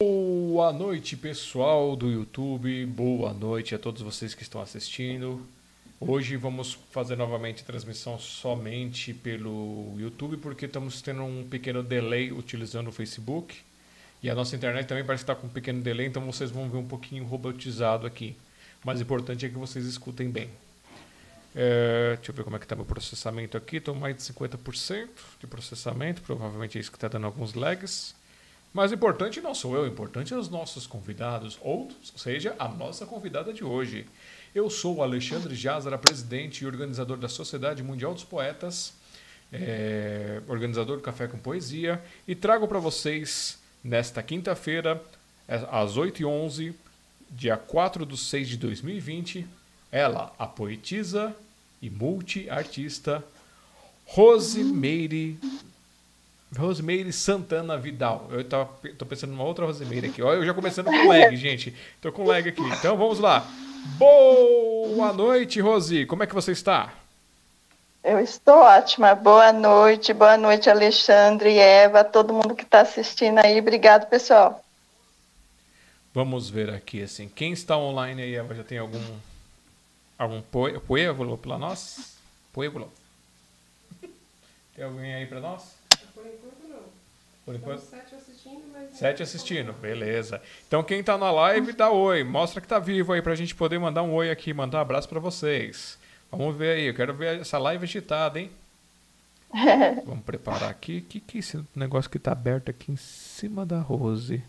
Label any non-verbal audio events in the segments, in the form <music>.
Boa noite, pessoal do YouTube. Boa noite a todos vocês que estão assistindo. Hoje vamos fazer novamente transmissão somente pelo YouTube, porque estamos tendo um pequeno delay utilizando o Facebook. E a nossa internet também parece estar com um pequeno delay, então vocês vão ver um pouquinho robotizado aqui. O importante é que vocês escutem bem. É, deixa eu ver como é que está meu processamento aqui. Estou mais de 50% de processamento. Provavelmente é isso que está dando alguns lags. Mas o importante não sou eu, o importante é os nossos convidados, ou seja, a nossa convidada de hoje. Eu sou o Alexandre Jazara, presidente e organizador da Sociedade Mundial dos Poetas, é, organizador do Café com Poesia, e trago para vocês, nesta quinta-feira, às 8h11, dia 4 de 6 de 2020, ela, a poetisa e multiartista Rosemeire Rosemeire Santana Vidal. Eu tava, tô pensando numa outra Rosemeire aqui. Olha, eu já começando com lag, <laughs> gente. Tô com lag aqui. Então vamos lá. Boa noite, Rose. Como é que você está? Eu estou ótima. Boa noite, boa noite, Alexandre e Eva, todo mundo que está assistindo aí. Obrigado, pessoal. Vamos ver aqui, assim. Quem está online aí, Eva, já tem algum algum pueblo para nós? Pueblo. Tem alguém aí para nós? Por enquanto. Por enquanto? sete assistindo, mas... Sete assistindo, beleza. Então quem tá na live, dá oi. Mostra que tá vivo aí pra gente poder mandar um oi aqui, mandar um abraço para vocês. Vamos ver aí, eu quero ver essa live agitada, hein? <laughs> Vamos preparar aqui. O que, que é esse negócio que tá aberto aqui em cima da Rose?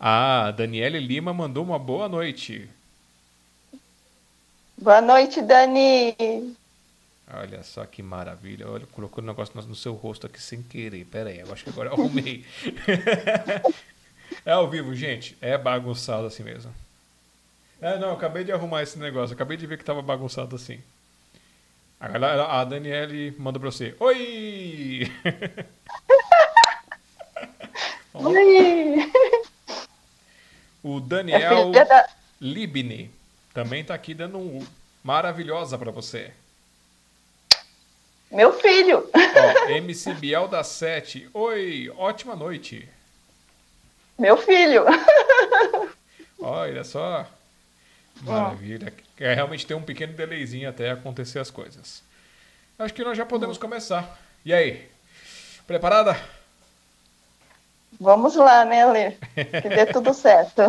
Ah, Daniele Lima mandou uma boa noite. Boa noite, Dani. Olha só que maravilha. Olha, colocou o um negócio no seu rosto aqui sem querer. Pera aí, eu acho que agora eu arrumei. <laughs> é ao vivo, gente. É bagunçado assim mesmo. É, não, acabei de arrumar esse negócio. Acabei de ver que tava bagunçado assim. Agora a Daniele mandou pra você. Oi! <laughs> Oi! O Daniel da... Libni também tá aqui dando um maravilhosa para você. Meu filho. Ó, <laughs> MC Biel da 7. Oi, ótima noite. Meu filho. <laughs> Olha só. Maravilha. É, realmente tem um pequeno delayzinho até acontecer as coisas. Acho que nós já podemos começar. E aí? Preparada? Vamos lá, né, Lê? <laughs> Que dê tudo certo.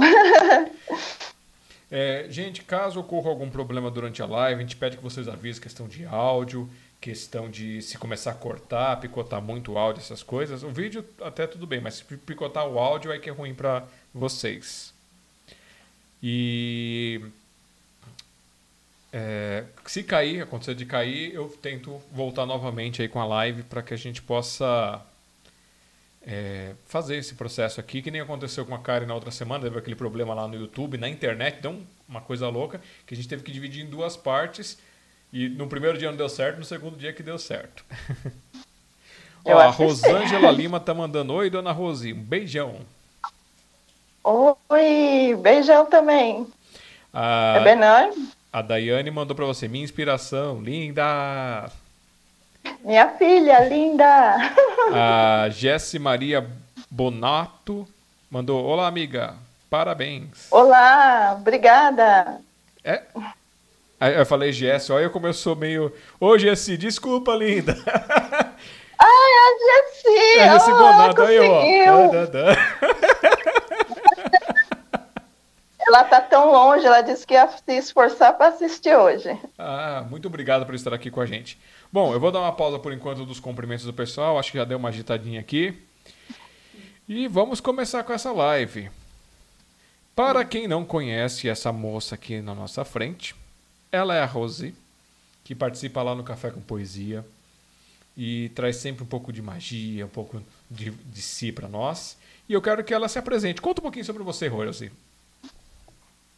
É, gente, caso ocorra algum problema durante a live, a gente pede que vocês avisem questão de áudio, questão de se começar a cortar, picotar muito o áudio, essas coisas. O vídeo até tudo bem, mas se picotar o áudio é que é ruim para vocês. E é, se cair, acontecer de cair, eu tento voltar novamente aí com a live para que a gente possa é, fazer esse processo aqui, que nem aconteceu com a Karen na outra semana, teve aquele problema lá no YouTube, na internet, deu uma coisa louca, que a gente teve que dividir em duas partes, e no primeiro dia não deu certo, no segundo dia que deu certo. <laughs> Ó, a Rosângela Lima tá mandando, oi, dona Rosi, um beijão. Oi, beijão também. A, é Benan? A Daiane mandou para você, minha inspiração, linda! Minha filha, linda! <laughs> A Jessi Maria Bonato mandou: Olá, amiga, parabéns. Olá, obrigada. É? Aí eu falei Jessi, olha, começou meio. Ô, Jessi, desculpa, linda. <laughs> Ai, a Jessi! A Jessi Bonato, aí, ó. Da, da, da. Ela tá tão longe, ela disse que ia se esforçar para assistir hoje. Ah, muito obrigado por estar aqui com a gente. Bom, eu vou dar uma pausa por enquanto dos cumprimentos do pessoal, acho que já deu uma agitadinha aqui. E vamos começar com essa live. Para quem não conhece essa moça aqui na nossa frente, ela é a Rose, que participa lá no Café com Poesia e traz sempre um pouco de magia, um pouco de, de si para nós. E eu quero que ela se apresente. Conta um pouquinho sobre você, Rose.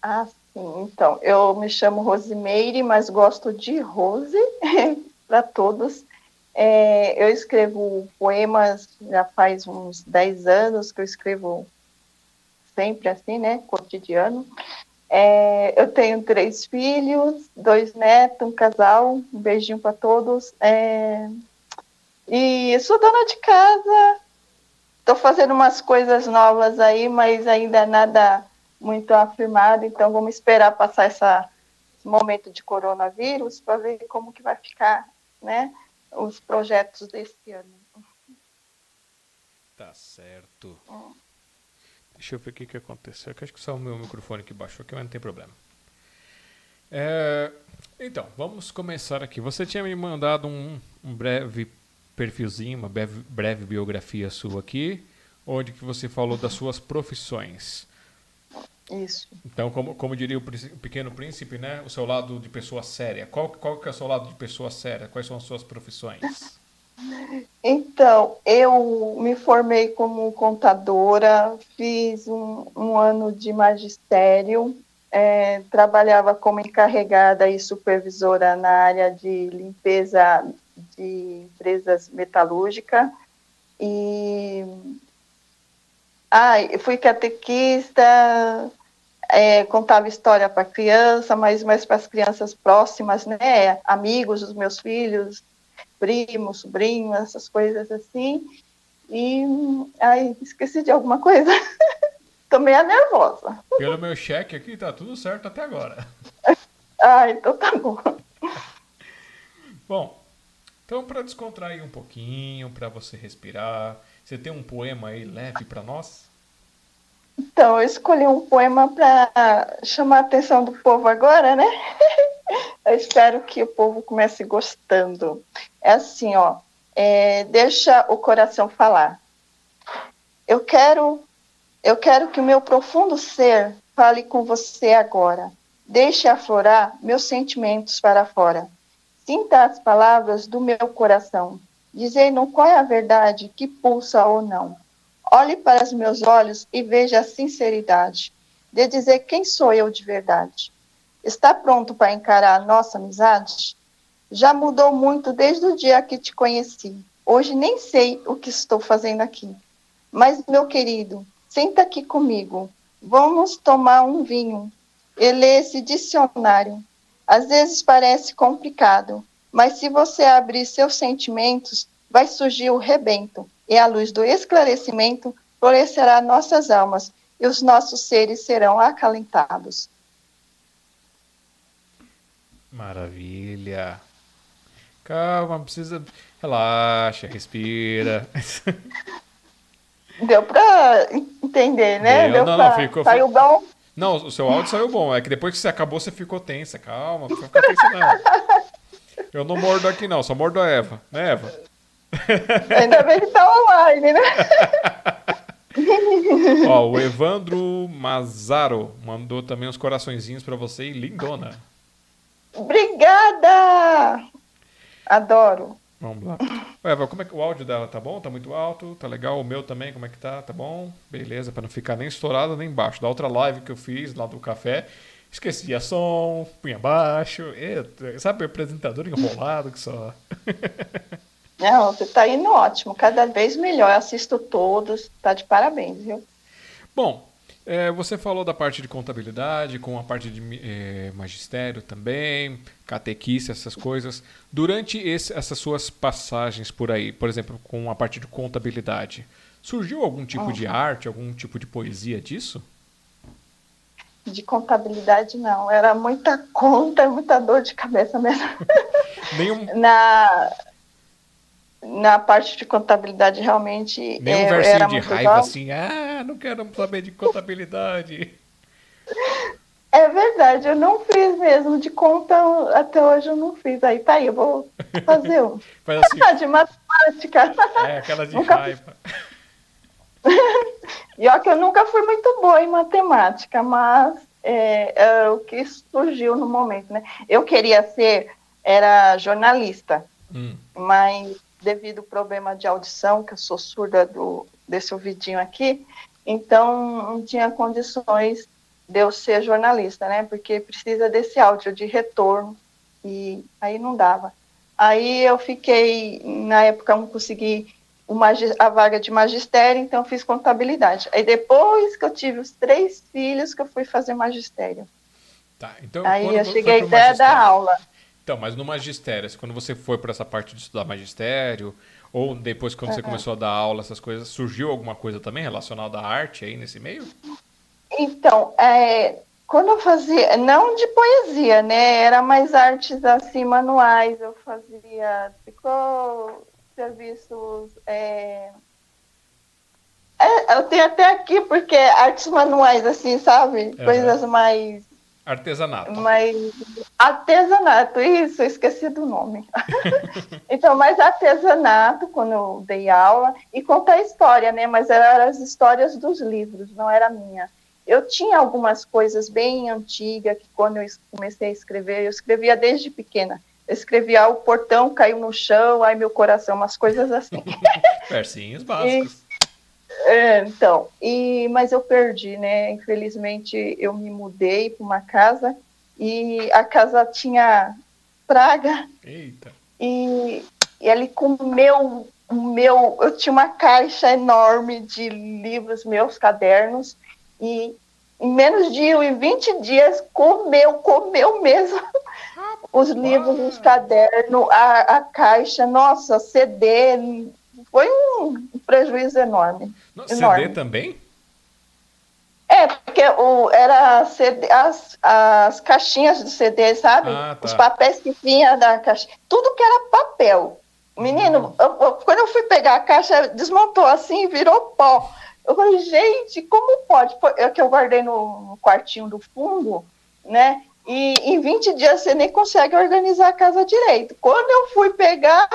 Ah, sim. Então, eu me chamo Rosimeire, mas gosto de Rose. <laughs> para todos. É, eu escrevo poemas já faz uns 10 anos que eu escrevo sempre assim, né, cotidiano. É, eu tenho três filhos, dois netos, um casal, um beijinho para todos. É, e sou dona de casa, Estou fazendo umas coisas novas aí, mas ainda nada muito afirmado, então vamos esperar passar essa, esse momento de coronavírus para ver como que vai ficar, né, os projetos desse ano. Tá certo. Deixa eu ver o que, que aconteceu. Eu acho que só o meu microfone que baixou aqui, mas não tem problema. É, então, vamos começar aqui. Você tinha me mandado um, um breve perfilzinho, uma breve, breve, biografia sua aqui, onde que você falou das suas profissões. Isso. Então, como, como diria o, o Pequeno Príncipe, né? O seu lado de pessoa séria. Qual, qual que é o seu lado de pessoa séria? Quais são as suas profissões? Então, eu me formei como contadora, fiz um, um ano de magistério, é, trabalhava como encarregada e supervisora na área de limpeza de empresas metalúrgicas e ah, fui catequista, é, contava história para criança, mas mais para as crianças próximas, né, amigos dos meus filhos, primo, sobrinho, essas coisas assim. E ai, esqueci de alguma coisa. <laughs> Tô meio nervosa. Pelo meu cheque aqui, tá tudo certo até agora. <laughs> Ah, então tá bom. Bom, então para descontrair um pouquinho, para você respirar, você tem um poema aí leve para nós? Então, eu escolhi um poema para chamar a atenção do povo agora, né? <laughs> Eu espero que o povo comece gostando. É assim, ó. É, deixa o coração falar. Eu quero, eu quero que o meu profundo ser fale com você agora. Deixe aflorar meus sentimentos para fora. Sinta as palavras do meu coração, dizendo qual é a verdade que pulsa ou não. Olhe para os meus olhos e veja a sinceridade de dizer quem sou eu de verdade. Está pronto para encarar a nossa amizade? Já mudou muito desde o dia que te conheci. Hoje nem sei o que estou fazendo aqui. Mas, meu querido, senta aqui comigo. Vamos tomar um vinho e ler esse dicionário. Às vezes parece complicado, mas se você abrir seus sentimentos, vai surgir o rebento, e a luz do esclarecimento florescerá nossas almas, e os nossos seres serão acalentados. Maravilha. Calma, precisa. Relaxa, respira. <laughs> Deu pra entender, né? Deu, Deu não, pra... não, ficou- Saiu bom? Não, o seu áudio saiu bom. É que depois que você acabou, você ficou tensa. Calma, não ficar tensa, não. <laughs> Eu não mordo aqui, não, só mordo a Eva. Né, Eva? Ainda bem que tá online, né? <laughs> Ó, o Evandro Mazaro mandou também uns coraçõezinhos pra você e lindona. Obrigada! Adoro. Vamos lá. Eva, como é que o áudio dela tá bom? Tá muito alto? Tá legal? O meu também, como é que tá? Tá bom? Beleza, pra não ficar nem estourado nem baixo. Da outra live que eu fiz lá do café, esqueci a som, punha baixo. Eita, sabe, apresentador enrolado que só. <laughs> Não, você tá indo ótimo, cada vez melhor. Eu assisto todos, tá de parabéns, viu? Bom, é, você falou da parte de contabilidade, com a parte de é, magistério também, catequice, essas coisas. Durante esse- essas suas passagens por aí, por exemplo, com a parte de contabilidade, surgiu algum tipo de arte, algum tipo de poesia disso? De contabilidade, não. Era muita conta, muita dor de cabeça mesmo. <laughs> Nenhum, Na, na parte de contabilidade, realmente. nenhum é, versinho era de muito raiva assim, ah, não quero saber de contabilidade. <laughs> É verdade, eu não fiz mesmo. De conta, até hoje eu não fiz. Aí tá aí, eu vou fazer um. <laughs> Faz assim, de matemática. é aquela de <laughs> Nunca- raiva. E ó que eu nunca fui muito boa em matemática, mas é, é o que surgiu no momento, né? Eu queria ser, era jornalista, Hum, mas devido ao problema de audição, que eu sou surda do, desse ouvidinho aqui, então não tinha condições de eu ser jornalista, né? Porque precisa desse áudio de retorno e aí não dava. Aí eu fiquei, na época não consegui magi- a vaga de magistério, então fiz contabilidade. Aí depois que eu tive os três filhos que eu fui fazer magistério. tá, então, aí eu cheguei da magistério? aula. Então, mas no magistério, quando você foi para essa parte de estudar magistério, ou depois quando você começou a dar aula, essas coisas, surgiu alguma coisa também relacionada à arte aí nesse meio? Então, é, quando eu fazia, não de poesia, né? Era mais artes assim, manuais. Eu fazia tricô, serviços. É, é, eu tenho até aqui, porque artes manuais, assim, sabe? Coisas mais. Artesanato. mais artesanato, isso, esqueci do nome. <laughs> então, mais artesanato, quando eu dei aula, e contar história, né? Mas eram as histórias dos livros, não era minha. Eu tinha algumas coisas bem antigas, que quando eu comecei a escrever, eu escrevia desde pequena. Eu escrevia, ah, o portão caiu no chão, ai meu coração, umas coisas assim. <laughs> Versinhos básicos. É, então, e, mas eu perdi, né? Infelizmente, eu me mudei para uma casa e a casa tinha praga Eita. e, e ele comeu o meu. Eu tinha uma caixa enorme de livros meus, cadernos, e em menos de 20 dias comeu, comeu mesmo <laughs> os livros, os cadernos, a, a caixa, nossa, CD, foi um prejuízo enorme. No, enorme. CD também? É, porque o, era CD, as, as caixinhas do CD, sabe? Ah, tá. Os papéis que vinha da caixa. Tudo que era papel. Menino, Hum. eu- eu- quando eu fui pegar a caixa, desmontou assim e virou pó. Eu falei, gente, como pode? É que eu guardei no, no quartinho do fundo, né? E em 20 dias você nem consegue organizar a casa direito. Quando eu fui pegar,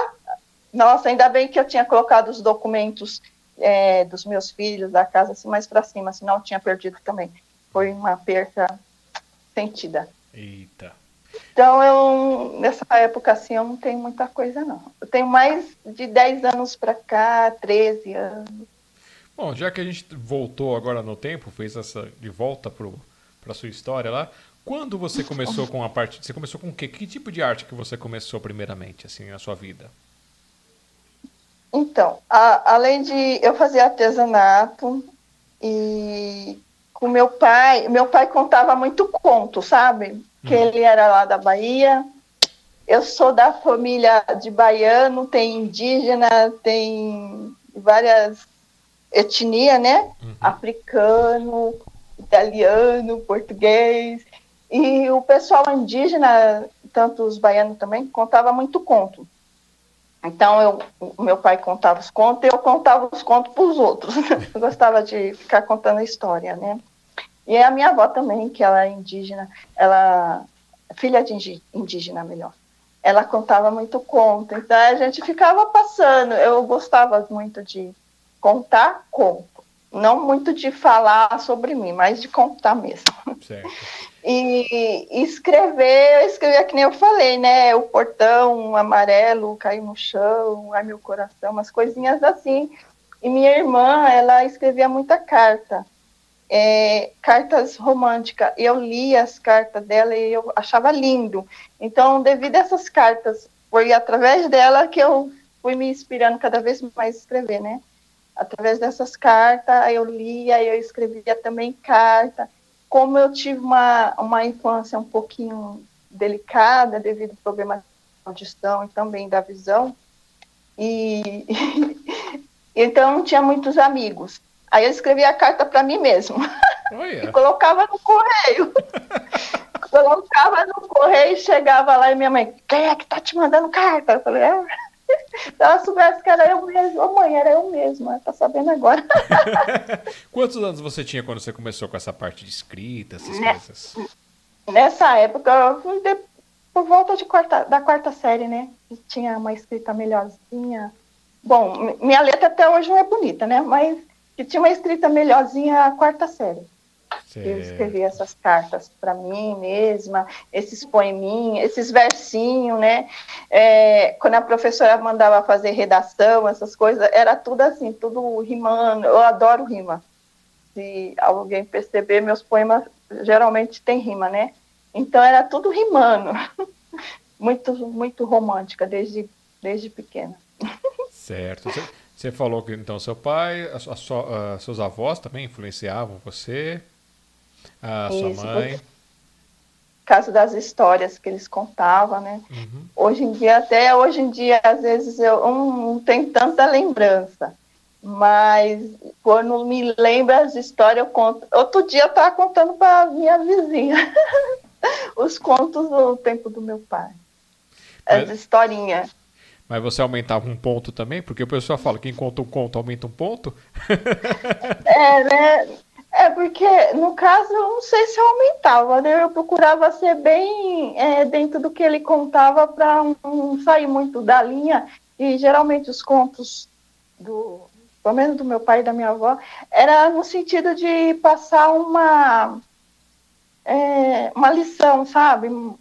nossa, ainda bem que eu tinha colocado os documentos é, dos meus filhos, da casa, assim, mais para cima, senão eu tinha perdido também. Foi uma perca sentida. Eita. Então, eu, nessa época, assim, eu não tenho muita coisa, não. Eu tenho mais de 10 anos para cá, 13 anos. Bom, já que a gente voltou agora no tempo, fez essa de volta para a sua história lá, quando você começou com a parte. Você começou com o quê? Que tipo de arte que você começou primeiramente, assim, na sua vida? Então, a- além de eu fazer artesanato e com meu pai, meu pai contava muito conto, sabe? Que ele era lá da Bahia. Eu sou da família de baiano, tem indígena, tem várias etnias, né? Africano, italiano, português. E o pessoal indígena, tanto os baianos também, contava muito conto. Então, eu, meu pai contava os contos e eu contava os contos para os outros. Eu gostava de ficar contando a história, né? E a minha avó também, que ela é indígena, ela filha de indígena, melhor. Ela contava muito conto, então a gente ficava passando. Eu gostava muito de contar conto, não muito de falar sobre mim, mas de contar mesmo. Certo. E escrever, eu escrevia que nem eu falei, né? O portão amarelo caiu no chão, ai meu coração, umas coisinhas assim. E minha irmã, ela escrevia muita carta, é, cartas românticas. Eu lia as cartas dela e eu achava lindo. Então, devido a essas cartas, foi através dela que eu fui me inspirando cada vez mais a escrever, né? Através dessas cartas, eu lia, eu escrevia também carta como eu tive uma, uma infância um pouquinho delicada devido ao problema de audição e também da visão, e <laughs> então não tinha muitos amigos. Aí eu escrevia a carta para mim mesmo <laughs> e Olha. colocava no correio. <laughs> colocava no correio e chegava lá e minha mãe, quem é que tá te mandando carta? Eu falei, é. Se ela soubesse que era eu mesmo, ô mãe, era eu mesma, tá sabendo agora. <laughs> Quantos anos você tinha quando você começou com essa parte de escrita, essas Né? coisas? Nessa época, eu fui de- por volta de quarta, da quarta série, né? que Tinha uma escrita melhorzinha. Bom, mi- minha letra até hoje não é bonita, né? Mas que tinha uma escrita melhorzinha a quarta série. Eu Certo. escrevi essas cartas para mim mesma, esses poeminhos, esses versinhos, né? É, quando a professora mandava fazer redação, essas coisas, era tudo assim, tudo rimando. Eu adoro rima. Se alguém perceber, meus poemas geralmente têm rima, né? Então era tudo rimando. <laughs> Muito, muito romântica desde, desde pequena. Certo. Você, falou que então seu pai, a, a a- seus avós também influenciavam você, a sua mãe. caso das histórias que eles contavam, né? Uhum. Hoje em dia, até hoje em dia, às vezes eu não, tenho tanta lembrança, mas quando me lembra as histórias, eu conto. Outro dia eu estava contando para minha vizinha <laughs> os contos do tempo do meu pai, as Mas- historinhas. Mas você aumentava um ponto também? Porque o pessoal fala, quem conta um conto aumenta um ponto. <laughs> É, né? É porque, no caso, eu não sei se eu aumentava, né? Eu procurava ser bem é, dentro do que ele contava para não sair muito da linha. E geralmente os contos do, pelo menos do meu pai e da minha avó, era no sentido de passar uma é, uma lição, sabe? Um,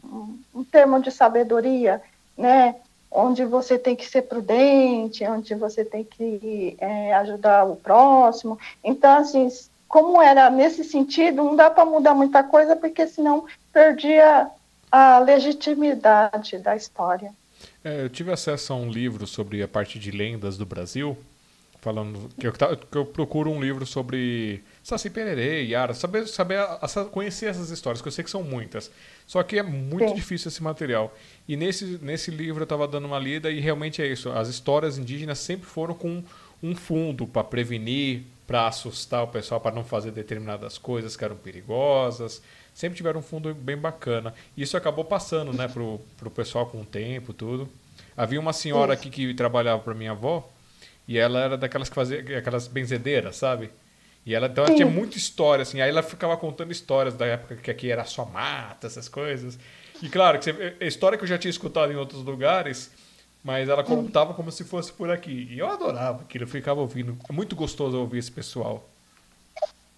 um termo de sabedoria, né? Onde você tem que ser prudente, onde você tem que é, ajudar o próximo. Então, assim, como era nesse sentido, não dá para mudar muita coisa, porque senão perdia a legitimidade da história. É, eu tive acesso a um livro sobre a parte de lendas do Brasil, falando que eu, que eu procuro um livro sobre Saci Pererê, Yara, saber, saber conhecer essas histórias, que eu sei que são muitas. Só que é muito Sim. difícil esse material. E nesse, nesse livro eu estava dando uma lida e realmente é isso. As histórias indígenas sempre foram com um fundo para prevenir, para assustar o pessoal, para não fazer determinadas coisas que eram perigosas. Sempre tiveram um fundo bem bacana. E isso acabou passando, né, pro, pro pessoal com o tempo, tudo. Havia uma senhora aqui que trabalhava para minha avó e ela era daquelas que fazia aquelas benzedeiras, sabe? E ela, então, ela tinha muita história, assim. Aí ela ficava contando histórias da época que aqui era só mata, essas coisas. E claro, que você, é história que eu já tinha escutado em outros lugares, mas ela contava como se fosse por aqui. E eu adorava aquilo, eu ficava ouvindo. É muito gostoso ouvir esse pessoal.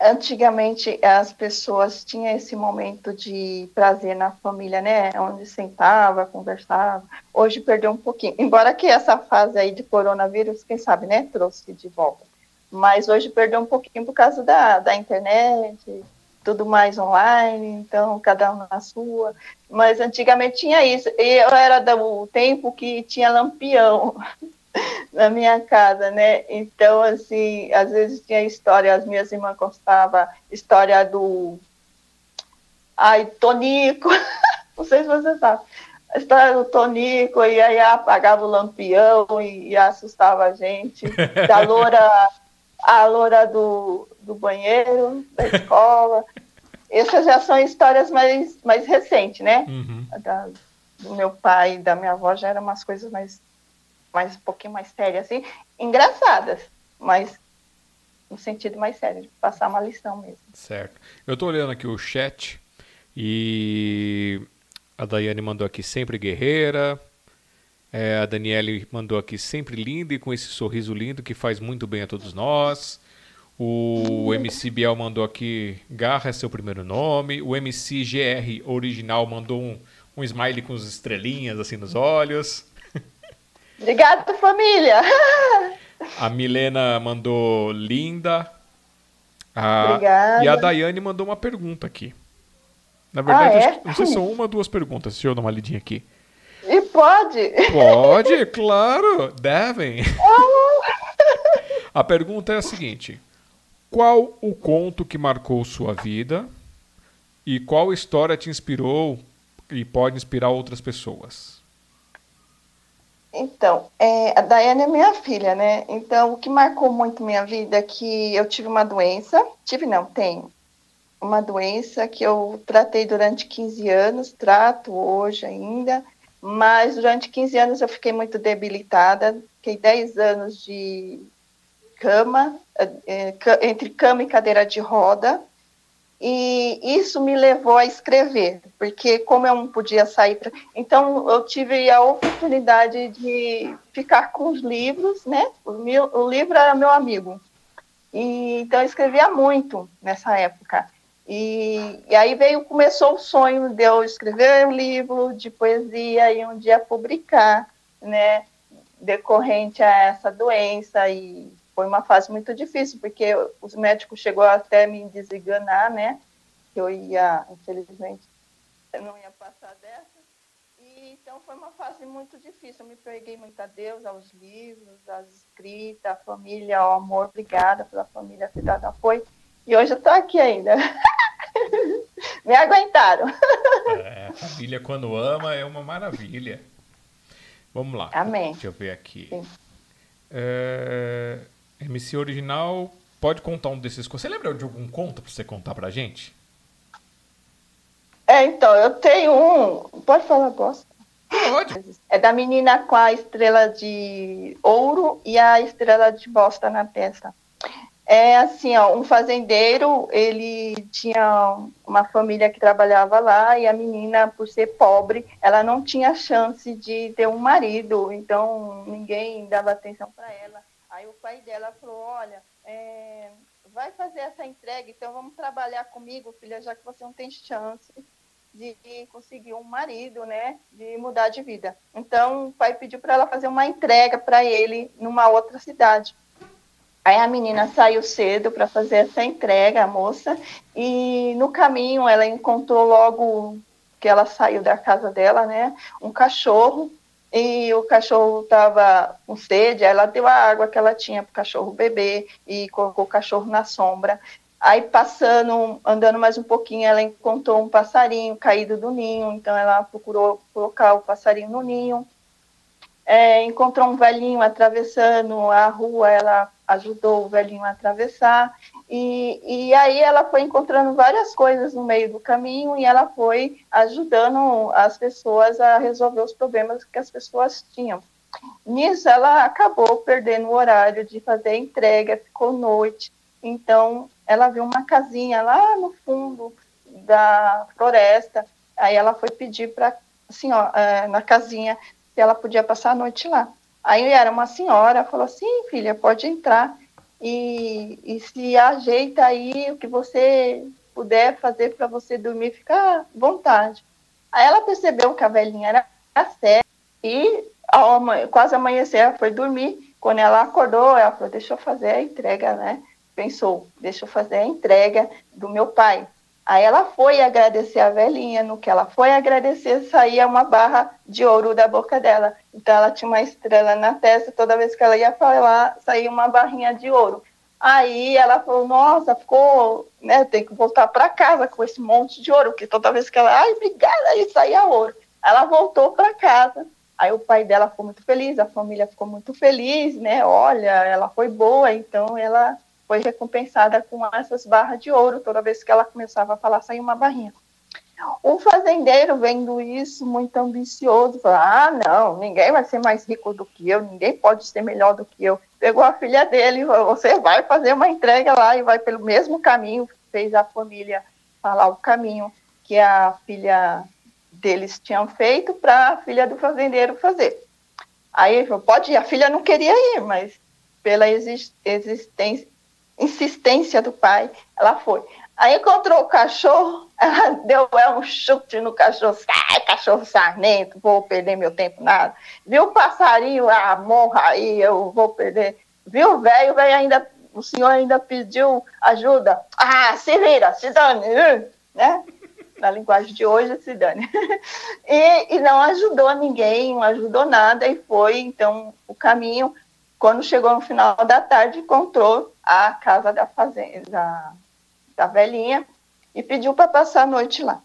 Antigamente as pessoas tinham esse momento de prazer na família, né? Onde sentava, conversava. Hoje perdeu um pouquinho. Embora que essa fase aí de coronavírus, quem sabe, né, trouxe de volta. Mas hoje perdeu um pouquinho por causa da, da internet, tudo mais online, então cada um na sua. Mas antigamente tinha isso. E eu era do tempo que tinha lampião <laughs> na minha casa, né? Então, assim, às vezes tinha história, as minhas irmãs contavam história do. Ai, Tonico, <laughs> não sei se você sabe. A história do Tonico, e aí apagava o lampião e, e assustava a gente. <laughs> Da loura, a loura do, do banheiro, da escola. <laughs> Essas já são histórias mais, mais recentes, né? Uhum. da- do meu pai e da minha avó já eram umas coisas mais, mais um pouquinho mais sérias, assim, engraçadas, mas no sentido mais sério, de passar uma lição mesmo. Certo. Eu tô olhando aqui o chat e a Daiane mandou aqui sempre guerreira. É, a Daniele mandou aqui sempre linda e com esse sorriso lindo que faz muito bem a todos nós. O MC Biel mandou aqui Garra é seu primeiro nome. O MC GR original mandou um, um smile com as estrelinhas assim nos olhos. <laughs> Obrigada, família! <laughs> A Milena mandou linda. A- Obrigada. E a Daiane mandou uma pergunta aqui. Na verdade, Ah, é? não sei se são <laughs> uma ou duas perguntas. Deixa eu dar uma lidinha aqui. E pode! Pode, claro, devem. A pergunta é a seguinte: Qual o conto que marcou sua vida e qual história te inspirou e pode inspirar outras pessoas? Então, é, a Daiane é minha filha, né? Então, o que marcou muito minha vida é que eu tive uma doença, tive não, tenho, uma doença que eu tratei durante 15 anos, trato hoje ainda, mas durante 15 anos eu fiquei muito debilitada, fiquei 10 anos de cama, eh, eh, entre cama e cadeira de roda, e isso me levou a escrever, porque como eu não podia sair, pra... então eu tive a oportunidade de ficar com os livros, né? O, meu, o livro era meu amigo, e então eu escrevia muito nessa época. E, e aí veio, começou o sonho de eu escrever um livro de poesia e um dia publicar, né? Decorrente a essa doença e foi uma fase muito difícil, porque os médicos chegou até me desenganar, né? Que eu ia, infelizmente, não ia passar dessa. E, então foi uma fase muito difícil. Eu me peguei muito a Deus, aos livros, às escritas, à família, ao amor. Obrigada pela família ter dado apoio. E hoje eu estou aqui ainda. <laughs> Me aguentaram. É, família quando ama é uma maravilha. Vamos lá. Amém. Deixa eu ver aqui. Sim. É, MC original, pode contar um desses. Você lembra de algum conto pra você contar pra gente? É, então, eu tenho um. Pode falar, gosto. Pode. É da menina com a estrela de ouro e a estrela de bosta na testa. É assim, ó, um fazendeiro, ele tinha uma família que trabalhava lá e a menina, por ser pobre, ela não tinha chance de ter um marido, então ninguém dava atenção para ela. Aí o pai dela falou, olha, é, vai fazer essa entrega, então vamos trabalhar comigo, filha, já que você não tem chance de conseguir um marido, né, de mudar de vida. Então o pai pediu para ela fazer uma entrega para ele numa outra cidade. Aí a menina saiu cedo para fazer essa entrega, a moça, e no caminho ela encontrou logo que ela saiu da casa dela, né, um cachorro, e o cachorro estava com sede, ela deu a água que ela tinha para o cachorro beber e colocou o cachorro na sombra. Aí passando, andando mais um pouquinho, ela encontrou um passarinho caído do ninho, então ela procurou colocar o passarinho no ninho. É, encontrou um velhinho atravessando a rua, ela ajudou o velhinho a atravessar. E, e aí ela foi encontrando várias coisas no meio do caminho e ela foi ajudando as pessoas a resolver os problemas que as pessoas tinham. Nisso ela acabou perdendo o horário de fazer entrega, ficou noite. Então ela viu uma casinha lá no fundo da floresta. Aí ela foi pedir para assim, ó, é, na casinha se ela podia passar a noite lá. Aí era uma senhora, falou assim, filha, pode entrar e, e se ajeita aí o que você puder fazer para você dormir, fica à vontade. Aí ela percebeu que a velhinha era séria e ao, quase amanhecer ela foi dormir. Quando ela acordou, ela falou, deixa eu fazer a entrega, né? Pensou, deixa eu fazer a entrega do meu pai. Aí ela foi agradecer a velhinha, no que ela foi agradecer, saía uma barra de ouro da boca dela. Então ela tinha uma estrela na testa, toda vez que ela ia falar, saía uma barrinha de ouro. Aí ela falou, nossa, ficou, né, tem que voltar para casa com esse monte de ouro, porque toda vez que ela, ai, obrigada, aí saía ouro. Ela voltou para casa. Aí o pai dela ficou muito feliz, a família ficou muito feliz, né? Olha, ela foi boa, então ela foi recompensada com essas barras de ouro. Toda vez que ela começava a falar, saía uma barrinha. O fazendeiro, vendo isso, muito ambicioso, falou: Ah, não, ninguém vai ser mais rico do que eu, ninguém pode ser melhor do que eu. Pegou a filha dele falou: Você vai fazer uma entrega lá e vai pelo mesmo caminho. Fez a família falar o caminho que a filha deles tinham feito para a filha do fazendeiro fazer. Aí ele falou: Pode ir. A filha não queria ir, mas pela existência insistência do pai, ela foi. Aí encontrou o cachorro, <laughs> ela deu é, um chute no cachorro, sai, cachorro sarnento, vou perder meu tempo nada. Viu o passarinho, ah, morra aí, eu vou perder. Viu o velho, o velho ainda, o senhor ainda pediu ajuda. Ah, se vira, se dane, né? Na linguagem de hoje, se dane. <laughs> E, e não ajudou ninguém, não ajudou nada, e foi, então, o caminho quando chegou no final da tarde, encontrou a casa da fazenda, da, velhinha, e pediu para passar a noite lá,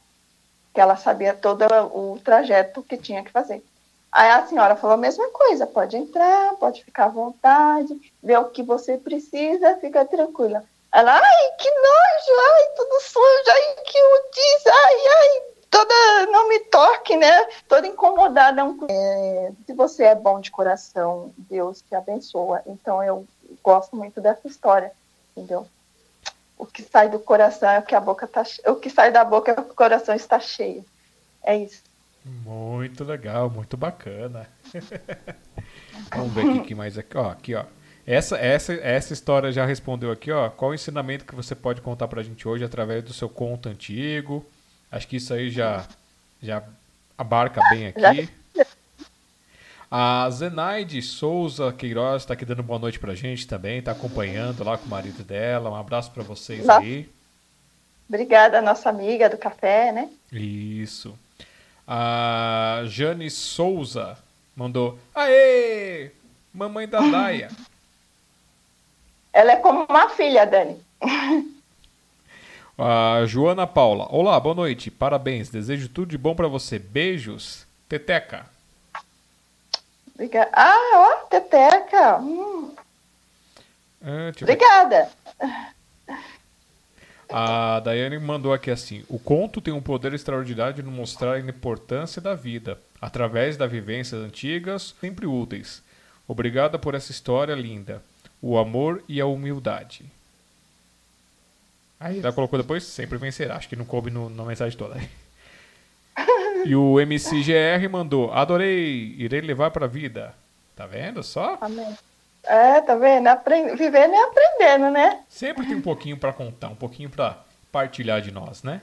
que ela sabia todo o trajeto que tinha que fazer. Aí a senhora falou a mesma coisa, pode entrar, pode ficar à vontade, ver o que você precisa, fica tranquila. Ela, ai, que nojo, ai, tudo sujo, ai, que disse, ai, ai, toda, não me toque, né? Toda incomodada. É, se você é bom de coração, Deus te abençoa. Então eu gosto muito dessa história, entendeu? O que sai do coração é o que a boca tá, o que sai da boca é o que o coração está cheio. É isso. Muito legal, muito bacana. <laughs> Vamos ver aqui que mais aqui, ó, aqui, ó. Essa, essa, essa história já respondeu aqui, ó. Qual o ensinamento que você pode contar pra gente hoje através do seu conto antigo? Acho que isso aí já, já abarca bem aqui. A Zenaide Souza Queiroz está aqui dando boa noite pra gente também, está acompanhando lá com o marido dela. Um abraço para vocês aí. Obrigada, nossa amiga do café, né? Isso. A Jane Souza mandou: Aê! Mamãe da Daia. <laughs> Ela é como uma filha, Dani. <laughs> A Joana Paula. Olá, boa noite. Parabéns. Desejo tudo de bom pra você. Beijos. Teteca. Obrigada. Ah, ó, Teteca. Hum, É, obrigada. A Daiane mandou aqui assim: O conto tem um poder extraordinário de mostrar a importância da vida, através das vivências antigas, sempre úteis. Obrigada por essa história linda. O amor e a humildade. Aí ela colocou depois: sempre vencerá. Acho que não coube no- na mensagem toda. E o MCGR mandou: Adorei, irei levar pra vida. Tá vendo só? Amém. É, tá vendo? Apren- Vivendo e aprendendo, né? Sempre tem um pouquinho pra contar, um pouquinho pra partilhar de nós, né?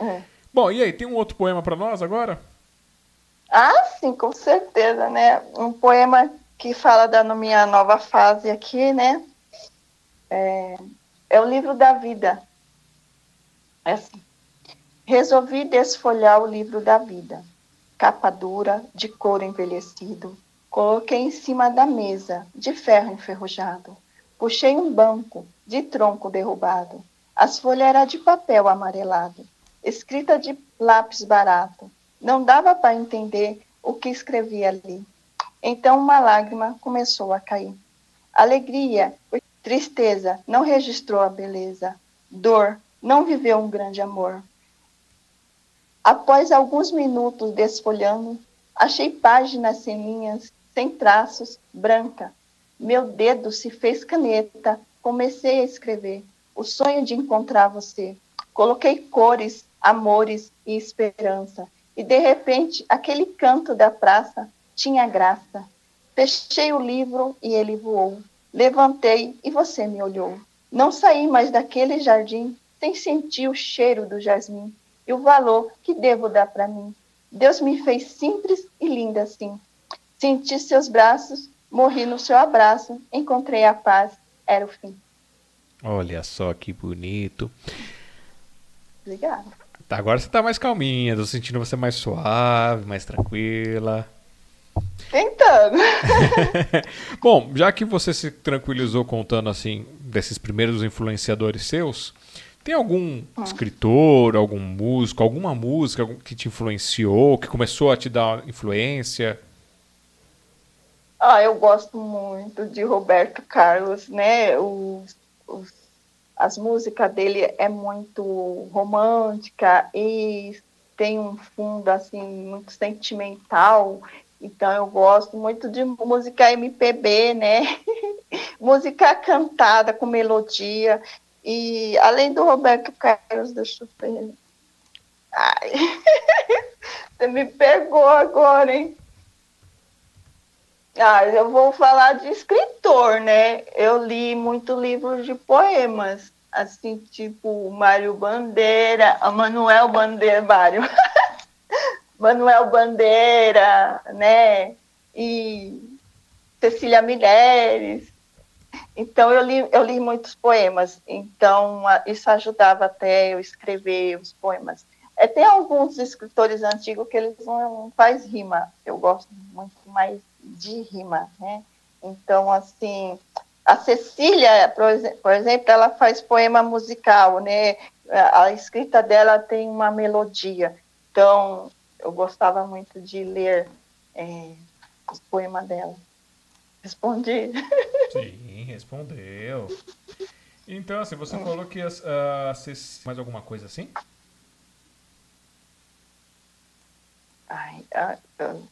É. Bom, e aí, tem um outro poema pra nós agora? Ah, sim, com certeza, né? Um poema que fala da minha nova fase aqui, né? É, é o livro da vida. É assim. Resolvi desfolhar o livro da vida. Capa dura, de couro envelhecido. Coloquei em cima da mesa, de ferro enferrujado. Puxei um banco, de tronco derrubado. As folhas eram de papel amarelado, escrita de lápis barato. Não dava para entender o que escrevia ali. Então uma lágrima começou a cair. Alegria, tristeza, não registrou a beleza. Dor, não viveu um grande amor. Após alguns minutos desfolhando, achei páginas sem linhas, sem traços, branca. Meu dedo se fez caneta, comecei a escrever. O sonho de encontrar você. Coloquei cores, amores e esperança. E de repente, aquele canto da praça tinha graça. Fechei o livro e ele voou. Levantei e você me olhou. Não saí mais daquele jardim sem sentir o cheiro do jasmim e o valor que devo dar para mim. Deus me fez simples e linda assim. Senti seus braços, morri no seu abraço, encontrei a paz, era o fim. Olha só que bonito. Obrigada. Tá, agora você tá mais calminha, tô sentindo você mais suave, mais tranquila. Tentando. <laughs> Bom, já que você se tranquilizou contando assim desses primeiros influenciadores seus, tem algum escritor, algum músico, alguma música que te influenciou, que começou a te dar influência? Ah, eu gosto muito de Roberto Carlos, né? Os, os- as músicas dele é muito romântica e tem um fundo assim muito sentimental. Então eu gosto muito de música MPB, né? <laughs> música cantada com melodia. E além do Roberto Carlos, deixa eu ver. Ai, <laughs> você me pegou agora, hein? Ah, eu vou falar de escritor, né? Eu li muito livro de poemas, assim, tipo Mário Bandeira, a Manuel Bandeira, Mário. <laughs> Manuel Bandeira, né? E Cecília Mineres. Então, eu li, eu li muitos poemas. Então, isso ajudava até eu escrever os poemas. É, tem alguns escritores antigos que eles não faz rima. Eu gosto muito mais de rima, né? Então, assim, a Cecília, por exe- por exemplo, ela faz poema musical, né? A a escrita dela tem uma melodia. Então, eu gostava muito de ler é, os poemas dela. Respondi. Sim, respondeu. Então, assim, você falou que as, ah, mais alguma coisa assim? Ai, ah,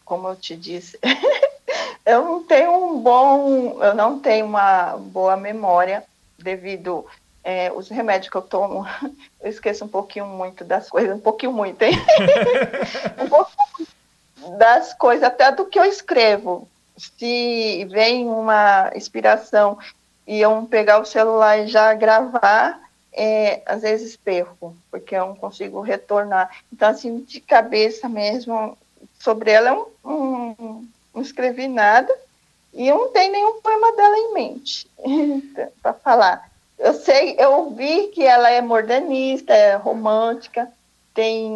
como eu te disse, <laughs> eu não tenho um bom, eu não tenho uma boa memória devido é, os remédios que eu tomo, <laughs> eu esqueço um pouquinho muito das coisas, um pouquinho muito, hein? <laughs> um pouquinho das coisas, até do que eu escrevo. Se vem uma inspiração e eu pegar o celular e já gravar, é, às vezes perco, porque eu não consigo retornar. Então, assim, de cabeça mesmo, sobre ela eu não, não, não escrevi nada e eu não tenho nenhum poema dela em mente <laughs> para falar. Eu sei, eu ouvi que ela é modernista, é romântica, tem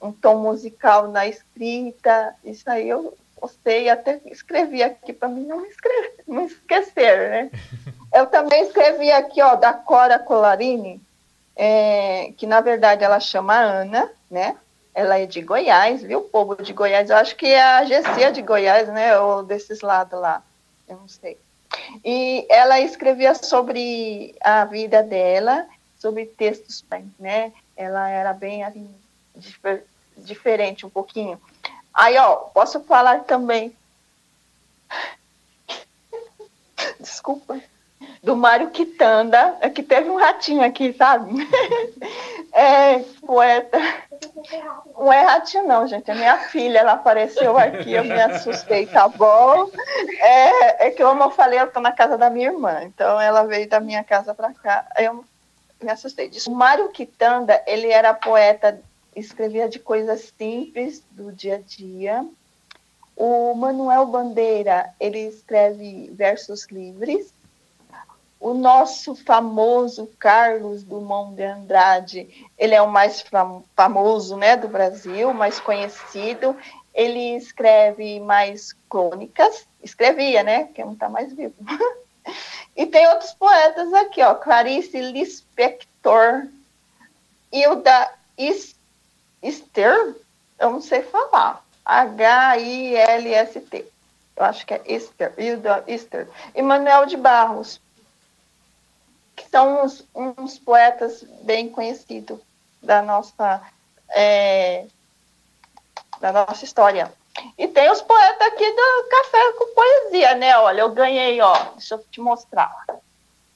um tom musical na escrita, isso aí eu, eu sei, até escrevi aqui para mim não, escrever, <laughs> não esquecer, né? Eu também escrevi aqui, ó, da Cora Colarini, é, que na verdade ela chama Ana, né? Ela é de Goiás, viu? O povo de Goiás, eu acho que é a Gessia de Goiás, né? Ou desses lados lá, eu não sei. E ela escrevia sobre a vida dela, sobre textos, né? Ela era bem assim, difer diferente um pouquinho. Aí, ó, posso falar também. Desculpa. Do Mário Quitanda, é que teve um ratinho aqui, sabe? <laughs> É, poeta. Não é ratinho, não, gente. É minha filha, ela apareceu aqui, eu me assustei, tá bom? É, é que, como eu falei, eu tô na casa da minha irmã, então ela veio da minha casa para cá, eu me assustei disso. O Mário Quitanda, ele era poeta, escrevia de coisas simples do dia a dia. O Manuel Bandeira, ele escreve versos livres o nosso famoso Carlos Dumont de Andrade, ele é o mais famoso né, do Brasil, mais conhecido. Ele escreve mais crônicas, escrevia, né? Que não está mais vivo. <laughs> e tem outros poetas aqui, ó, Clarice Lispector, Hilda Ister, eu não sei falar, H-I-L-S-T. Eu acho que é Easter, Hilda Easter. Emanuel de Barros, que são uns, uns poetas bem conhecidos da nossa, é, da nossa história. E tem os poetas aqui do Café com Poesia, né? Olha, eu ganhei, ó. Deixa eu te mostrar.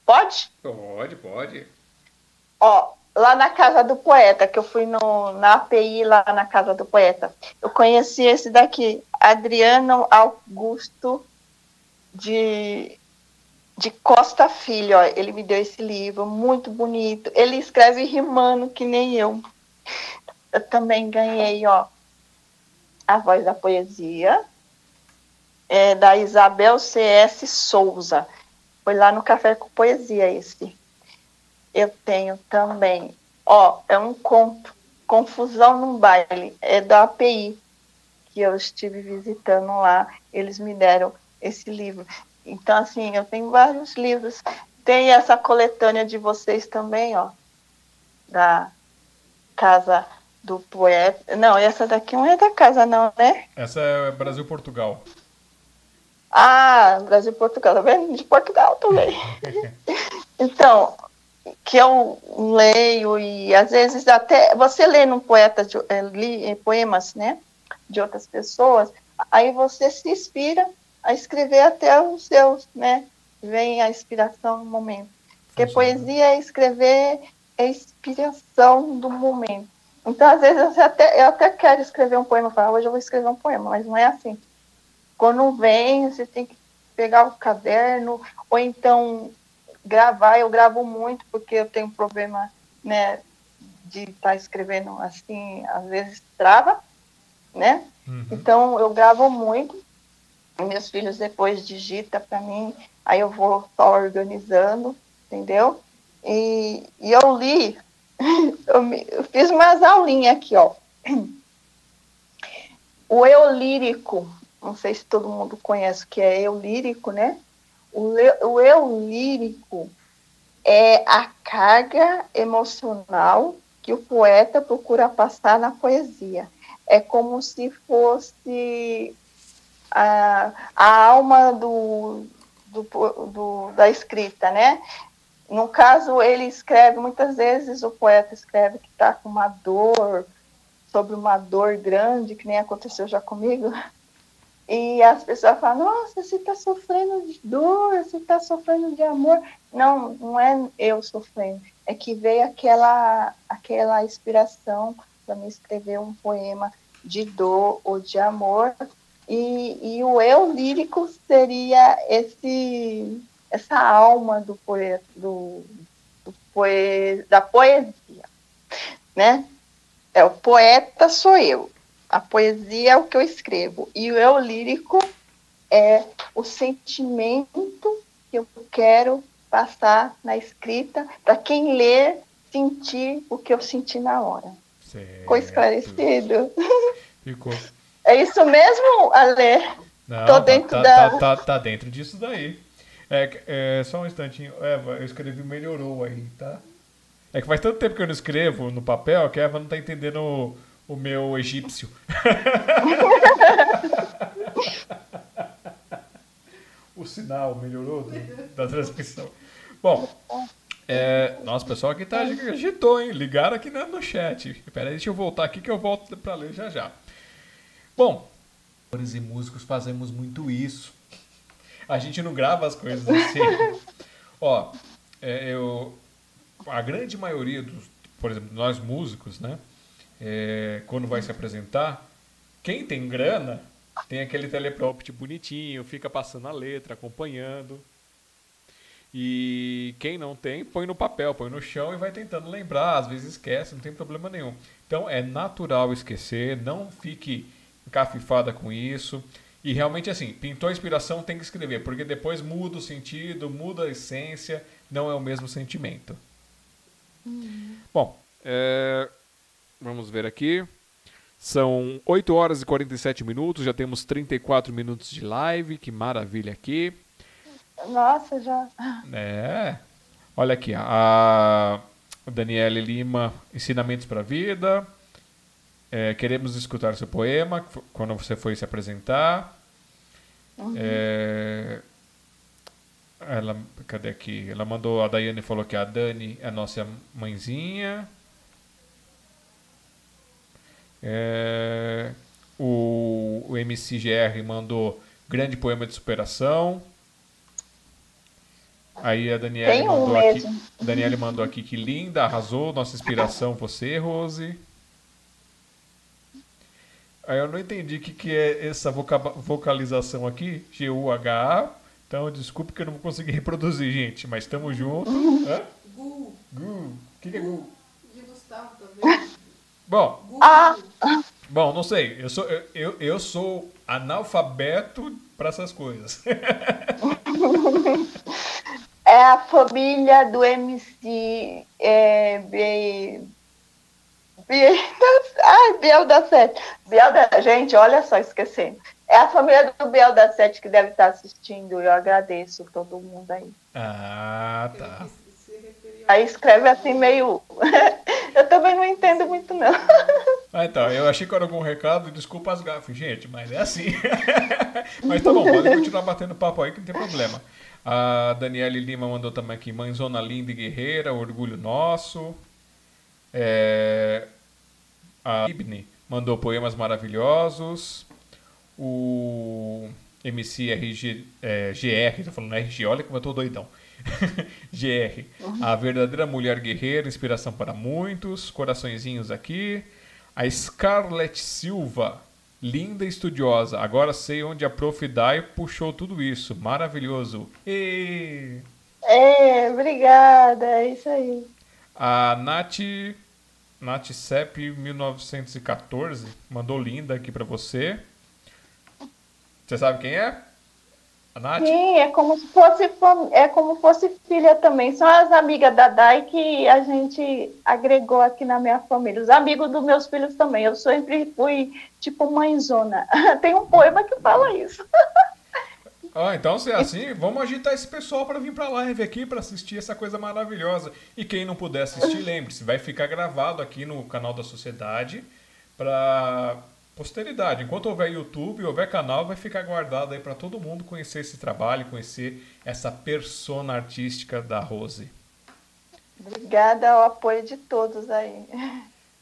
Pode? Pode, pode. Ó, lá na Casa do Poeta, que eu fui no, na API lá na Casa do Poeta, eu conheci esse daqui, Adriano Augusto de de Costa Filho, ó, ele me deu esse livro, muito bonito. Ele escreve rimando que nem eu. Eu também ganhei, ó, A Voz da Poesia, é, da Isabel C.S. Souza. Foi lá no Café com Poesia esse. Eu tenho também, ó, é um conto, Confusão num Baile, é da API, que eu estive visitando lá. Eles me deram esse livro. Então, assim, eu tenho vários livros. Tem essa coletânea de vocês também, ó, da Casa do Poeta. Não, essa daqui não é da casa, não, né? Essa é Brasil-Portugal. Ah, Brasil-Portugal, tá vendo? De Portugal também. <laughs> então, que eu leio e às vezes até você lê num poeta de, é, li, poemas, né, de outras pessoas, aí você se inspira a escrever até os seus, né? Vem a inspiração no momento. Porque poesia é escrever é inspiração do momento. Então, às vezes, eu até, eu até quero escrever um poema, falar, hoje eu vou escrever um poema, mas não é assim. Quando vem, você tem que pegar o caderno, ou então gravar, eu gravo muito, porque eu tenho problema, né, de estar tá escrevendo assim, às vezes trava, né? Uhum. Então, eu gravo muito, meus filhos depois digita para mim, aí eu vou só organizando, entendeu? E, e eu li, <laughs> eu, me, eu, fiz umas aulinhas aqui, ó. O eu lírico, não sei se todo mundo conhece o que é eu lírico, né? O, o eu lírico é a carga emocional que o poeta procura passar na poesia. É como se fosse a, a alma do, do, do, da escrita, né? No caso, ele escreve, muitas vezes o poeta escreve que está com uma dor, sobre uma dor grande, que nem aconteceu já comigo, e as pessoas falam, nossa, você está sofrendo de dor, você está sofrendo de amor. Não, não é eu sofrendo, é que veio aquela, aquela inspiração para me escrever um poema de dor ou de amor, e, e o eu lírico seria esse, essa alma do poeta, do, do poe, da poesia, né? É, o poeta sou eu, a poesia é o que eu escrevo, e o eu lírico é o sentimento que eu quero passar na escrita para quem lê sentir o que eu senti na hora. Certo. Ficou esclarecido? Ficou. É isso mesmo, Ale? Não, Tô tá, dentro tá, da... Tá, tá, tá, dentro disso daí. É, é, só um instantinho. Eva, eu escrevi melhorou aí, tá? É que faz tanto tempo que eu não escrevo no papel que a Eva não tá entendendo o, meu egípcio. <laughs> o sinal melhorou do- da transmissão. Bom, é, nossa, o pessoal aqui tá agitou, hein? Ligaram aqui no, chat. Pera aí, deixa eu voltar aqui que eu volto pra ler já já. Bom, e músicos fazemos muito isso. A gente não grava as coisas assim. Ó, é, eu, a grande maioria dos, por exemplo, nós músicos, né? É, quando vai se apresentar, quem tem grana tem aquele teleprompter bonitinho, fica passando a letra, acompanhando. E quem não tem, põe no papel, põe no chão e vai tentando lembrar, às vezes esquece, não tem problema nenhum. Então é natural esquecer, não fique encafifada com isso. E realmente assim, pintou a inspiração, tem que escrever, porque depois muda o sentido, muda a essência, não é o mesmo sentimento. Bom, é, vamos ver aqui. São 8 horas e 47 minutos, já temos 34 minutos de live, que maravilha aqui. Nossa, já. É. Olha aqui, a Daniele Lima, Ensinamentos para a Vida. É, queremos escutar seu poema quando você foi se apresentar. É, ela, cadê aqui? Ela mandou, a Daiane falou que a Dani é a nossa mãezinha. É, o, o MCGR mandou grande poema de superação. Aí a Daniela um mandou aqui. mesmo. Daniela mandou aqui que linda, arrasou, nossa inspiração você, Rose. Aí eu não entendi o que, que é essa vocaba- vocalização aqui, G-U-H-A. Então desculpe que eu não vou conseguir <laughs> reproduzir, gente, mas estamos juntos. Gu, Gu. O que, que é Gu? de Gustavo também. Bom, Ah. bom, não sei. Eu sou, eu, eu, sou analfabeto para essas coisas. <laughs> É a família do MC é, B... B... <laughs> Ai, Biel da Sete. Biel da... Gente, olha só, esquecendo. É a família do Biel da Sete que deve estar assistindo. Eu agradeço todo mundo aí. ah, tá. Aí escreve assim meio. Eu também não entendo muito, não. Ah, então, eu achei que era algum recado, desculpa as gafes, gente, mas é assim. <laughs> mas tá bom, pode continuar batendo papo aí que não tem problema. A Daniele Lima mandou também aqui, mãezona linda e guerreira, orgulho nosso. É, A Ibne mandou poemas maravilhosos. O MC RG, é, GR, tô falando RG, olha como eu tô doidão. <laughs> GR, a verdadeira mulher guerreira, inspiração para muitos, coraçõezinhos aqui. A Scarlett Silva, linda e estudiosa. Agora sei onde a Prof. Dai puxou tudo isso. Maravilhoso. E É, obrigada. É isso aí. a Nath, Nath Sepp 1914 mandou linda aqui para você. Você sabe quem é? Sim, é como se fosse é como fosse filha também. São as amigas da Dai que a gente agregou aqui na minha família. Os amigos dos meus filhos também. Eu sempre fui tipo mãezona. <laughs> Tem um poema que fala isso. <laughs> Ah, então se é assim, vamos agitar esse pessoal para vir para a live aqui para assistir essa coisa maravilhosa. E quem não puder assistir, lembre-se, vai ficar gravado aqui no canal da Sociedade para posteridade. Enquanto houver YouTube, houver canal, vai ficar guardado aí para todo mundo conhecer esse trabalho, conhecer essa persona artística da Rose. Obrigada ao apoio de todos aí.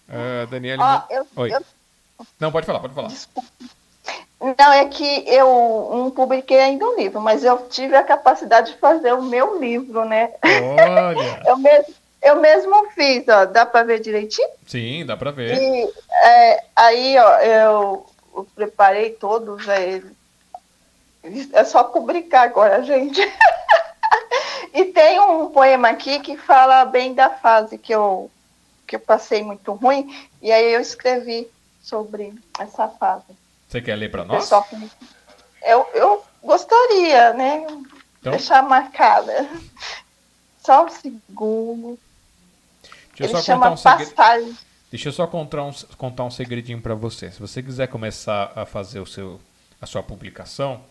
Uh, Daniele. Ó, eu, Oi. eu- Não, pode falar, pode falar. não, é que eu não publiquei ainda um livro, mas eu tive a capacidade de fazer o meu livro, né? Olha! <laughs> Eu mesmo, eu mesmo fiz, ó. Dá para ver direitinho? Sim, dá para ver. E é, aí, ó, eu, eu preparei todos. aí, é só publicar agora, gente. <laughs> e tem um poema aqui que fala bem da fase que eu, que eu passei muito ruim. E aí eu escrevi sobre essa fase. Você quer ler para nós? que- eu, eu gostaria, né? Então, Deixar marcada. Só um segundo. Deixa eu só chama contar um. Deixa eu só contar um, contar um segredinho para você. Se você quiser começar a fazer o seu, a sua publicação,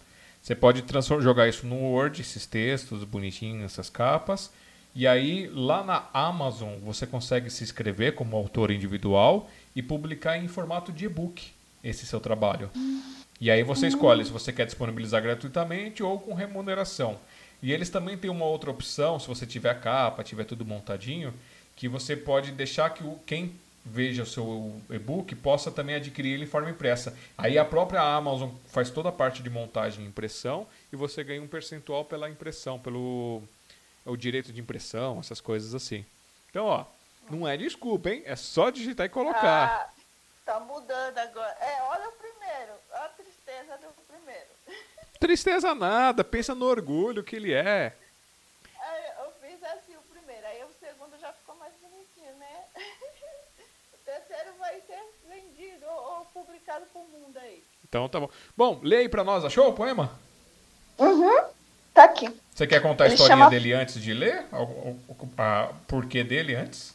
você pode jogar isso no Word, esses textos bonitinhos, essas capas, E aí, lá na Amazon, você consegue se inscrever como autor individual e publicar em formato de e-book esse seu trabalho. E aí você escolhe se você quer disponibilizar gratuitamente ou com remuneração. E eles também têm uma outra opção, se você tiver a capa, tiver tudo montadinho, que você pode deixar que o, quem veja o seu e-book possa também adquirir ele em forma impressa. Aí a própria Amazon faz toda a parte de montagem e impressão e você ganha um percentual pela impressão, pelo o direito de impressão, essas coisas assim. Então, ó, não é desculpa, hein? É só digitar e colocar. Ah, tá mudando agora. É, olha o primeiro. Olha a tristeza do primeiro. <laughs> Tristeza nada, pensa no orgulho que ele é. Aí eu fiz assim o primeiro, aí o segundo já ficou mais bonitinho, né? O terceiro vai ser vendido ou, ou publicado pro mundo aí. Então tá bom. Bom, lê aí pra nós, achou o poema? Uhum. Tá aqui. Você quer contar a Ele historinha chama- dele antes de ler? O, o, o a porquê dele antes?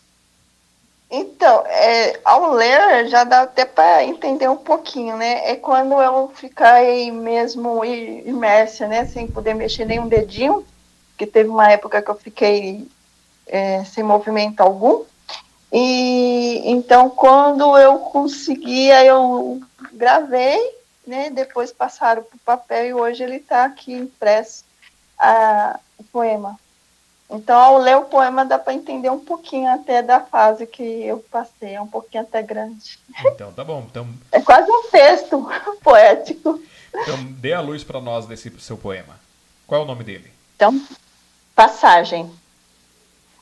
Então, é, ao ler já dá até para entender um pouquinho, né? É quando eu fiquei mesmo i- imersa, né? Sem poder mexer nenhum dedinho, que teve uma época que eu fiquei é, sem movimento algum. E então, quando eu conseguia, eu gravei, né? Depois passaram para o papel e hoje ele está aqui impresso, a, o poema. Então, ao ler o poema, dá para entender um pouquinho até da fase que eu passei, é um pouquinho até grande. Então tá bom. Então, É quase um texto <laughs> poético. então dê a luz pra nós desse seu poema. Qual é o nome dele? Então, passagem.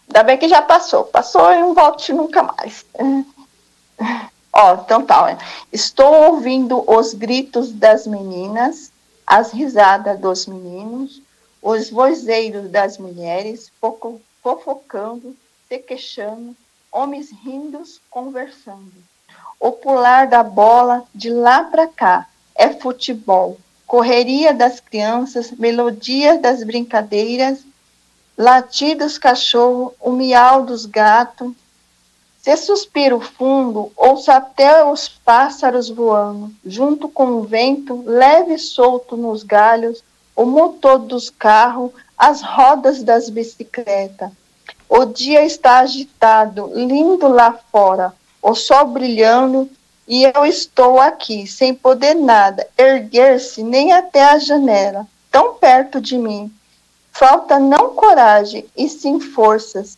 Ainda bem que já passou. Passou e não volte nunca mais. <laughs> Ó, então tá. Estou ouvindo os gritos das meninas, as risadas dos meninos, os vozeiros das mulheres fofocando, se queixando, homens rindo, conversando. O pular da bola de lá para cá é futebol. Correria das crianças, melodia das brincadeiras, latidos cachorro, o miau dos gatos. Se suspiro fundo, ouço até os pássaros voando, junto com o vento leve e solto nos galhos, o motor dos carros, as rodas das bicicletas. O dia está agitado, lindo lá fora, o sol brilhando, e eu estou aqui, sem poder nada, erguer-se nem até a janela, tão perto de mim. Falta não coragem, e sim forças.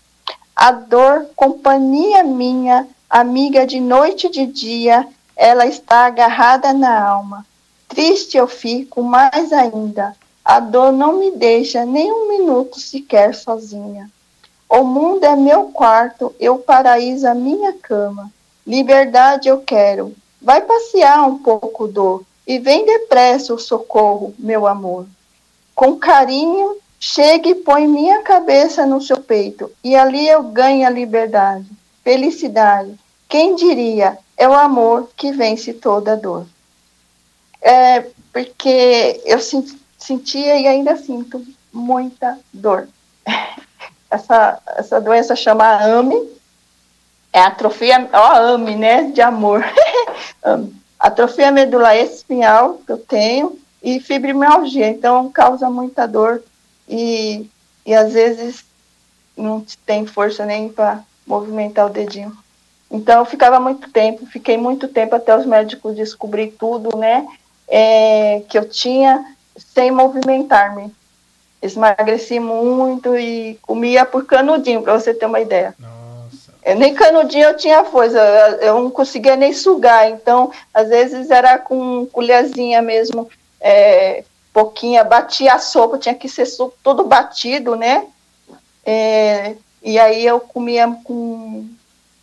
A dor, companhia minha, amiga de noite e de dia, ela está agarrada na alma. Triste eu fico mais ainda. A dor não me deixa nem um minuto sequer sozinha. O mundo é meu quarto, eu paraíso a minha cama. Liberdade eu quero. Vai passear um pouco, dor, e vem depressa o socorro, meu amor. Com carinho, chegue e põe minha cabeça no seu peito, e ali eu ganho a liberdade, felicidade. Quem diria? É o amor que vence toda dor. É porque eu sen- sentia e ainda sinto muita dor. <laughs> Essa, essa doença chama AME, é atrofia, ó, AME, né, de amor. <laughs> Atrofia medular espinhal que eu tenho e fibromialgia, então causa muita dor e, e às vezes não tem força nem para movimentar o dedinho. Então eu ficava muito tempo, fiquei muito tempo até os médicos descobrir tudo, né, é, que eu tinha sem movimentar-me. Emagreci muito e comia por canudinho, para você ter uma ideia. Nossa. Eu, nem canudinho eu tinha força, eu eu não conseguia nem sugar, então às vezes era com colherzinha mesmo, é, pouquinha, batia a sopa, tinha que ser suco todo batido, né? É, e aí eu comia com,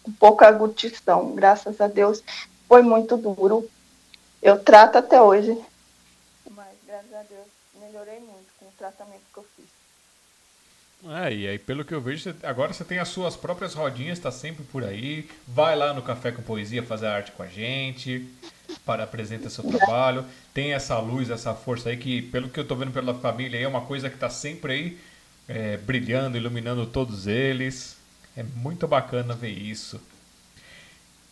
com pouca aglutição, graças a Deus, foi muito duro. Eu trato até hoje, mas graças a Deus melhorei muito com o tratamento que eu fiz. É, e aí pelo que eu vejo, agora você tem as suas próprias rodinhas, está sempre por aí. Vai lá no Café com Poesia fazer arte com a gente, para apresenta seu trabalho. Tem essa luz, essa força aí que, pelo que eu tô vendo pela família, é uma coisa que está sempre aí é, brilhando, iluminando todos eles. É muito bacana ver isso.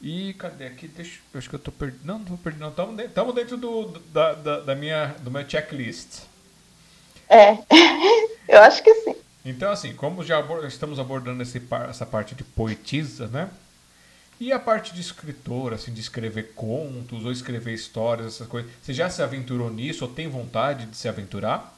E cadê aqui? Deixa, eu acho que eu tô perdido. Não, não tô perdido. Não, estamos dentro, tamo dentro do, da, da, da minha, do meu checklist. É, <laughs> eu acho que sim. Então, assim, como já estamos abordando esse essa parte de poetisa, né? E a parte de escritor, assim, de escrever contos ou escrever histórias, essas coisas. Você já se aventurou nisso ou tem vontade de se aventurar?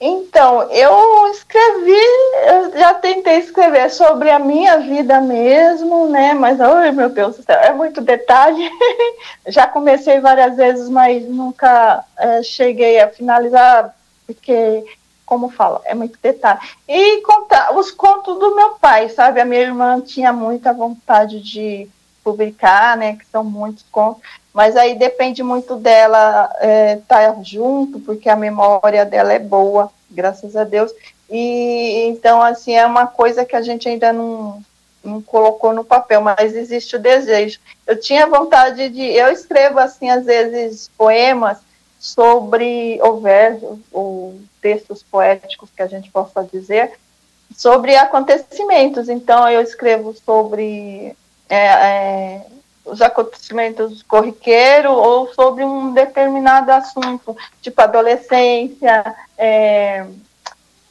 Então, eu escrevi, eu já tentei escrever sobre a minha vida mesmo, né? Mas, ai meu Deus do céu, é muito detalhe. <laughs> já comecei várias vezes, mas nunca eh, cheguei a finalizar, porque, como falo, é muito detalhe. E contar os contos do meu pai, sabe? A minha irmã tinha muita vontade de publicar, né? Que são muitos contos. Mas aí depende muito dela estar tá junto, porque a memória dela é boa, graças a Deus. E então, assim, é uma coisa que a gente ainda não, não colocou no papel, mas existe o desejo. Eu tinha vontade de. Eu escrevo, assim, às vezes, poemas sobre, ou versos, ou textos poéticos que a gente possa dizer, sobre acontecimentos. Então, eu escrevo sobre. É, é, os acontecimentos corriqueiros ou sobre um determinado assunto, tipo adolescência, é,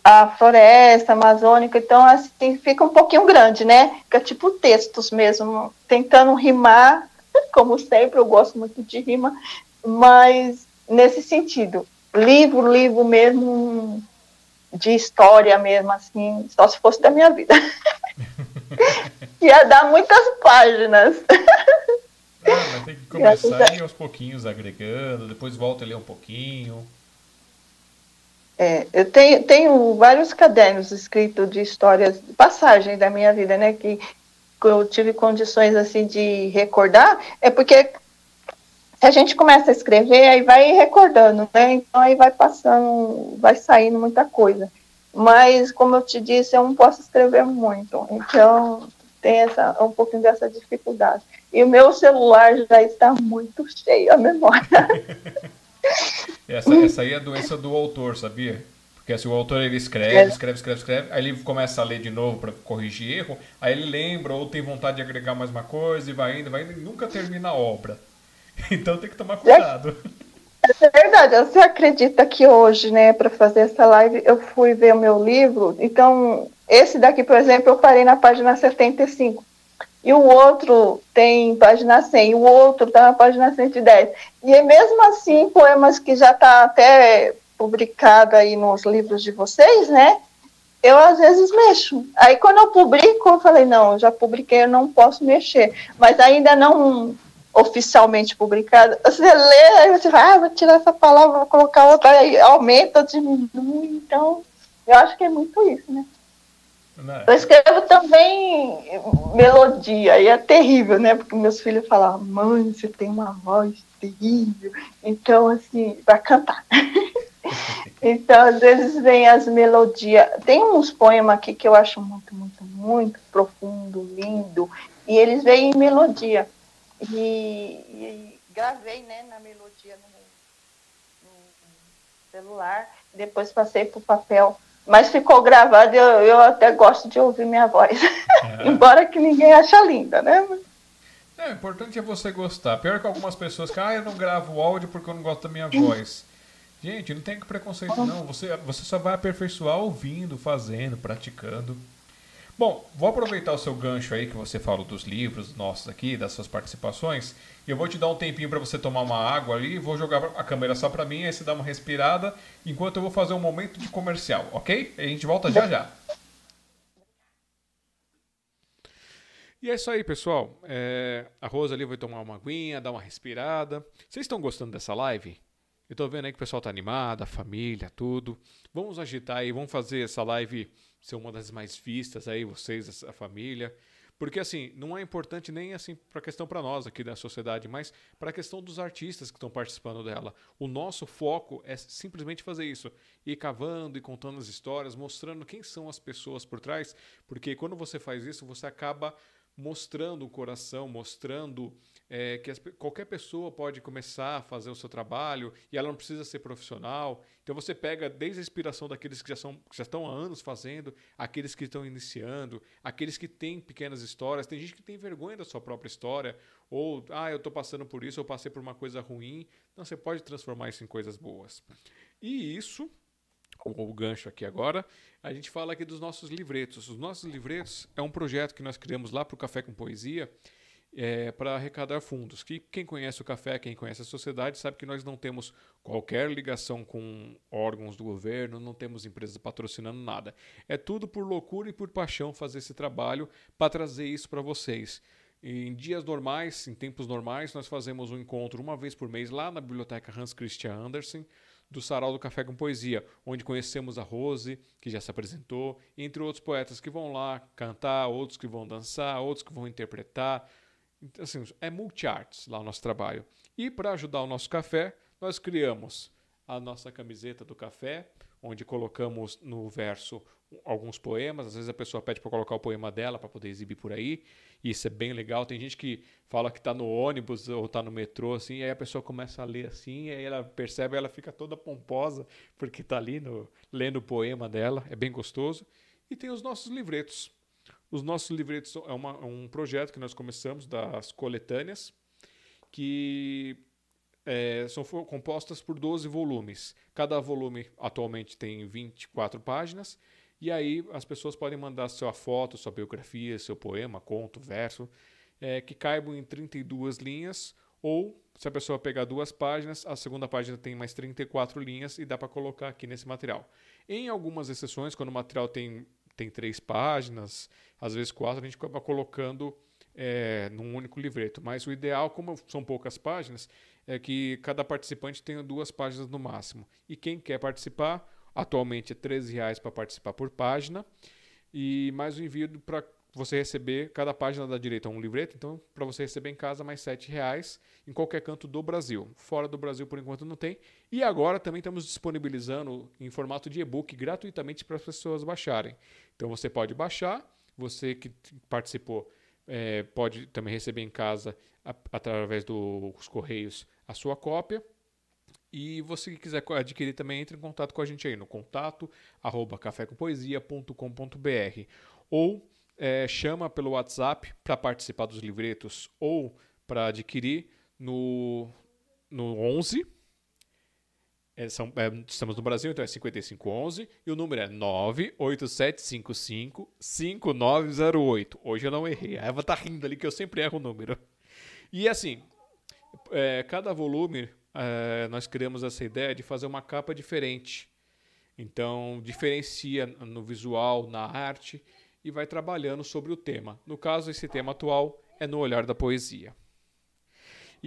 a floresta amazônica, então assim fica um pouquinho grande, né? Fica tipo textos mesmo, tentando rimar, <laughs> como sempre, eu gosto muito de rima, mas nesse sentido, livro, livro mesmo de história mesmo, assim, só se fosse da minha vida. <laughs> Ia dar muitas páginas. Ah, mas tem que começar aí aos pouquinhos agregando, depois volta a ler um pouquinho. É, eu tenho, tenho vários cadernos escritos de histórias, passagem da minha vida, né? Que, eu tive condições assim de recordar, é porque a gente começa a escrever, aí vai recordando, né? Então aí vai passando, vai saindo muita coisa. Mas, como eu te disse, eu não posso escrever muito. Então, tem essa, um pouquinho dessa dificuldade. E o meu celular já está muito cheio, a memória. <laughs> essa, essa aí é a doença do autor, sabia? Porque assim, o autor ele escreve, escreve, escreve, escreve, aí ele começa a ler de novo para corrigir erro, aí ele lembra ou tem vontade de agregar mais uma coisa e vai indo, vai indo e nunca termina a obra. <laughs> Então tem que tomar cuidado. É verdade, você acredita que hoje, né, para fazer essa live, eu fui ver o meu livro, então esse daqui, por exemplo, eu parei na página 75. E o outro tem página 100, e o outro está na página 110. E mesmo assim, poemas que já está até publicado aí nos livros de vocês, né? Eu às vezes mexo. Aí quando eu publico, eu falei, não, eu já publiquei, eu não posso mexer. Mas ainda não oficialmente publicado, você lê, aí você vai, ah, vou tirar essa palavra, vou colocar outra, aí aumenta, diminui, então eu acho que é muito isso, né? Não. Eu escrevo também melodia, e é terrível, né? Porque meus filhos falam, mãe, você tem uma voz terrível, então, assim, vai cantar. <laughs> então, às vezes vem as melodias. Tem uns poemas aqui que eu acho muito, muito, muito profundo, lindo, e eles vêm em melodia. E, e gravei né, na melodia no, no, celular, depois passei para o papel. Mas ficou gravado, eu, eu até gosto de ouvir minha voz. É. <laughs> Embora que ninguém acha linda, né? É, o importante é você gostar. Pior que algumas pessoas que, ah, eu não gravo áudio porque eu não gosto da minha voz. Gente, não tem preconceito não. Você, você só vai aperfeiçoar ouvindo, fazendo, praticando. Bom, vou aproveitar o seu gancho aí que você falou dos livros nossos aqui, das suas participações, e eu vou te dar um tempinho para você tomar uma água ali, vou jogar a câmera só para mim, aí você dá uma respirada, enquanto eu vou fazer um momento de comercial, ok? A gente volta já já. E é isso aí, pessoal. É, a Rosa ali vai tomar uma aguinha, dar uma respirada. Vocês estão gostando dessa live? Eu tô vendo aí que o pessoal tá animado, a família, tudo. Vamos agitar aí, vamos fazer essa live ser uma das mais vistas aí, vocês, a família. Porque assim, não é importante nem assim para a questão para nós aqui da sociedade, mas para a questão dos artistas que estão participando dela. O nosso foco é simplesmente fazer isso, ir cavando e contando as histórias, mostrando quem são as pessoas por trás, porque quando você faz isso, você acaba mostrando o coração, mostrando é, que as, qualquer pessoa pode começar a fazer o seu trabalho e ela não precisa ser profissional. Então você pega desde a inspiração daqueles que já, são, que já estão há anos fazendo, aqueles que estão iniciando, aqueles que têm pequenas histórias. Tem gente que tem vergonha da sua própria história, ou, ah, eu estou passando por isso, eu passei por uma coisa ruim. Então você pode transformar isso em coisas boas. E isso o, o gancho aqui agora, a gente fala aqui dos nossos livretos. Os nossos livretos é um projeto que nós criamos lá para o Café com Poesia, é, para arrecadar fundos. Que quem conhece o café, quem conhece a sociedade, sabe que nós não temos qualquer ligação com órgãos do governo, não temos empresas patrocinando nada. É tudo por loucura e por paixão fazer esse trabalho para trazer isso para vocês. Em dias normais, em tempos normais, nós fazemos um encontro uma vez por mês lá na biblioteca Hans Christian Andersen, do Sarau do Café com Poesia, onde conhecemos a Rose, que já se apresentou, entre outros poetas que vão lá cantar, outros que vão dançar, outros que vão interpretar. Então, assim, é multi-arts lá o nosso trabalho. E para ajudar o nosso café, nós criamos a nossa camiseta do café, onde colocamos no verso alguns poemas. Às vezes a pessoa pede para colocar o poema dela para poder exibir por aí. E isso é bem legal. Tem gente que fala que está no ônibus ou está no metrô, assim, e aí a pessoa começa a ler assim, e aí ela percebe, ela fica toda pomposa, porque está ali no, lendo o poema dela. É bem gostoso. E tem os nossos livretos. Os nossos livretos é uma, um projeto que nós começamos das coletâneas, que é, são compostas por 12 volumes. Cada volume atualmente tem 24 páginas. E aí as pessoas podem mandar sua foto, sua biografia, seu poema, conto, verso, é, que caibam em 32 linhas. Ou, se a pessoa pegar duas páginas, a segunda página tem mais 34 linhas e dá para colocar aqui nesse material. Em algumas exceções, quando o material tem, tem três páginas, às vezes quatro, a gente acaba colocando é, num único livreto. Mas o ideal, como são poucas páginas, é que cada participante tenha duas páginas no máximo. E quem quer participar, atualmente é R$ reais para participar por página. E mais o envio para você receber, cada página da direita um livreto, então para você receber em casa mais R$ reais em qualquer canto do Brasil. Fora do Brasil, por enquanto, não tem. E agora também estamos disponibilizando em formato de e-book gratuitamente para as pessoas baixarem. Então você pode baixar, você que participou é, pode também receber em casa a, através dos correios a sua cópia. E você que quiser adquirir também, entre em contato com a gente aí no contato arroba cafécompoesia.com.br ou é, chama pelo WhatsApp para participar dos livretos ou para adquirir no, no 11 é, são, é, estamos no Brasil, então é 5511 e o número é 987555908. Hoje eu não errei. A Eva tá rindo ali que eu sempre erro o número. E assim, é, cada volume é, nós criamos essa ideia de fazer uma capa diferente. Então, diferencia no visual, na arte e vai trabalhando sobre o tema. No caso, esse tema atual é no olhar da poesia.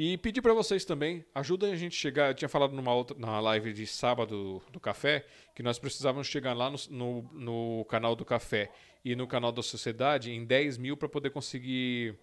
E pedir para vocês também, ajudem a gente chegar. Eu tinha falado numa outra, na live de sábado do café que nós precisávamos chegar lá no, no, no canal do café e no canal da sociedade em 10 mil para poder conseguir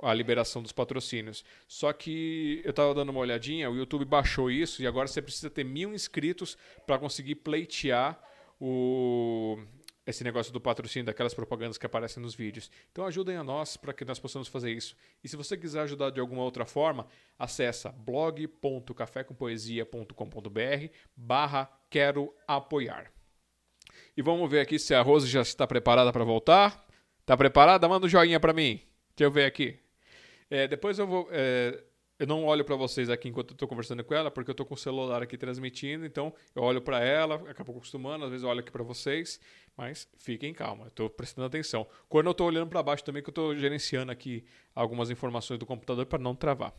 a liberação dos patrocínios. Só que eu estava dando uma olhadinha, o YouTube baixou isso e agora você precisa ter mil inscritos para conseguir pleitear o, esse negócio do patrocínio daquelas propagandas que aparecem nos vídeos. Então ajudem a nós para que nós possamos fazer isso. E se você quiser ajudar de alguma outra forma, acessa blog.cafécompoesia.com.br barra quero apoiar. E vamos ver aqui se a Rose já está preparada para voltar. Está preparada? Manda um joinha para mim. Deixa eu ver aqui. É, depois eu vou... É, eu não olho para vocês aqui enquanto eu estou conversando com ela, porque eu estou com o celular aqui transmitindo, então eu olho para ela, acabo acostumando, às vezes eu olho aqui para vocês, mas fiquem calma, estou prestando atenção. Quando eu estou olhando para baixo também, que eu estou gerenciando aqui algumas informações do computador para não travar.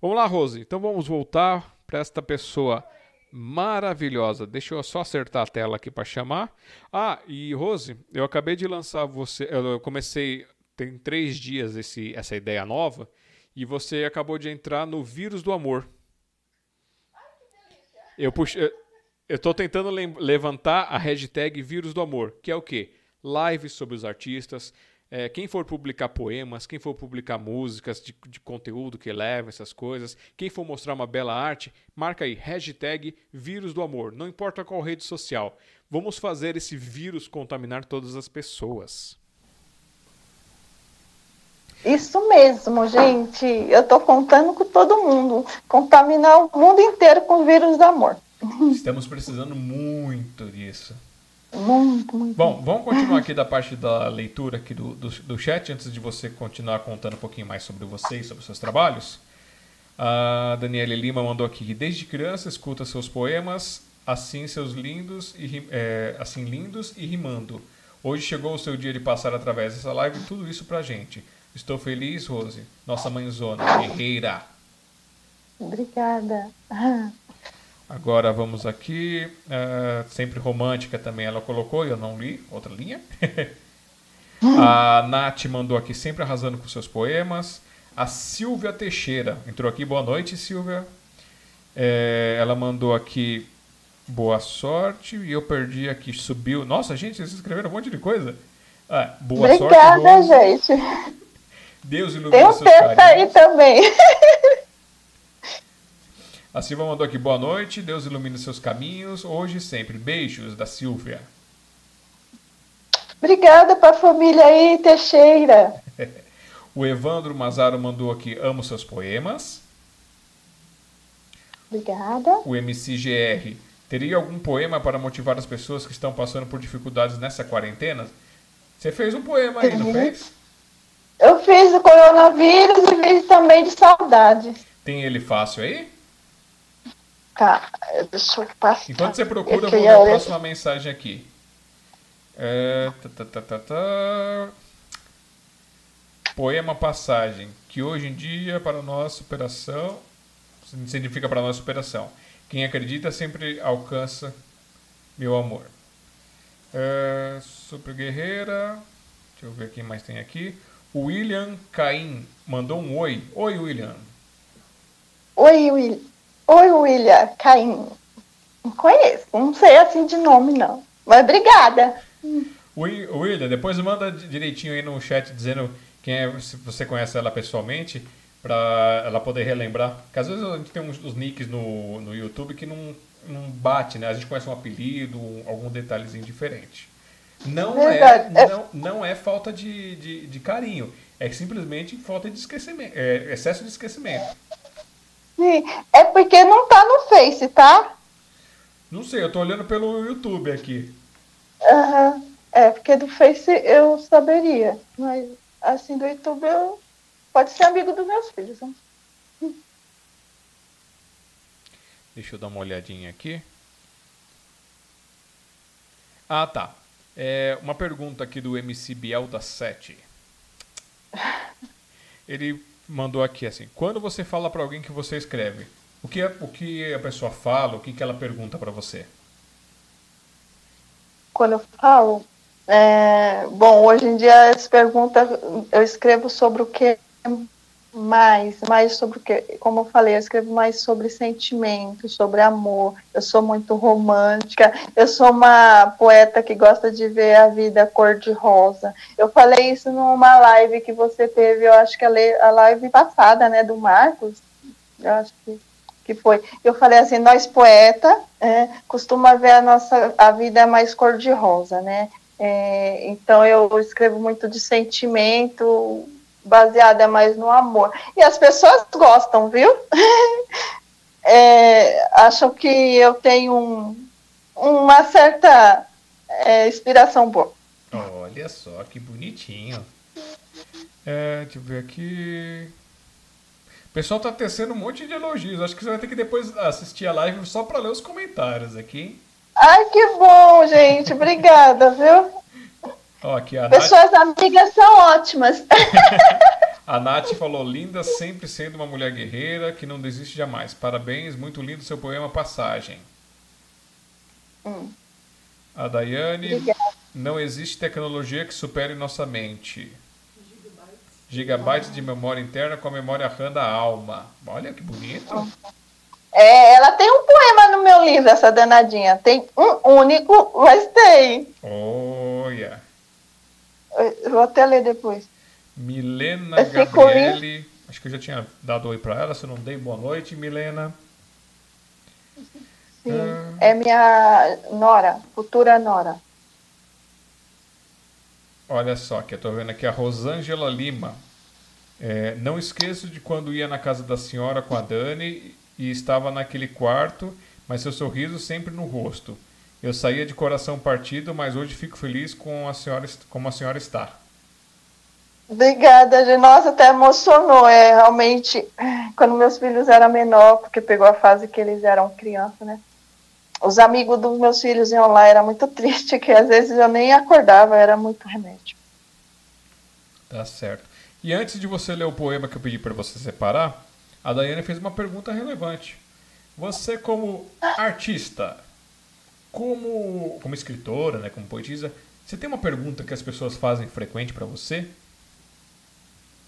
Vamos lá, Rose, então vamos voltar para esta pessoa maravilhosa. Deixa eu só acertar a tela aqui para chamar. Ah, e Rose, eu acabei de lançar você, eu comecei, tem três dias esse, essa ideia nova, e você acabou de entrar no vírus do amor. Eu eu estou tentando levantar a hashtag vírus do amor, que é o quê? Lives sobre os artistas, é, quem for publicar poemas, quem for publicar músicas de, de, conteúdo que leva essas coisas, quem for mostrar uma bela arte, marca aí hashtag vírus do amor, não importa qual rede social. Vamos fazer esse vírus contaminar todas as pessoas. Isso mesmo, gente. Eu estou contando com todo mundo. Contaminar o mundo inteiro com o vírus do amor. Estamos precisando muito disso. Muito, muito. Bom, vamos continuar aqui da parte da leitura aqui do, do, do chat, antes de você continuar contando um pouquinho mais sobre você e sobre seus trabalhos. A Daniela Lima mandou aqui que desde criança escuta seus poemas assim seus lindos e é, assim lindos e rimando. Hoje chegou o seu dia de passar através dessa live tudo isso pra gente. Estou feliz, Rose, nossa mãezona, guerreira. Obrigada. <laughs> Agora vamos aqui, é, sempre romântica também ela colocou, eu não li, outra linha. <laughs> A Nath mandou aqui, sempre arrasando com seus poemas. A Silvia Teixeira entrou aqui, boa noite, Silvia. É, ela mandou aqui, boa sorte. E eu perdi aqui, subiu. Nossa, gente, vocês escreveram um monte de coisa. Ah, boa Obrigada, sorte, Rose. gente. Deus ilumine Tem um seus texto carinhos. aí também. <laughs> A Silvia mandou aqui, boa noite. Deus ilumine seus caminhos, hoje e sempre. Beijos, da Silvia. Obrigada para a família aí, Teixeira. <laughs> O Evandro Mazaro mandou aqui, amo seus poemas. Obrigada. O MCGR, teria algum poema para motivar as pessoas que estão passando por dificuldades nessa quarentena? Você fez um poema aí, não Uhum. fez? Eu fiz o coronavírus e fiz também de saudade. Tem ele fácil aí? Tá, deixa eu passar. Enquanto você procura, eu vou ler a próxima mensagem aqui. É, tá, tá, tá, tá, tá. Poema Passagem, que hoje em dia, para nós, superação, significa para nós superação. Quem acredita sempre alcança meu amor. É, super Guerreira, deixa eu ver quem mais tem aqui. O William Caim mandou um oi. Oi, William. Oi, Will. Oi, William. Caim. Não conheço, não sei assim de nome, não. Mas obrigada. Wi- William, depois manda di- direitinho aí no chat dizendo quem é, se você conhece ela pessoalmente, pra ela poder relembrar. Porque às vezes a gente tem uns os nicks no, no YouTube que não, não bate, né? A gente conhece um apelido, um- algum detalhezinho diferente. Não é, Verdade. É- não, não é falta de, de, de carinho, é simplesmente falta de esquecimento, é excesso de esquecimento. Sim, É porque não tá no Face, tá? Não sei, eu tô olhando pelo YouTube aqui. Aham. É, porque do Face eu saberia. Mas assim, do YouTube eu. Pode ser amigo dos meus filhos. né? Deixa eu dar uma olhadinha aqui. Ah, tá. É, uma pergunta aqui do MC Biel da 7. Ele mandou aqui assim: quando você fala para alguém que você escreve, o que, a- o que a pessoa fala, o que, que ela pergunta para você? Quando eu falo. é, bom, hoje em dia se pergunta, eu escrevo sobre o que mais, mais sobre o que, como eu falei, eu escrevo mais sobre sentimento, sobre amor. Eu sou muito romântica. Eu sou uma poeta que gosta de ver a vida cor de rosa. Eu falei isso numa live que você teve, eu acho que a live passada, né, do Marcos. Eu acho que que foi. Eu falei assim, nós poeta é, costuma ver a nossa a vida mais cor de rosa, né? É, então eu escrevo muito de sentimento, baseada mais no amor. E as pessoas gostam, viu? <laughs> É, acham que eu tenho um- uma certa é, inspiração boa. Olha só que bonitinho. É, deixa eu ver aqui. O pessoal tá tecendo um monte de elogios. Acho que você vai ter que depois assistir a live só para ler os comentários aqui? Ai, que bom, gente. Obrigada, viu? Ó, aqui a Nath, Pessoas amigas são ótimas. <laughs> a Nath falou: linda, sempre sendo uma mulher guerreira que não desiste jamais. Parabéns, muito lindo seu poema Passagem. Hum. A Daiane, Obrigada. não existe tecnologia que supere nossa mente. Gigabytes de memória interna com a memória RAM da alma. Olha que bonito. É, ela tem um poema no meu livro, essa danadinha. Tem um único, mas tem. Olha. Eu vou até ler depois. Milena fico Gabriele. Acho que eu já tinha dado oi pra ela, se eu não dei boa noite, Milena. Sim. Ah. É minha nora, futura nora. Olha só, que eu tô vendo aqui a Rosângela Lima. É, não esqueço de quando ia na casa da senhora com a Dani e estava naquele quarto, mas seu sorriso sempre no rosto. Eu saía de coração partido, mas hoje fico feliz com a senhora, como a senhora está. Obrigada, gente. Nossa, até emocionou. É realmente quando meus filhos eram menor, porque pegou a fase que eles eram criança, né? os amigos dos meus filhos iam lá, era muito <laughs> triste, que às vezes eu nem acordava, era muito remédio. Tá certo. E antes de você ler o poema que eu pedi para você separar, a Daiane fez uma pergunta relevante. Você como artista, como, como escritora, né, como poetisa, você tem uma pergunta que as pessoas fazem frequente para você?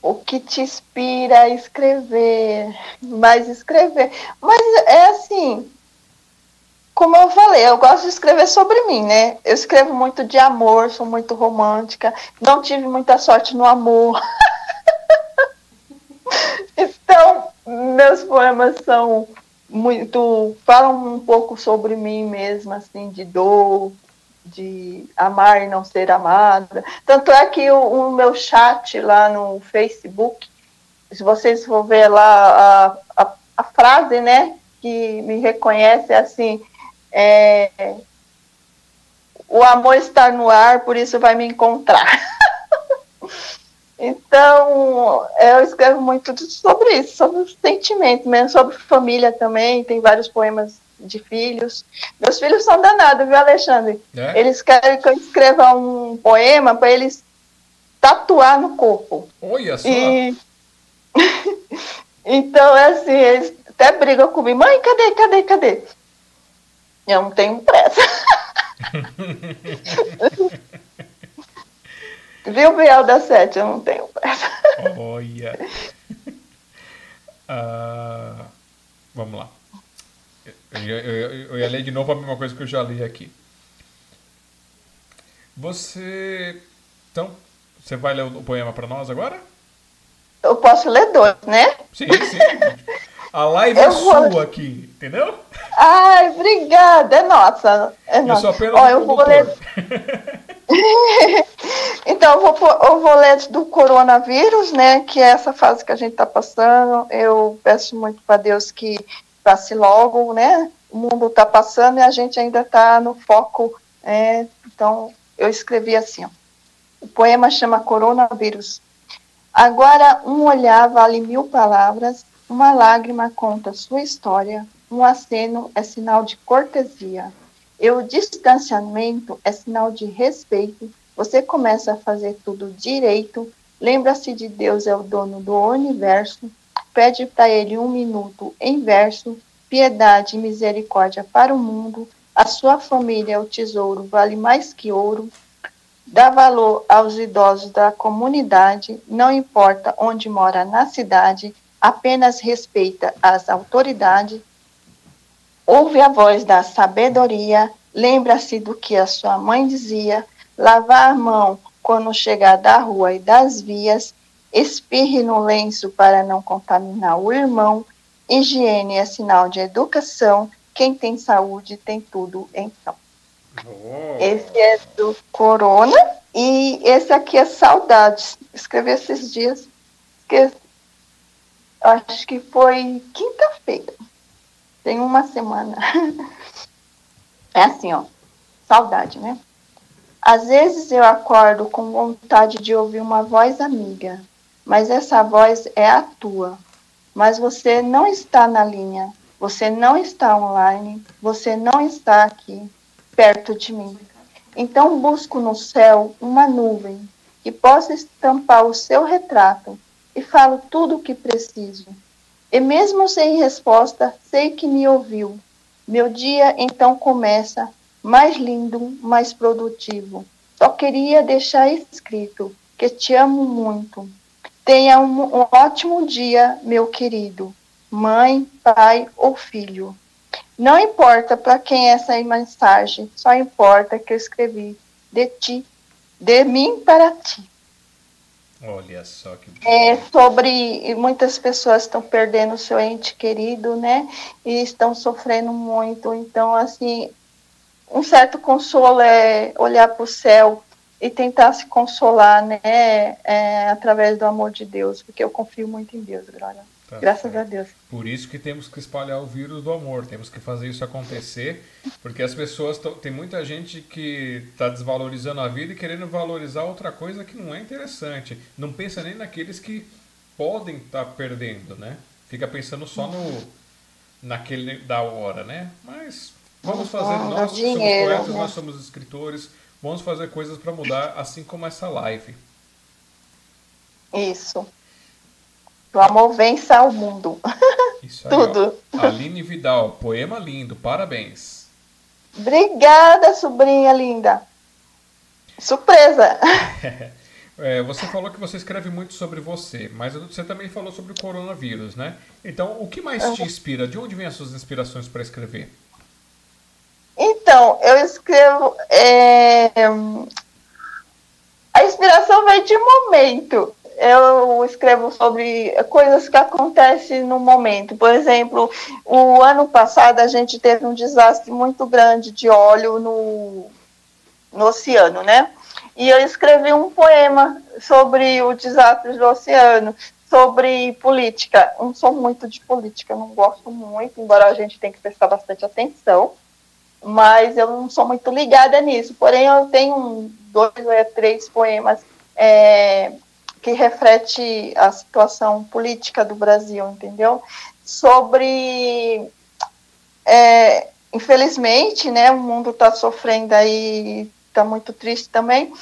O que te inspira a escrever? Mais escrever. Mas é assim, como eu falei, eu gosto de escrever sobre mim, né? Eu escrevo muito de amor, sou muito romântica, não tive muita sorte no amor. <laughs> então, meus poemas são muito falam um pouco sobre mim mesma, assim, de dor, de amar e não ser amada. Tanto é que o, o meu chat lá no Facebook, se vocês for ver lá a, a, a frase, né, que me reconhece é assim, é, o amor está no ar, por isso vai me encontrar. <laughs> Então, eu escrevo muito sobre isso, sobre os sentimentos, mesmo sobre família também. Tem vários poemas de filhos. Meus filhos são danados, viu, Alexandre? É? Eles querem que eu escreva um poema para eles tatuar no corpo. Olha só! E... <laughs> então, é assim, eles até brigam comigo. Mãe, cadê, cadê, cadê? Eu não tenho pressa. <laughs> <laughs> Viu, Biel da Sete? Eu não tenho pressa. Olha. <laughs> Ah, vamos lá. Eu, ia- eu, ia- eu ia ler de novo a mesma coisa que eu já li aqui. Você. Então, você vai ler o poema para nós agora? Eu posso ler dois, né? Sim, sim. A live é Eu vou- sua aqui, entendeu? Ai, obrigada. É nossa. É Eu nossa. sou apenas Ó, eu vou ler <laughs> <laughs> Então, eu vou, eu vou ler do coronavírus, né? Que é essa fase que a gente está passando. Eu peço muito para Deus que passe logo, né? O mundo está passando e a gente ainda está no foco. é, então, eu escrevi assim: ó. o poema chama Coronavírus. Agora, um olhar vale mil palavras, uma lágrima conta sua história, um aceno é sinal de cortesia. E o distanciamento é sinal de respeito. Você começa a fazer tudo direito. Lembra-se de Deus é o dono do universo. Pede para ele um minuto em verso. Piedade e misericórdia para o mundo. A sua família é o tesouro, vale mais que ouro. Dá valor aos idosos da comunidade. Não importa onde mora na cidade. Apenas respeita as autoridades. Ouve a voz da sabedoria, lembra-se do que a sua mãe dizia, lavar a mão quando chegar da rua e das vias, espirre no lenço para não contaminar o irmão, higiene é sinal de educação, quem tem saúde tem tudo então. Oh. Esse é do Corona e esse aqui é Saudades. Escrevi esses dias, que acho que foi quinta-feira. Tem uma semana. <laughs> É assim, ó. Saudade, né? Às vezes eu acordo com vontade de ouvir uma voz amiga, mas essa voz é a tua. Mas você não está na linha, você não está online, você não está aqui perto de mim. Então busco no céu uma nuvem que possa estampar o seu retrato e falo tudo o que preciso. E mesmo sem resposta, sei que me ouviu. Meu dia então começa mais lindo, mais produtivo. Só queria deixar escrito que te amo muito. Tenha um, um ótimo dia, meu querido, mãe, pai ou filho. Não importa para quem é essa mensagem, só importa que eu escrevi de ti, de mim para ti. Olha só que É sobre muitas pessoas estão perdendo o seu ente querido, né? E estão sofrendo muito. Então, assim, um certo consolo é olhar para o céu e tentar se consolar, né? É, através do amor de Deus, porque eu confio muito em Deus, Glória. Tá Graças certo. a Deus. Por isso que temos que espalhar o vírus do amor, temos que fazer isso acontecer, porque as pessoas tão, tem muita gente que está desvalorizando a vida e querendo valorizar outra coisa que não é interessante. Não pensa nem naqueles que podem estar perdendo, né? Fica pensando só no naquele da hora, né? Mas Vamos fazer, Ah, nós que somos dinheiro, poetas, né? nós somos escritores, vamos fazer coisas para mudar, assim como essa live. Isso. O amor vence ao mundo. <laughs> Isso aí, ó. Tudo. Aline Vidal, poema lindo, parabéns. Obrigada, sobrinha linda. Surpresa. <laughs> É, você falou que você escreve muito sobre você, mas você também falou sobre o coronavírus, né? Então, o que mais te inspira? De onde vêm as suas inspirações para escrever? Então, eu escrevo. é, A inspiração vem de momento. Eu escrevo sobre coisas que acontecem no momento. Por exemplo, o ano passado a gente teve um desastre muito grande de óleo no, no oceano, né? E eu escrevi um poema sobre o desastre do oceano, sobre política. Eu não sou muito de política, não gosto muito, embora a gente tenha que prestar bastante atenção mas eu não sou muito ligada nisso. Porém, eu tenho dois ou três poemas é, que reflete a situação política do Brasil, entendeu? Sobre, é, infelizmente, né, o mundo está sofrendo aí, está muito triste também,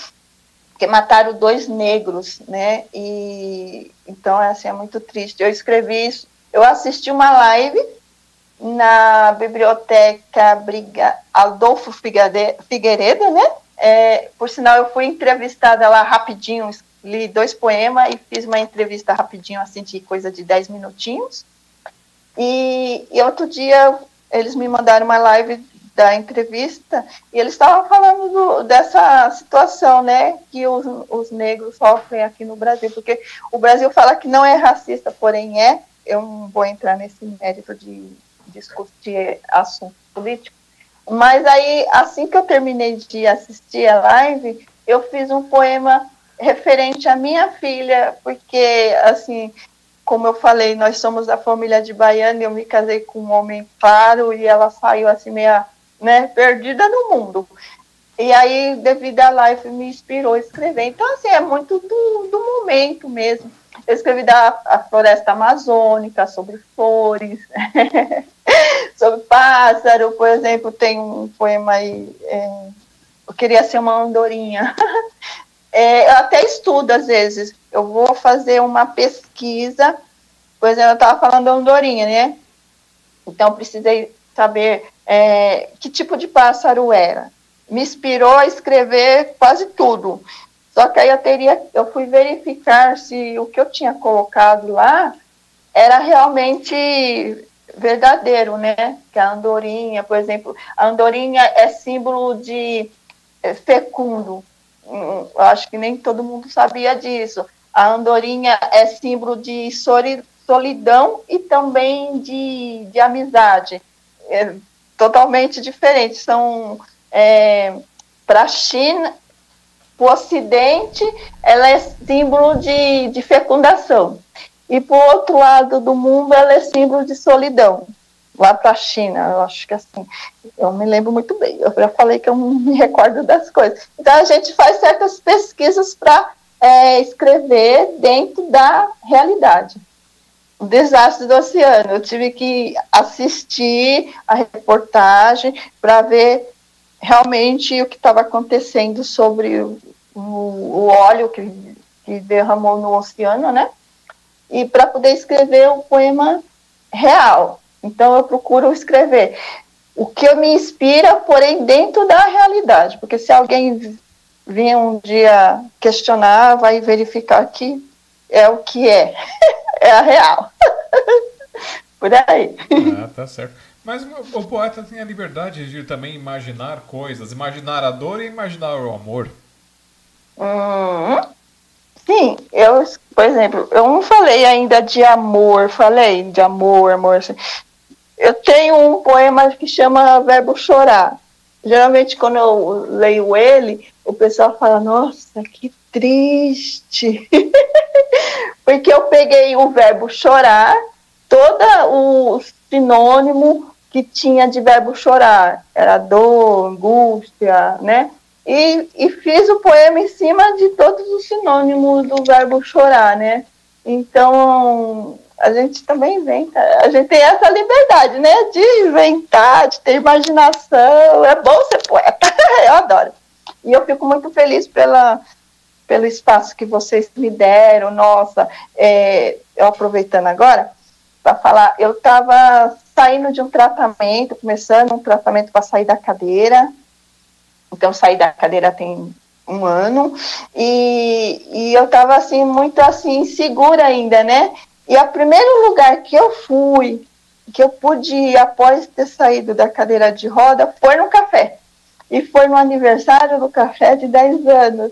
porque mataram dois negros, né? E então assim é muito triste. Eu escrevi isso. Eu assisti uma live na biblioteca Briga, Adolfo Figueiredo, né? É, por sinal, eu fui entrevistada lá rapidinho, li dois poemas e fiz uma entrevista rapidinho, assim, de coisa de 10 minutinhos. E, e outro dia eles me mandaram uma live da entrevista e eles estavam falando do, dessa situação, né, que os, os negros sofrem aqui no Brasil, porque o Brasil fala que não é racista, porém é. Eu não vou entrar nesse mérito de discutir assunto político. Mas aí, assim que eu terminei de assistir a live, eu fiz um poema referente à minha filha, porque, assim, como eu falei, nós somos da família de Baiana, eu me casei com um homem claro e ela saiu assim meia, né, perdida no mundo. E aí, devido à live, me inspirou a escrever. Então, assim, é muito do, do momento mesmo. Eu escrevi da a floresta amazônica, sobre flores, <laughs> sobre pássaro, por exemplo, tem um poema aí, é, eu queria ser uma andorinha. <laughs> É, eu até estudo às vezes, eu vou fazer uma pesquisa, por exemplo, eu estava falando da andorinha, né? Então, precisei saber é, que tipo de pássaro era. Me inspirou a escrever quase tudo. Só que aí eu teria, eu fui verificar se o que eu tinha colocado lá era realmente verdadeiro, né? Que a andorinha, por exemplo, a andorinha é símbolo de é, fecundo. Eu acho que nem todo mundo sabia disso. A andorinha é símbolo de soli- solidão e também de, de amizade. É totalmente diferente. São é, para a China, para o Ocidente, ela é símbolo de, de fecundação. E para o outro lado do mundo, ela é símbolo de solidão. Lá para a China, eu acho que assim, eu me lembro muito bem. Eu já falei que eu não me recordo das coisas. Então, a gente faz certas pesquisas para é, escrever dentro da realidade. O desastre do oceano. Eu tive que assistir a reportagem para ver realmente o que estava acontecendo sobre o, o óleo que, que derramou no oceano, né? E para poder escrever o poema real. Então eu procuro escrever o que me inspira, porém dentro da realidade, porque se alguém vir um dia questionar, vai verificar que é o que é, <laughs> é a real. <laughs> Por aí. Ah, tá certo. Mas o o poeta tem a liberdade de também imaginar coisas, imaginar a dor e imaginar o amor. Hum, sim, eu, por exemplo, eu não falei ainda de amor, falei de amor, amor. Eu tenho um poema que chama Verbo Chorar. Geralmente, quando eu leio ele, o pessoal fala: Nossa, que triste. <laughs> Porque eu peguei o verbo chorar, todo o sinônimo que tinha de verbo chorar, era dor, angústia, né? E, e fiz o poema em cima de todos os sinônimos do verbo chorar, né? Então, a gente também inventa. A gente tem essa liberdade, né? De inventar, de ter imaginação. É bom ser poeta. <laughs> Eu adoro. E eu fico muito feliz pela, pelo espaço que vocês me deram. Nossa, é, eu aproveitando agora para falar, eu estava saindo de um tratamento, começando um tratamento para sair da cadeira. Então, saí da cadeira tem um ano, e, e eu estava assim, muito assim, segura ainda, né? E o primeiro lugar que eu fui, que eu pude ir após ter saído da cadeira de roda, foi no café. E foi no aniversário do café de 10 anos.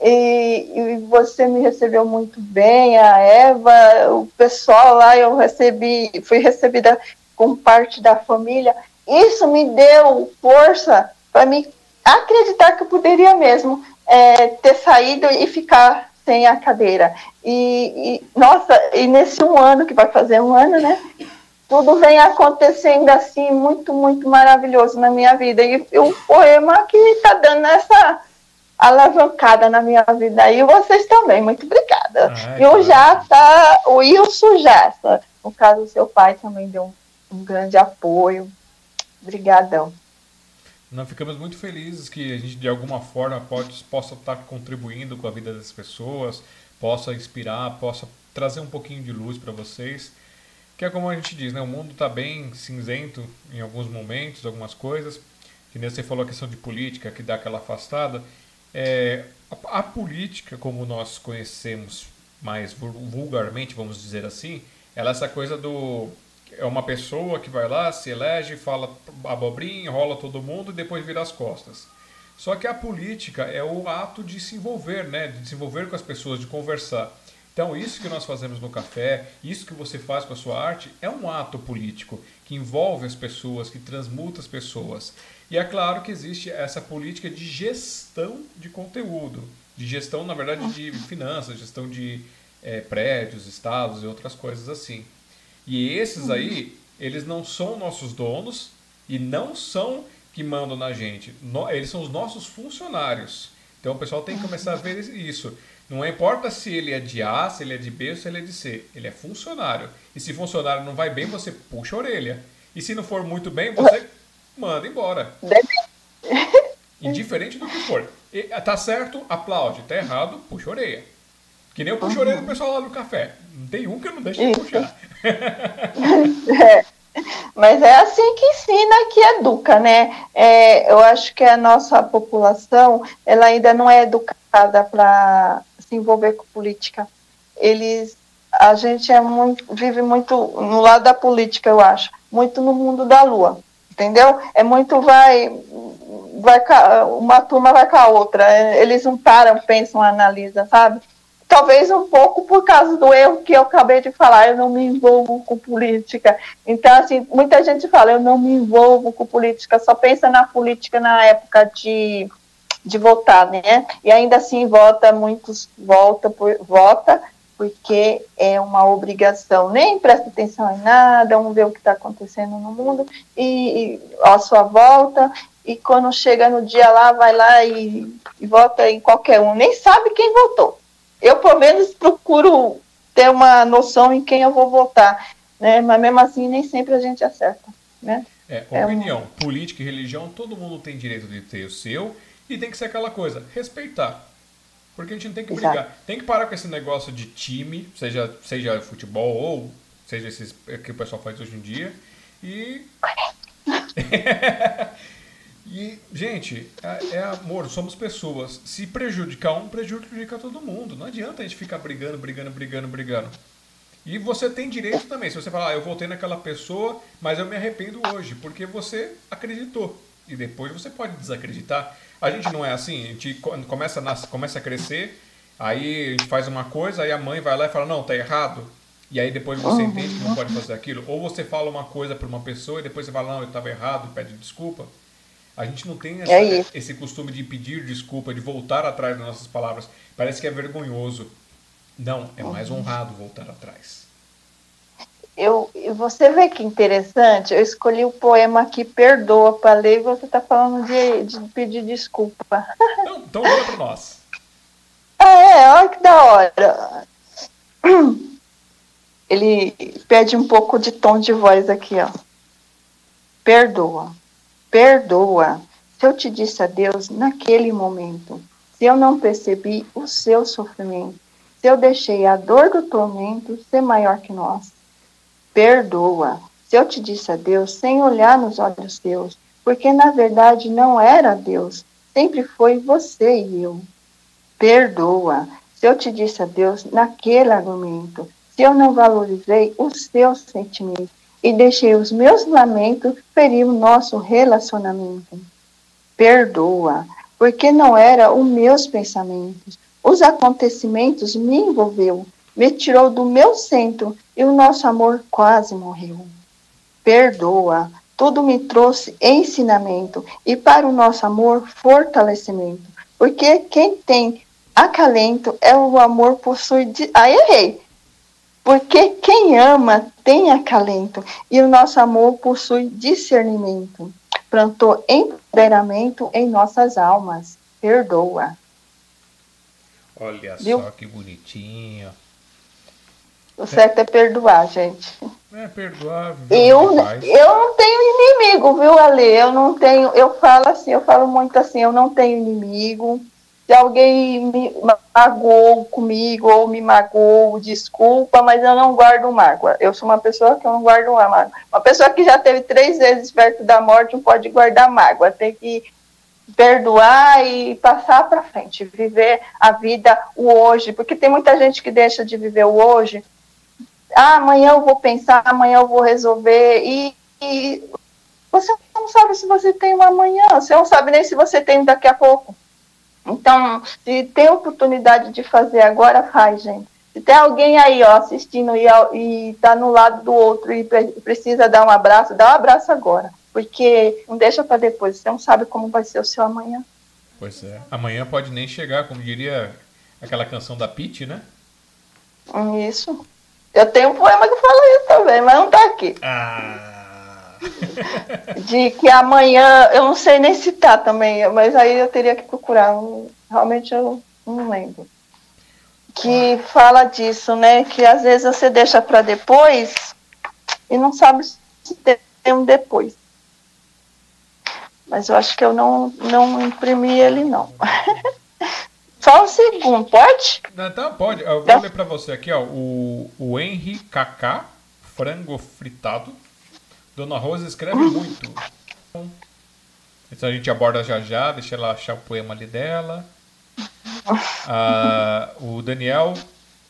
E, e, você me recebeu muito bem, a Eva, o pessoal lá, eu recebi, fui recebida com parte da família. Isso me deu força para me acreditar que eu poderia mesmo é, ter saído e ficar sem a cadeira. E, e, nossa, e nesse um ano, que vai fazer um ano, né? Tudo vem acontecendo assim, muito, muito maravilhoso na minha vida. E, e o poema que está dando essa alavancada na minha vida. E vocês também, muito obrigada. e o Jata, o Wilson Jata, no caso, seu pai também deu um, um grande apoio. Obrigadão. Nós ficamos muito felizes que a gente, de alguma forma, pode, possa estar contribuindo com a vida das pessoas, possa inspirar, possa trazer um pouquinho de luz para vocês. Que é como a gente diz, né? o mundo está bem cinzento em alguns momentos, algumas coisas. Que nem você falou a questão de política, que dá aquela afastada. É, a, a política, como nós conhecemos mais vulgarmente, vamos dizer assim, ela é essa coisa do é uma pessoa que vai lá, se elege, fala abobrinha, enrola todo mundo e depois vira as costas. Só que a política é o ato de se envolver, né? de se envolver com as pessoas, de conversar. Então, isso que nós fazemos no café, isso que você faz com a sua arte, é um ato político que envolve as pessoas, que transmuta as pessoas. E é claro que existe essa política de gestão de conteúdo, de gestão, na verdade, de finanças, gestão de é, prédios, estados e outras coisas assim. E esses uhum. aí, eles não são nossos donos e não são que mandam na gente. eles são os nossos funcionários. Então o pessoal tem que começar a ver isso. Não importa se ele é de A, se ele é de B ou se ele é de C. Ele é funcionário. E se funcionário não vai bem, você puxa a orelha. E se não for muito bem, você manda embora. Indiferente <laughs> do que for. E, tá certo, aplaude. Tá errado, puxa a orelha. Que nem eu puxo a orelha do pessoal lá do café. Não tem um que eu não deixo de puxar. <laughs> é. Mas é assim que ensina, que educa, né? É, eu acho que a nossa população, ela ainda não é educada para se envolver com política. Eles, a gente é muito, vive muito no lado da política, eu acho, muito no mundo da lua, entendeu? É muito vai, vai uma turma vai com a outra. Eles não param, pensam, analisam, sabe? Talvez um pouco por causa do erro que eu acabei de falar, eu não me envolvo com política. Então, assim, muita gente fala, eu não me envolvo com política, só pensa na política na época de, de votar, né? E ainda assim vota, muitos vota, por, vota porque é uma obrigação, nem presta atenção em nada, vamos ver o que está acontecendo no mundo, e, e à sua volta, e quando chega no dia lá, vai lá e, e vota em qualquer um, nem sabe quem votou eu, pelo menos, procuro ter uma noção em quem eu vou votar, né? Mas mesmo assim, nem sempre a gente acerta, né? É, opinião, é um... política e religião, todo mundo tem direito de ter o seu e tem que ser aquela coisa, respeitar. Porque a gente não tem que brigar. Exato. Tem que parar com esse negócio de time, seja, seja futebol ou seja esses que o pessoal faz hoje em dia. E. <laughs> <laughs> E, gente, é, é, amor, somos pessoas. Se prejudicar um, prejudica todo mundo. Não adianta a gente ficar brigando, brigando, brigando, brigando. E você tem direito também. Se você falar, ah, eu voltei naquela pessoa, mas eu me arrependo hoje, porque você acreditou. E depois você pode desacreditar. A gente não é assim, a gente começa a, começa a crescer, aí a gente faz uma coisa, aí a mãe vai lá e fala, não, tá errado. E aí depois você entende que não pode fazer aquilo. Ou você fala uma coisa para uma pessoa e depois você fala, não, eu estava errado, e pede desculpa. A gente não tem essa, é esse costume de pedir desculpa, de voltar atrás das nossas palavras. Parece que é vergonhoso. Não, é mais uhum. honrado voltar atrás. Eu, você vê que interessante, eu escolhi o poema que perdoa para ler e você está falando de, de, pedir desculpa. <laughs> Então, então lê para nós. Ah, é, olha que da hora. ele pede um pouco de tom de voz aqui, ó. Perdoa, perdoa. Se eu te disse a Deus naquele momento, se eu não percebi o seu sofrimento, se eu deixei a dor do tormento ser maior que nós, perdoa. Se eu te disse a Deus sem olhar nos olhos teus, porque na verdade não era Deus, sempre foi você e eu. Perdoa. Se eu te disse a Deus naquele argumento, se eu não valorizei os seus sentimentos e deixei os meus lamentos ferir o nosso relacionamento. Perdoa, porque não era os meus pensamentos. Os acontecimentos me envolveu, me tirou do meu centro e o nosso amor quase morreu. Perdoa, tudo me trouxe ensinamento e para o nosso amor fortalecimento, porque quem tem acalento é o amor possui. De... Ah, errei! Porque quem ama tem acalento e o nosso amor possui discernimento. Plantou empoderamento em nossas almas. Perdoa. Olha Viu? só que bonitinho. O certo é perdoar, gente. É perdoar. viver Eu, eu não tenho inimigo, viu, Ale? Eu não tenho. Eu falo assim, eu falo muito assim, eu não tenho inimigo. Se alguém me magoou comigo ou me magoou, desculpa, mas eu não guardo mágoa. Eu sou uma pessoa que eu não guardo mágoa. Uma pessoa que já teve três vezes perto da morte não pode guardar mágoa. Tem que perdoar e passar para frente, viver a vida o hoje, porque tem muita gente que deixa de viver o hoje. Ah, amanhã eu vou pensar, amanhã eu vou resolver e, e você não sabe se você tem um amanhã, você não sabe nem se você tem daqui a pouco. Então, se tem oportunidade de fazer agora, faz, gente. Se tem alguém aí, ó, assistindo e, e tá no lado do outro e pre- precisa dar um abraço, dá um abraço agora. Porque não deixa para depois, você não sabe como vai ser o seu amanhã. Pois é. Amanhã pode nem chegar, como diria aquela canção da Pete, né? Isso. Eu tenho um poema que fala isso também, mas não tá aqui. Ah! De que amanhã, eu não sei nem citar também, mas aí eu teria que procurar. Realmente eu não lembro. Que fala disso, né? Que às vezes você deixa para depois e não sabe se tem um depois. Mas eu acho que eu não, não imprimi ele, não. <laughs> Só um segundo, pode? Então pode. Eu vou ler pra você aqui, ó. O, o Henry Kaká, frango fritado. Dona Rosa escreve muito. Então a gente aborda já já, deixa ela achar o poema ali dela. Ah, o Daniel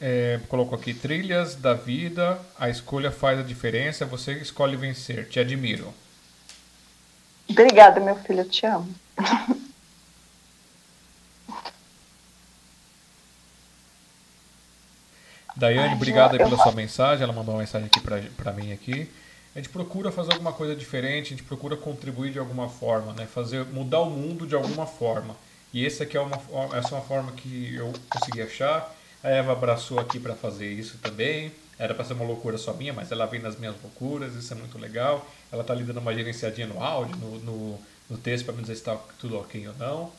é, colocou aqui trilhas da vida, a escolha faz a diferença, você escolhe vencer. Te admiro. Obrigada, meu filho, eu te amo. Daiane, Ai, obrigado aí eu- pela sua mensagem. Ela mandou uma mensagem aqui pra mim aqui. A gente procura fazer alguma coisa diferente, a gente procura contribuir de alguma forma, né? Fazer, mudar o mundo de alguma forma. E esse aqui é uma, essa é uma forma que eu consegui achar. A Eva abraçou aqui para fazer isso também. Era para ser uma loucura só minha, mas ela vem nas minhas loucuras, isso é muito legal. Ela tá ali dando uma gerenciadinha no áudio, no, no, no texto, para me dizer se está tudo ok ou não.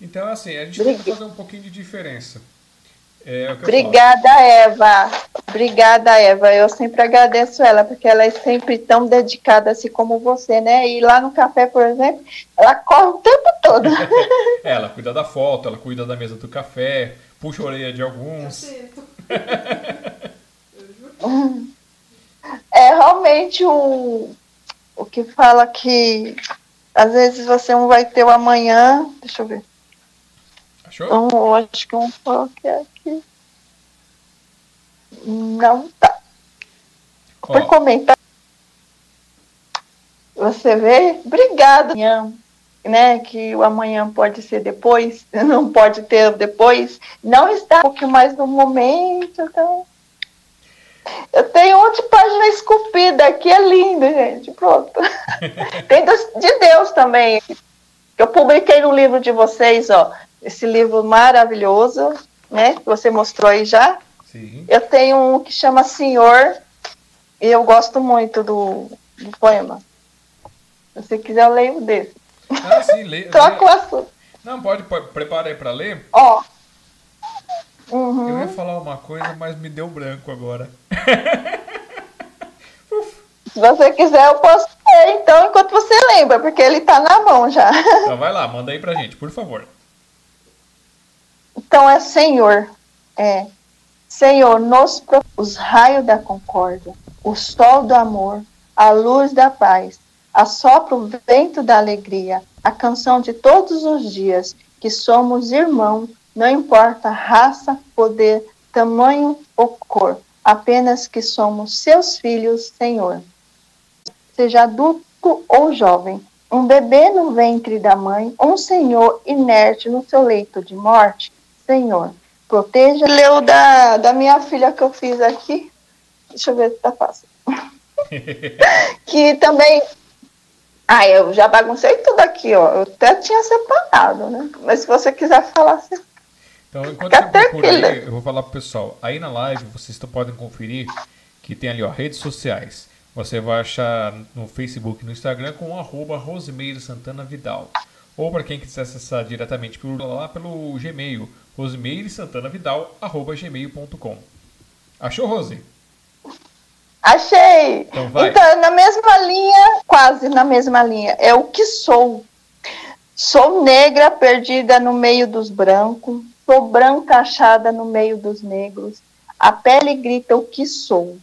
Então, assim, a gente tem que fazer um pouquinho de diferença. É, falo. Obrigada, Eva. Obrigada, Eva. Eu sempre agradeço ela, porque ela é sempre tão dedicada, assim como você, né? E lá no café, por exemplo, ela corre o tempo todo. É, <laughs> ela cuida da foto, ela cuida da mesa do café, puxa a orelha de alguns. <laughs> É realmente o, o que fala que às vezes você não vai ter o amanhã. Deixa eu ver. Achou? Um, eu acho que um é aqui. Não tá. Por Ó, comentar. Você vê? Obrigada. Amanhã, né? Que o amanhã pode ser depois, <laughs> não pode ter depois. Não está um pouquinho mais no momento. Então... Eu tenho um de página esculpida aqui, é lindo, gente. Pronto. <laughs> Tem dos- de Deus também. Eu publiquei no livro de vocês, ó. Esse livro maravilhoso, né? Que você mostrou aí já. Sim. Eu tenho um que chama Senhor e eu gosto muito do, do poema. Se você quiser, eu leio desse. Ah, sim, <laughs> lê. Troca o assunto. Não, pode, pode prepara aí pra ler. Ó. Eu Uhum. ia falar uma coisa, mas me deu branco agora. <laughs> Se você quiser, eu posso ler, então, enquanto você lembra, porque ele tá na mão já. <laughs> Então vai lá, manda aí pra gente, por favor. Então é Senhor, é Senhor, nos os raios da concórdia, o sol do amor, a luz da paz, assopra o vento da alegria, a canção de todos os dias, que somos irmãos, não importa raça, poder, tamanho ou cor, apenas que somos seus filhos, Senhor. Seja adulto ou jovem, um bebê no ventre da mãe, um senhor inerte no seu leito de morte, Senhor, proteja. Leu da, da minha filha que eu fiz aqui. Deixa eu ver se tá fácil. <laughs> que também. Ah, eu já baguncei tudo aqui, ó. Eu até tinha separado, né? Mas se você quiser falar, você então, enquanto você procura aí, eu vou falar pro pessoal. Aí na live vocês podem conferir que tem ali, ó, redes sociais. Você vai achar no Facebook e no Instagram com arroba Rosimeiro Santana Vidal. Ou para quem quiser acessar diretamente por lá pelo Gmail, rosemeiresantanavidal.gmail.com. Achou, Rose? Achei! Então, vai. então, na mesma linha, quase na mesma linha, é o que sou. Sou negra perdida no meio dos brancos, sou branca achada no meio dos negros. A pele grita o que sou.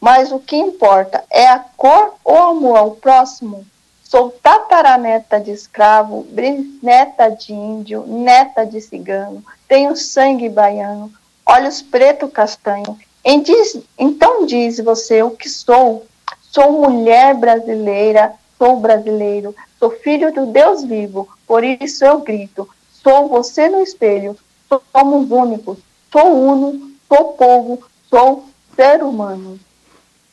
Mas o que importa é a cor ou amor ao próximo? Sou tataraneta de escravo, bisneta de índio, neta de cigano, tenho sangue baiano, olhos preto castanho. então diz você o que sou. Sou mulher brasileira, sou brasileiro, sou filho do Deus vivo, por isso eu grito. Sou você no espelho, somos únicos, sou uno, sou povo, sou ser humano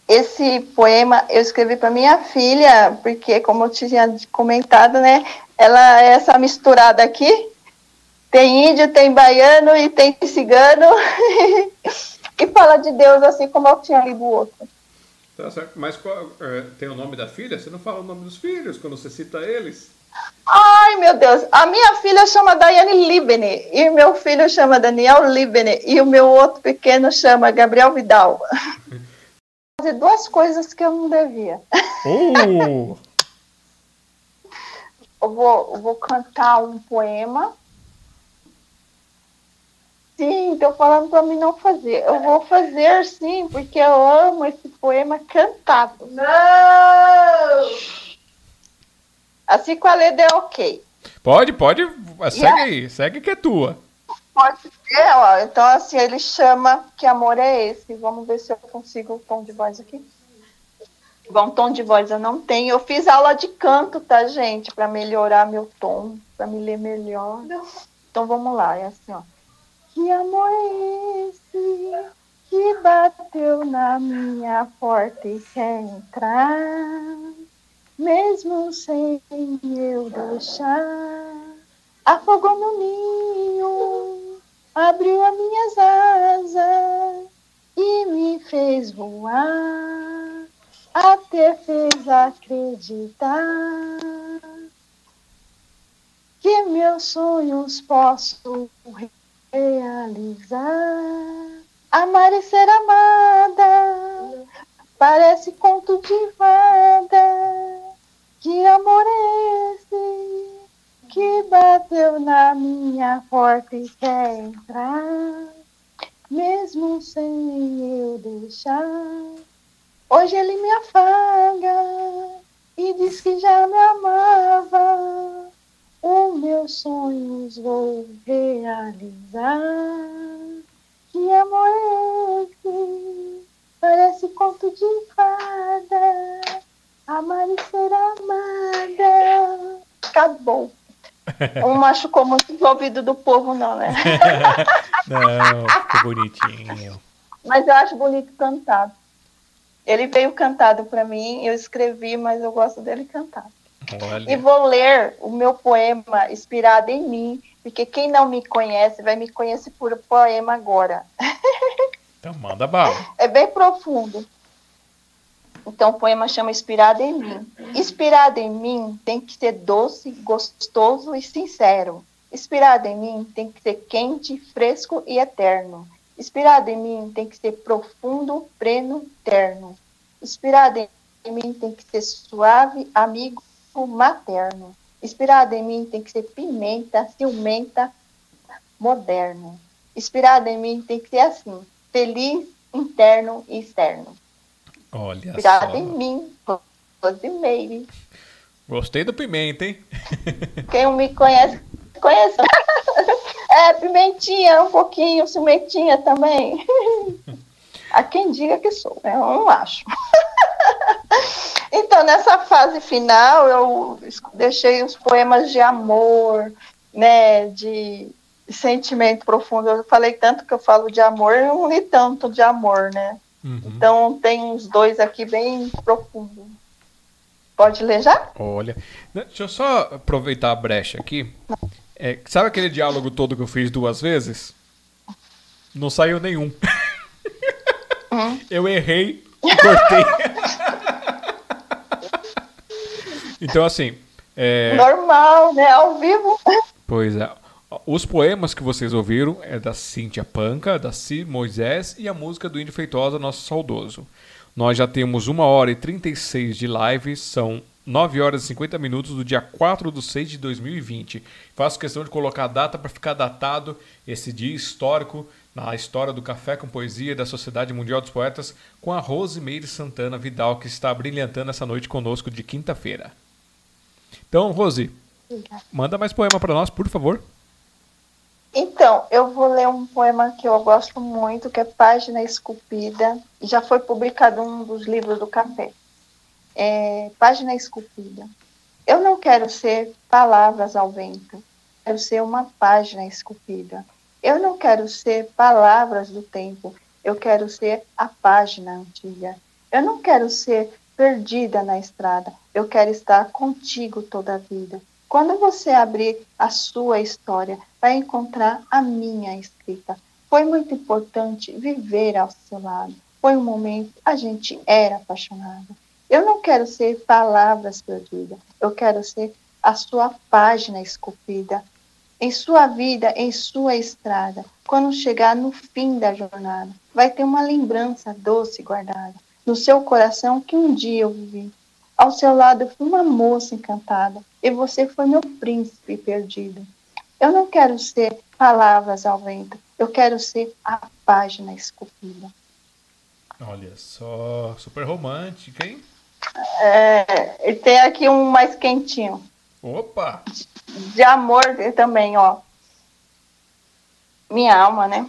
esse poema eu escrevi para minha filha, porque, como eu tinha comentado, né, ela é essa misturada aqui. Tem índio, tem baiano e tem cigano. <laughs> e fala de Deus assim como eu tinha lido o outro. Tá certo. Mas qual, é, tem o nome da filha? Você não fala o nome dos filhos quando você cita eles? Ai, meu Deus. A minha filha chama Daiane Libene e meu filho chama Daniel Libene e o meu outro pequeno chama Gabriel Vidal. <laughs> fazer duas coisas que eu não devia. Uh. <laughs> eu, vou, eu vou cantar um poema. Sim, estou falando para mim não fazer. Eu vou fazer sim, porque eu amo esse poema cantado. Não! Assim com a Leda é ok. Pode, pode. Segue aí, segue que é tua. Pode ser, ó. Então, assim, ele chama Que Amor é Esse? Vamos ver se eu consigo o tom de voz aqui. Bom, tom de voz eu não tenho. Eu fiz aula de canto, tá, gente? Para melhorar meu tom, para me ler melhor. Então, vamos lá. É assim, ó. Que amor é esse que bateu na minha porta e quer entrar? Mesmo sem eu deixar, afogou no ninho abriu as minhas asas e me fez voar, até fez acreditar que meus sonhos posso realizar. Amar e ser amada parece conto de fada. Que amor é esse? que bateu na minha porta e quer entrar, mesmo sem eu deixar. Hoje ele me afaga e diz que já me amava. Os meus sonhos vou realizar. Que amor é esse? Parece conto de fada. Amar e ser amada. Acabou. Um machucou muito o ouvido do povo, não, né? <laughs> não, ficou bonitinho. Mas eu acho bonito cantado. Ele veio cantado para mim, eu escrevi, mas eu gosto dele cantado. Olha. E vou ler o meu poema inspirado em mim, porque quem não me conhece vai me conhecer por poema agora. Então manda bala. <laughs> É bem profundo. Então o poema chama Inspirado em mim. Inspirado em mim tem que ser doce, gostoso e sincero. Inspirado em mim tem que ser quente, fresco e eterno. Inspirado em mim tem que ser profundo, pleno, terno. Inspirado em mim tem que ser suave, amigo, materno. Inspirado em mim tem que ser pimenta, ciumenta, moderno. Inspirado em mim tem que ser assim, feliz, interno e externo. Olha Inspirado só. em mim, Rosimeire. Gostei do pimenta, hein? <laughs> Quem me conhece, conhece. <laughs> É, pimentinha, um pouquinho, cimentinha também. <laughs> Há quem diga que sou, né? eu não acho. Então, nessa fase final, eu deixei os poemas de amor, né, de sentimento profundo. Eu falei tanto que eu falo de amor, eu não li tanto de amor, né? Uhum. Então, tem uns dois aqui bem profundos. Pode ler já? Olha, né, deixa eu só aproveitar a brecha aqui. É, sabe aquele diálogo todo que eu fiz duas vezes? Não saiu nenhum. Uhum. <laughs> Eu errei e cortei. Então, assim. é, Normal, né? Ao vivo. Pois é. Os poemas que vocês ouviram é da Cíntia Panca, da Cir Moisés e a música do Índio Feitosa, Nosso Saudoso. Nós já temos 1 hora e 36 de live, são 9 horas e 50 minutos do dia 4 de 6 de 2020. Faço questão de colocar a data para ficar datado esse dia histórico na história do Café com Poesia da Sociedade Mundial dos Poetas com a Rosimeire Santana Vidal, que está brilhantando essa noite conosco de quinta-feira. Então, Rose, manda mais poema para nós, por favor. Então, eu vou ler um poema que eu gosto muito, que é Página Esculpida. Já foi publicado um dos livros do café. É, Página Esculpida. Eu não quero ser palavras ao vento. Quero ser uma página esculpida. Eu não quero ser palavras do tempo. Eu quero ser a página antiga. Eu não quero ser perdida na estrada. Eu quero estar contigo toda a vida. Quando você abrir a sua história, vai encontrar a minha escrita. Foi muito importante viver ao seu lado. Foi um momento a gente era apaixonado. Eu não quero ser palavras perdidas. Eu quero ser a sua página esculpida. Em sua vida, em sua estrada, quando chegar no fim da jornada, vai ter uma lembrança doce guardada no seu coração que um dia eu vivi. Ao seu lado eu fui uma moça encantada e você foi meu príncipe perdido. Eu não quero ser palavras ao vento, eu quero ser a página esculpida. Olha só, super romântica, hein? É, e tem aqui um mais quentinho, Opa! de amor também, ó. Minha alma, né?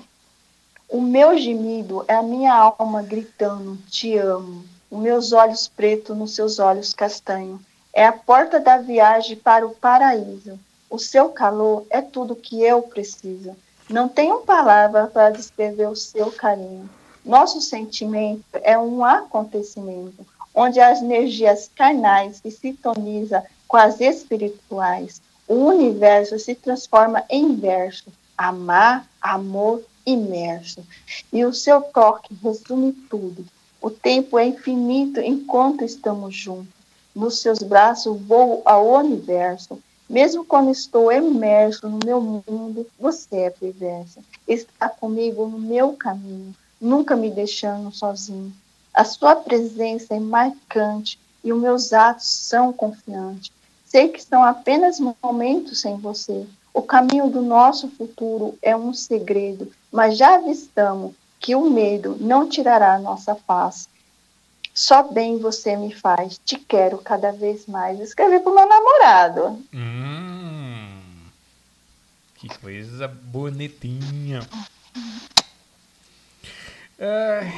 O meu gemido é a minha alma gritando: Te amo. Os meus olhos pretos nos seus olhos castanhos. É a porta da viagem para o paraíso. O seu calor é tudo que eu preciso. Não tenho palavra para descrever o seu carinho. Nosso sentimento é um acontecimento onde as energias carnais se sintonizam com as espirituais. O universo se transforma em verso. Amar, amor, imerso. E o seu toque resume tudo. O tempo é infinito enquanto estamos juntos. Nos seus braços voo ao universo. Mesmo quando estou imerso no meu mundo, você é perversa. Está comigo no meu caminho, nunca me deixando sozinho. A sua presença é marcante e os meus atos são confiantes. Sei que são apenas momentos sem você. O caminho do nosso futuro é um segredo, mas já avistamos que o medo não tirará nossa paz. Só bem você me faz, te quero cada vez mais. Escrevi para o meu namorado. Hum, que coisa bonitinha. É,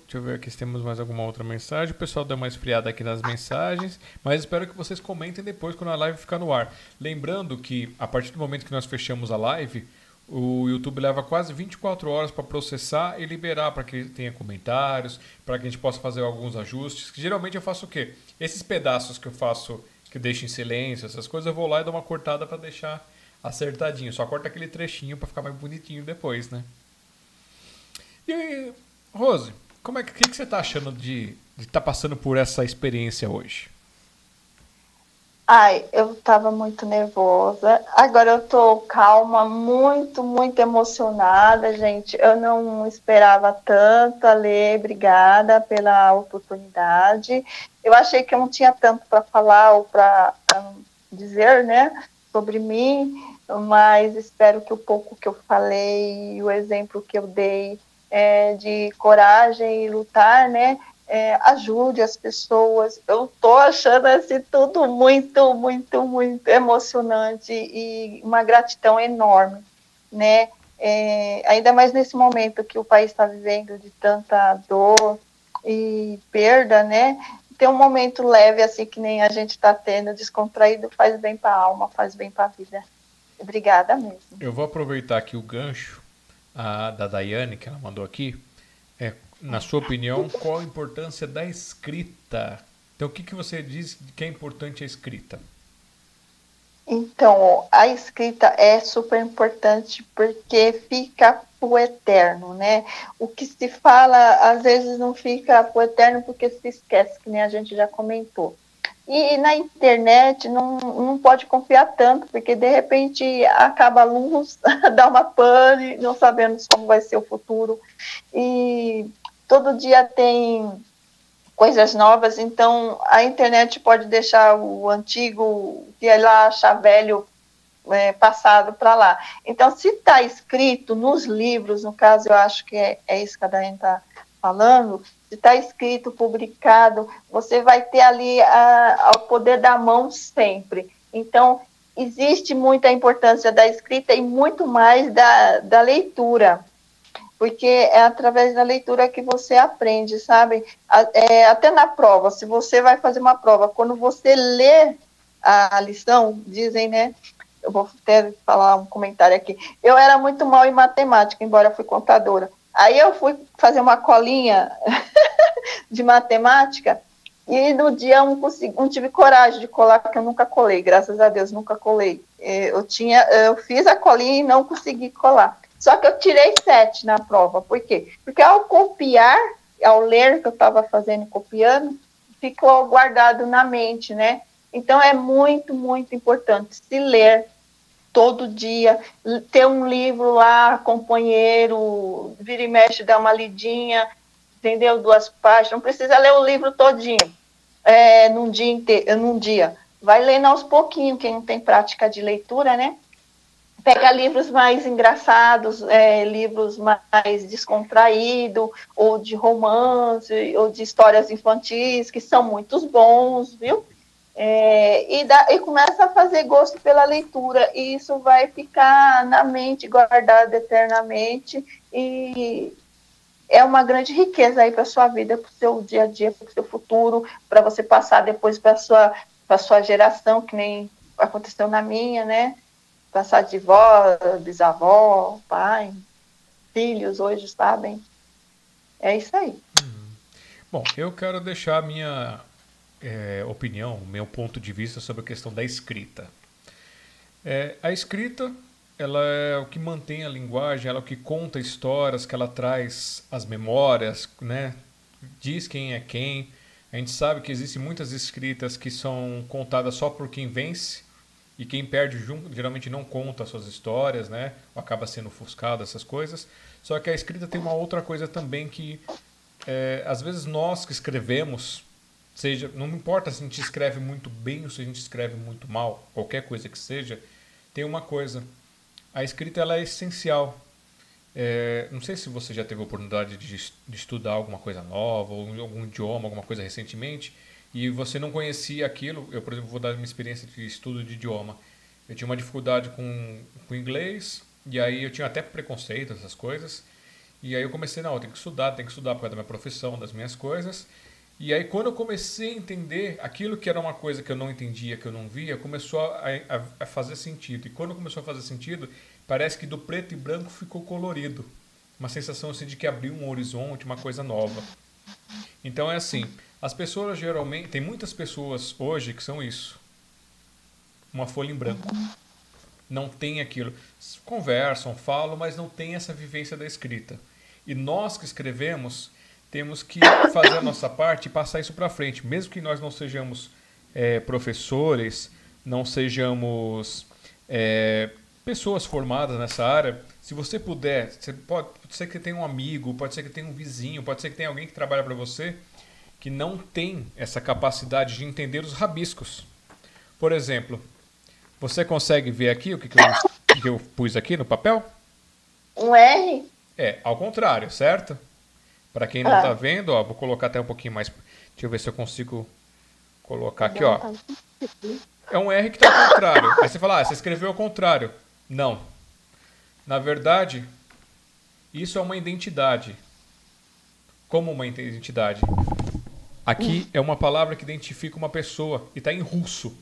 Deixa eu ver aqui se temos mais alguma outra mensagem. O pessoal deu uma esfriada aqui nas mensagens, mas espero que vocês comentem depois quando a live ficar no ar. Lembrando que a partir do momento que nós fechamos a live, o YouTube leva quase 24 horas para processar e liberar para que tenha comentários, para que a gente possa fazer alguns ajustes. Geralmente eu faço o quê? Esses pedaços que eu faço, que deixo em silêncio, essas coisas, eu vou lá e dou uma cortada para deixar acertadinho. Só corta aquele trechinho para ficar mais bonitinho depois, né? E Rose, como é que, que, que você está achando de estar tá passando por essa experiência hoje? Ai, eu estava muito nervosa. Agora eu tô calma, muito, muito emocionada, gente. Eu não esperava tanto, Ale. Obrigada pela oportunidade. Eu achei que eu não tinha tanto para falar ou para um, dizer, né, sobre mim, mas espero que o pouco que eu falei, o exemplo que eu dei é, de coragem e lutar, né, é, ajude as pessoas. Eu estou achando assim, tudo muito, muito, muito emocionante e uma gratidão enorme, né? É, ainda mais nesse momento que o país está vivendo de tanta dor e perda, né? Ter um momento leve assim que nem a gente está tendo, descontraído, faz bem para a alma, faz bem para a vida. Obrigada mesmo. Eu vou aproveitar aqui o gancho a, da Daiane, que ela mandou aqui, é na sua opinião, qual a importância da escrita? Então, o que, que você diz que é importante a escrita? Então, a escrita é super importante porque fica o eterno, né? O que se fala, às vezes, não fica o eterno porque se esquece, que nem a gente já comentou. E na internet não, não pode confiar tanto, porque de repente acaba a luz, <laughs> dá uma pane, não sabemos como vai ser o futuro. E todo dia tem coisas novas, então a internet pode deixar o antigo, que ela acha velho, é, passado para lá. Então, se está escrito nos livros, no caso, eu acho que é, é isso que a Daiane está falando, está escrito, publicado, você vai ter ali o poder da mão sempre. Então, existe muita importância da escrita e muito mais da, da leitura porque é através da leitura que você aprende, sabe? É, até na prova, se você vai fazer uma prova, quando você lê a lição, dizem, né? Eu vou até falar um comentário aqui. Eu era muito mal em matemática, embora fui contadora. Aí eu fui fazer uma colinha <laughs> de matemática e no dia um, consegui, não tive coragem de colar, porque eu nunca colei, graças a Deus, nunca colei. É, eu, tinha, eu fiz a colinha e não consegui colar. Só que eu tirei sete na prova. Por quê? Porque ao copiar, ao ler que eu estava fazendo copiando, ficou guardado na mente, né? Então é muito, muito importante se ler todo dia, ter um livro lá, companheiro, vira e mexe, dar uma lidinha, entendeu? Duas páginas, não precisa ler o livro todinho é, num dia inteiro, num dia. Vai lendo aos pouquinhos, quem não tem prática de leitura, né? pega livros mais engraçados, é, livros mais descontraídos, ou de romance, ou de histórias infantis, que são muito bons, viu? É, e, dá, e começa a fazer gosto pela leitura, e isso vai ficar na mente, guardado eternamente, e é uma grande riqueza aí para sua vida, para o seu dia a dia, para o seu futuro, para você passar depois para sua para sua geração, que nem aconteceu na minha, né? passar de vó, bisavó, pai, filhos hoje, sabem? É isso aí. Uhum. Bom, eu quero deixar minha é, opinião, meu ponto de vista sobre a questão da escrita. É, a escrita, ela é o que mantém a linguagem, ela é o que conta histórias, que ela traz as memórias, né? Diz quem é quem. A gente sabe que existem muitas escritas que são contadas só por quem vence, e quem perde geralmente não conta suas histórias, né? Ou acaba sendo ofuscado, essas coisas. Só que a escrita tem uma outra coisa também que, é, às vezes, nós que escrevemos, seja, não importa se a gente escreve muito bem ou se a gente escreve muito mal, qualquer coisa que seja, tem uma coisa. A escrita ela é essencial. É, não sei se você já teve a oportunidade de, de estudar alguma coisa nova, ou algum idioma, alguma coisa recentemente e você não conhecia aquilo, eu, por exemplo, vou dar uma experiência de estudo de idioma. Eu tinha uma dificuldade com, com inglês, e aí eu tinha até preconceito, essas coisas. E aí eu comecei, não, eu tenho que estudar, tenho que estudar por causa da minha profissão, das minhas coisas. E aí quando eu comecei a entender aquilo que era uma coisa que eu não entendia, que eu não via, começou a, a, a fazer sentido. E quando começou a fazer sentido, parece que do preto e branco ficou colorido. Uma sensação assim de que abriu um horizonte, uma coisa nova. Então é assim, as pessoas geralmente. Tem muitas pessoas hoje que são isso. Uma folha em branco. Não tem aquilo. Conversam, falam, mas não tem essa vivência da escrita. E nós que escrevemos temos que fazer a nossa parte e passar isso para frente. Mesmo que nós não sejamos é, professores, não sejamos é, pessoas formadas nessa área, se você puder, você pode, pode ser que tenha um amigo, pode ser que tenha um vizinho, pode ser que tenha alguém que trabalha para você que não tem essa capacidade de entender os rabiscos. Por exemplo, você consegue ver aqui o que, que, eu, que eu pus aqui no papel? Um R? É, ao contrário, certo? Para quem não está ah. vendo, ó, vou colocar até um pouquinho mais. Deixa eu ver se eu consigo colocar aqui, ó. É um R que está ao contrário. Aí você fala, ah, você escreveu ao contrário. Não. Na verdade, isso é uma identidade. Como uma identidade? Aqui é uma palavra que identifica uma pessoa e está em russo.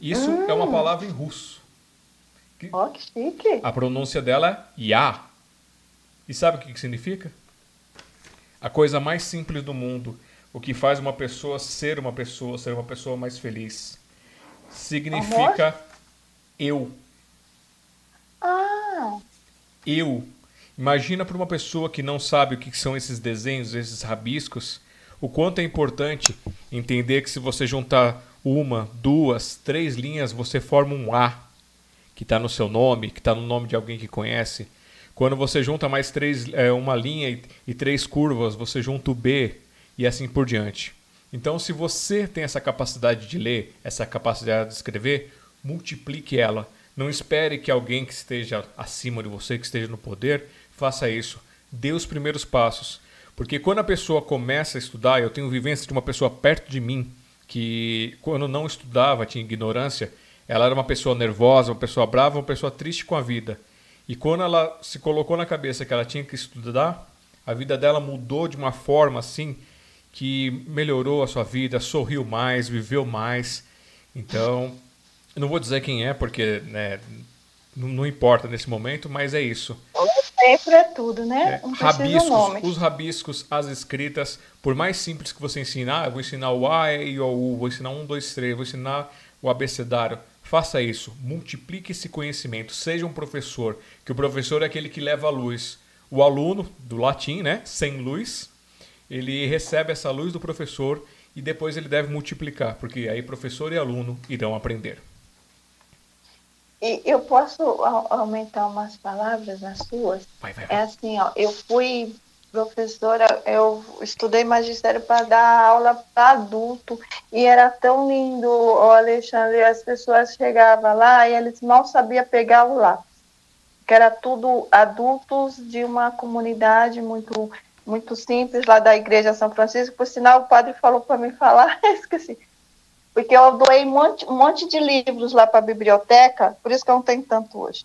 Isso hum. é uma palavra em russo. Ó, oh, que chique. A pronúncia dela é Ya. E sabe o que, que significa? A coisa mais simples do mundo. O que faz uma pessoa ser uma pessoa, ser uma pessoa mais feliz. Significa Amor? eu. Ah. Eu. Imagina para uma pessoa que não sabe o que são esses desenhos, esses rabiscos, o quanto é importante entender que se você juntar uma, duas, três linhas, você forma um A, que está no seu nome, que está no nome de alguém que conhece. Quando você junta mais três, é, uma linha e, e três curvas, você junta o B e assim por diante. Então, se você tem essa capacidade de ler, essa capacidade de escrever, multiplique ela. Não espere que alguém que esteja acima de você, que esteja no poder, faça isso. Dê os primeiros passos. Porque quando a pessoa começa a estudar, eu tenho vivência de uma pessoa perto de mim que, quando não estudava, tinha ignorância, ela era uma pessoa nervosa, uma pessoa brava, uma pessoa triste com a vida. E quando ela se colocou na cabeça que ela tinha que estudar, a vida dela mudou de uma forma assim que melhorou a sua vida, sorriu mais, viveu mais. Então, não vou dizer quem é, porque né, não, não, importa nesse momento, mas é isso. Sempre é tudo, né? É, rabiscos, os rabiscos, as escritas, por mais simples que você ensinar, ah, vou ensinar o A, E, I, O, U, vou ensinar um, dois, três, vou ensinar o abecedário. Faça isso, multiplique esse conhecimento, seja um professor, que o professor é aquele que leva a luz. O aluno, do latim, né, sem luz, ele recebe essa luz do professor e depois ele deve multiplicar, porque aí professor e aluno irão aprender. E eu posso aumentar umas palavras nas suas? Vai, vai, vai. É assim, ó, eu fui professora, eu estudei magistério para dar aula para adulto e era tão lindo, o Alexandre, as pessoas chegavam lá e eles mal sabiam pegar o lápis, que era tudo adultos de uma comunidade muito muito simples lá da igreja São Francisco, por sinal o padre falou para mim falar, <laughs> esqueci, porque eu doei um monte, um monte de livros lá para a biblioteca, por isso que eu não tenho tanto hoje.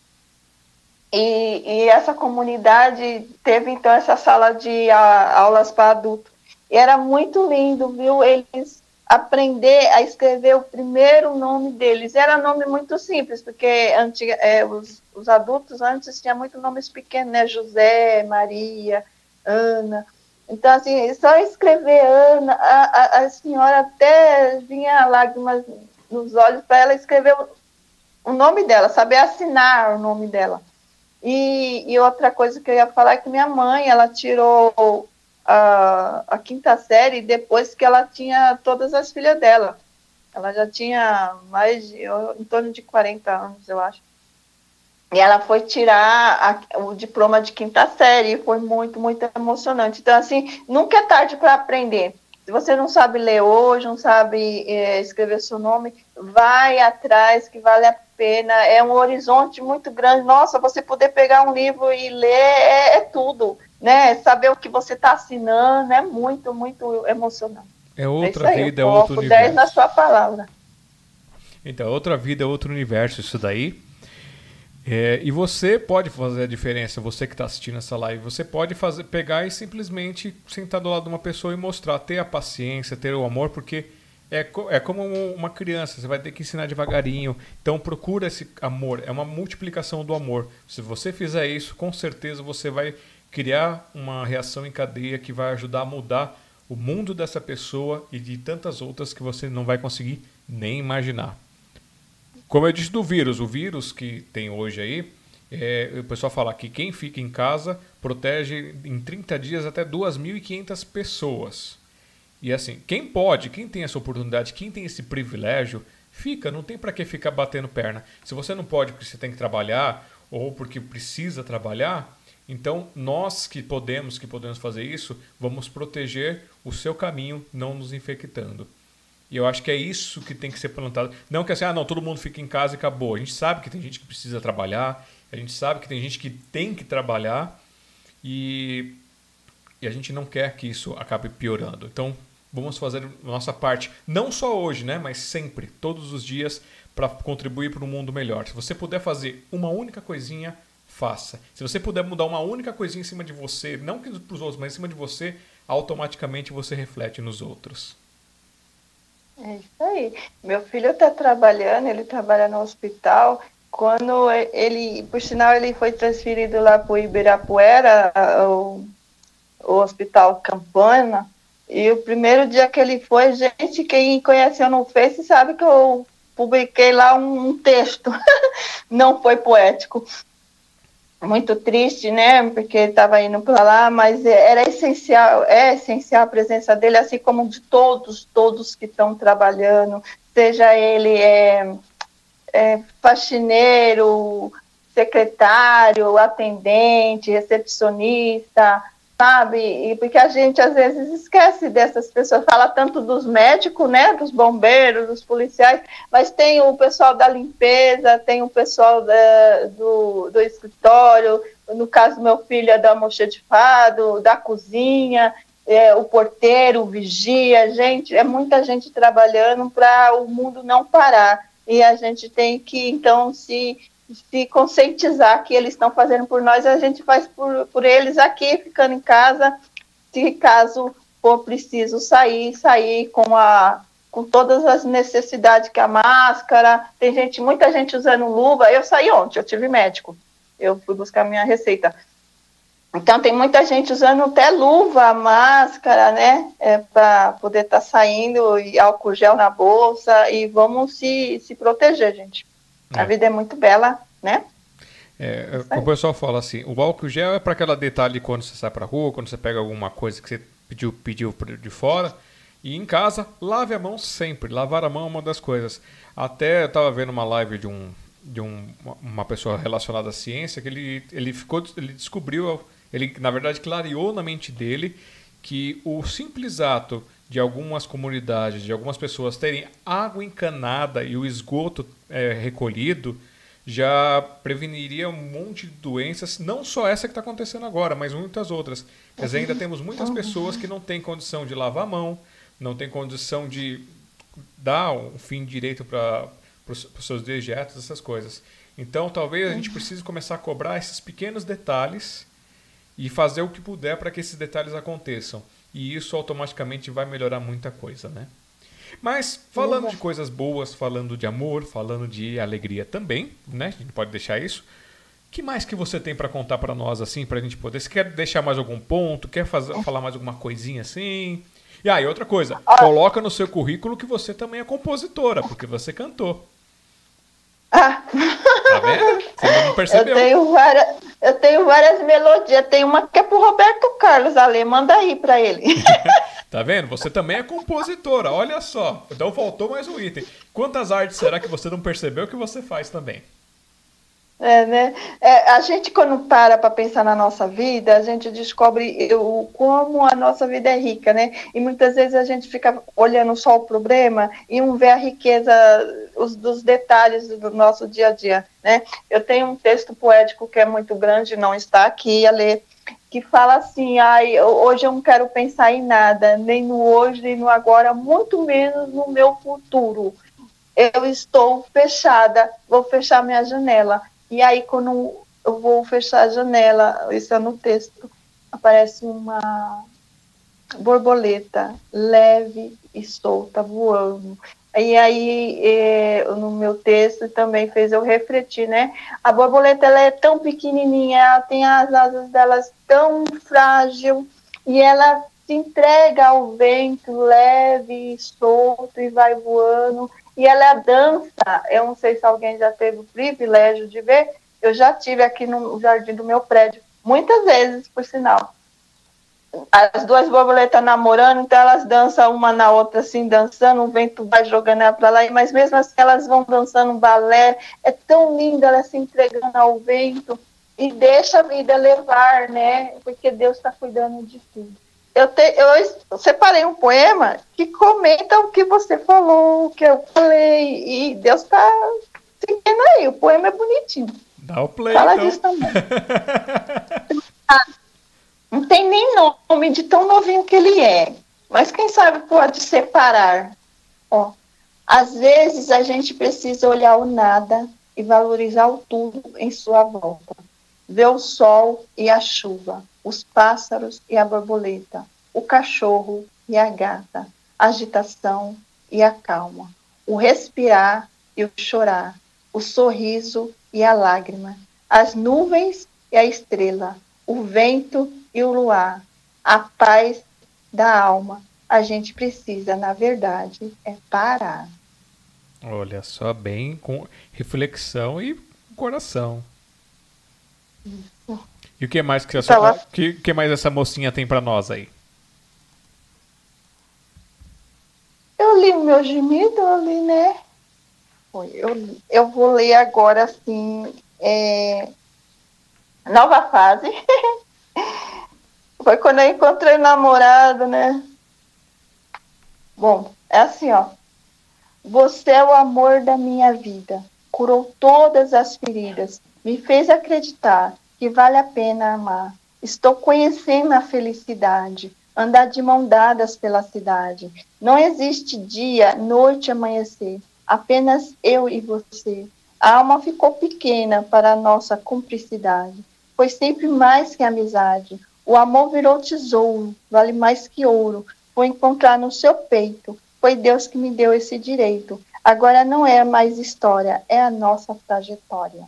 E, e essa comunidade teve então essa sala de a, aulas para adultos. E era muito lindo, viu? Eles aprender a escrever o primeiro nome deles. Era nome muito simples, porque antiga, é, os, os adultos antes tinham muito nomes pequenos, né? José, Maria, Ana. Então, assim, só escrever Ana, a, a, a senhora até vinha lágrimas nos olhos para ela escrever o, o, nome dela, saber assinar o nome dela. E, e, outra coisa que eu ia falar é que minha mãe, ela tirou a, a quinta série depois que ela tinha todas as filhas dela. Ela já tinha mais de, em torno de 40 anos, eu acho. E ela foi tirar a, o diploma de quinta série e foi muito, muito emocionante. Então, assim, nunca é tarde para aprender. Se você não sabe ler hoje, não sabe é, escrever seu nome, vai atrás, que vale a pena. É um horizonte muito grande. Nossa, você poder pegar um livro e ler é, é tudo. Né? Saber o que você está assinando é muito, muito emocionante. É outra é vida, é outro universo. 10 na sua palavra. Então, outra vida é outro universo, isso daí. É, e você pode fazer a diferença, você que está assistindo essa live, você pode fazer, pegar e simplesmente sentar do lado de uma pessoa e mostrar, ter a paciência, ter o amor, porque é, é como uma criança, você vai ter que ensinar devagarinho. Então procura esse amor, é uma multiplicação do amor. Se você fizer isso, com certeza você vai criar uma reação em cadeia que vai ajudar a mudar o mundo dessa pessoa e de tantas outras que você não vai conseguir nem imaginar. Como eu disse do vírus, o vírus que tem hoje aí, é, o pessoal fala que quem fica em casa protege em 30 dias até 2.500 pessoas. E assim, quem pode, quem tem essa oportunidade, quem tem esse privilégio, fica, não tem para que ficar batendo perna. Se você não pode porque você tem que trabalhar ou porque precisa trabalhar, então nós que podemos, que podemos fazer isso, vamos proteger o seu caminho, não nos infectando. E eu acho que é isso que tem que ser plantado. Não que assim, ah, não, todo mundo fica em casa e acabou. A gente sabe que tem gente que precisa trabalhar, a gente sabe que tem gente que tem que trabalhar e, e a gente não quer que isso acabe piorando. Então, vamos fazer nossa parte, não só hoje, né, mas sempre, todos os dias, para contribuir para um mundo melhor. Se você puder fazer uma única coisinha, faça. Se você puder mudar uma única coisinha em cima de você, não para os outros, mas em cima de você, automaticamente você reflete nos outros. É isso aí. Meu filho está trabalhando, ele trabalha no hospital. Quando ele, por sinal, ele foi transferido lá para o Ibirapuera, o, o Hospital Campana, e o primeiro dia que ele foi, gente, quem conheceu no Face sabe que eu publiquei lá um, texto. <laughs> Não foi poético, muito triste, né? Porque ele estava indo para lá, mas era essencial, é essencial a presença dele, assim como de todos, todos que estão trabalhando, seja ele é, é, faxineiro, secretário, atendente, recepcionista, sabe? E porque a gente às vezes esquece dessas pessoas, fala tanto dos médicos, né, dos bombeiros, dos policiais, mas tem o pessoal da limpeza, tem o pessoal da, do, do escritório, no caso meu filho é da almoxerifado, da cozinha, é, o porteiro, o vigia, gente, é muita gente trabalhando para o mundo não parar. E a gente tem que, então, se se conscientizar que eles estão fazendo por nós, a gente faz por, por eles aqui, ficando em casa, se caso for preciso sair, sair com a com todas as necessidades que a máscara, tem gente, muita gente usando luva. Eu saí ontem, eu tive médico. Eu fui buscar minha receita. Então tem muita gente usando até luva, máscara, né? É, para poder estar tá saindo e álcool gel na bolsa e vamos se, se proteger, gente. É. A vida é muito bela, né? É, é o pessoal fala assim, o álcool gel é para aquela detalhe quando você sai para rua, quando você pega alguma coisa que você pediu, pediu de fora. E em casa, lave a mão sempre. Lavar a mão é uma das coisas. Até eu estava vendo uma live de, um, de um, uma pessoa relacionada à ciência que ele, ele, ficou, ele descobriu, ele na verdade clareou na mente dele que o simples ato de algumas comunidades, de algumas pessoas terem água encanada e o esgoto é, recolhido, já preveniria um monte de doenças, não só essa que está acontecendo agora, mas muitas outras. Quer dizer, ainda temos muitas pessoas que não têm condição de lavar a mão, não têm condição de dar um fim direito para os seus dejetos, essas coisas. Então, talvez a gente precise começar a cobrar esses pequenos detalhes e fazer o que puder para que esses detalhes aconteçam e isso automaticamente vai melhorar muita coisa, né? Mas falando de coisas boas, falando de amor, falando de alegria também, né? A gente pode deixar isso. que mais que você tem para contar para nós assim, para a gente poder? Você quer deixar mais algum ponto? Quer fazer, falar mais alguma coisinha assim? E aí, ah, outra coisa, coloca no seu currículo que você também é compositora, porque você cantou. Ah. Tá vendo? Você não percebeu. Eu tenho várias, eu tenho várias melodias. Tem uma que é pro Roberto Carlos Ale, manda aí para ele. <laughs> tá vendo? Você também é compositora, olha só. Então faltou mais um item. Quantas artes será que você não percebeu que você faz também? É, né? É, a gente, quando para para pensar na nossa vida, a gente descobre o, como a nossa vida é rica, né? E muitas vezes a gente fica olhando só o problema e não vê a riqueza os, dos detalhes do nosso dia a dia, né? Eu tenho um texto poético que é muito grande, não está aqui a ler, que fala assim: ai, hoje eu não quero pensar em nada, nem no hoje, nem no agora, muito menos no meu futuro. Eu estou fechada, vou fechar minha janela e aí, quando eu vou fechar a janela, isso é no texto, aparece uma borboleta leve e solta voando. E aí, é, no meu texto também fez eu refletir, né? A borboleta ela é tão pequenininha, ela tem as asas delas tão frágil e ela se entrega ao vento leve e solto e vai voando. E ela dança, eu não sei se alguém já teve o privilégio de ver, eu já tive aqui no jardim do meu prédio, muitas vezes, por sinal. as duas borboletas namorando, então elas dançam uma na outra, assim, dançando, o vento vai jogando ela para lá, mas mesmo assim elas vão dançando um balé, é tão lindo ela se entregando ao vento, e deixa a vida levar, né, porque Deus está cuidando de tudo. Eu, te, eu separei um poema que comenta o que você falou, o que eu falei, e Deus está seguindo aí, o poema é bonitinho. Dá o play, Fala então. disso também. <laughs> Não tem nem nome de tão novinho que ele é. Mas quem sabe pode separar. Ó, às vezes a gente precisa olhar o nada e valorizar o tudo em sua volta. Ver o sol e a chuva, os pássaros e a borboleta, o cachorro e a gata, a agitação e a calma, o respirar e o chorar, o sorriso e a lágrima, as nuvens e a estrela, o vento e o luar, a paz da alma. A gente precisa, na verdade, é parar. Olha só, bem com reflexão e coração. E o que mais que essa, Tava- que, que mais essa mocinha tem pra nós aí? Eu li o meu gemido, eu li, né? Eu, eu vou ler agora, assim, é, nova fase. <laughs> Foi quando eu encontrei o namorado, né? Bom, é assim, ó. Você é o amor da minha vida. Curou todas as feridas. Me fez acreditar que vale a pena amar. Estou conhecendo a felicidade. Andar de mão dadas pela cidade. Não existe dia, noite, amanhecer. Apenas eu e você. A alma ficou pequena para a nossa cumplicidade. Foi sempre mais que amizade. O amor virou tesouro, vale mais que ouro. Vou encontrar no seu peito. Foi Deus que me deu esse direito. Agora não é mais história, é a nossa trajetória.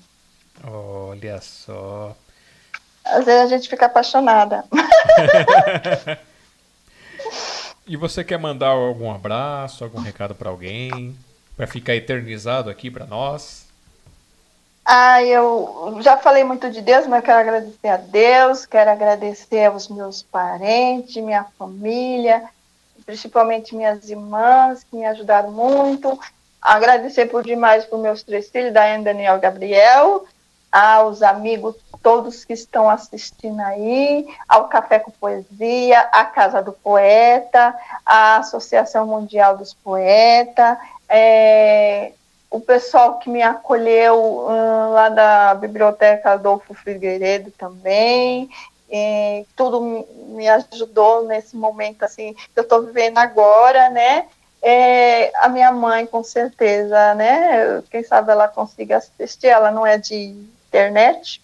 Olha só. Às vezes a gente fica apaixonada. <laughs> E você quer mandar algum abraço, algum recado pra alguém? Pra ficar eternizado aqui pra nós? Ah, eu já falei muito de Deus, mas quero agradecer a Deus, quero agradecer aos meus parentes, minha família, principalmente minhas irmãs, que me ajudaram muito. Agradecer por demais para os meus três filhos, Daiane, Daniel e Gabriel, aos amigos todos que estão assistindo aí, ao Café com Poesia, à Casa do Poeta, à Associação Mundial dos Poetas, é, o pessoal que me acolheu hum, lá da Biblioteca Adolfo Figueiredo também, tudo me, me ajudou nesse momento assim que eu estou vivendo agora, né? É, a minha mãe, com certeza, né? Quem sabe ela consiga assistir, ela não é de internet,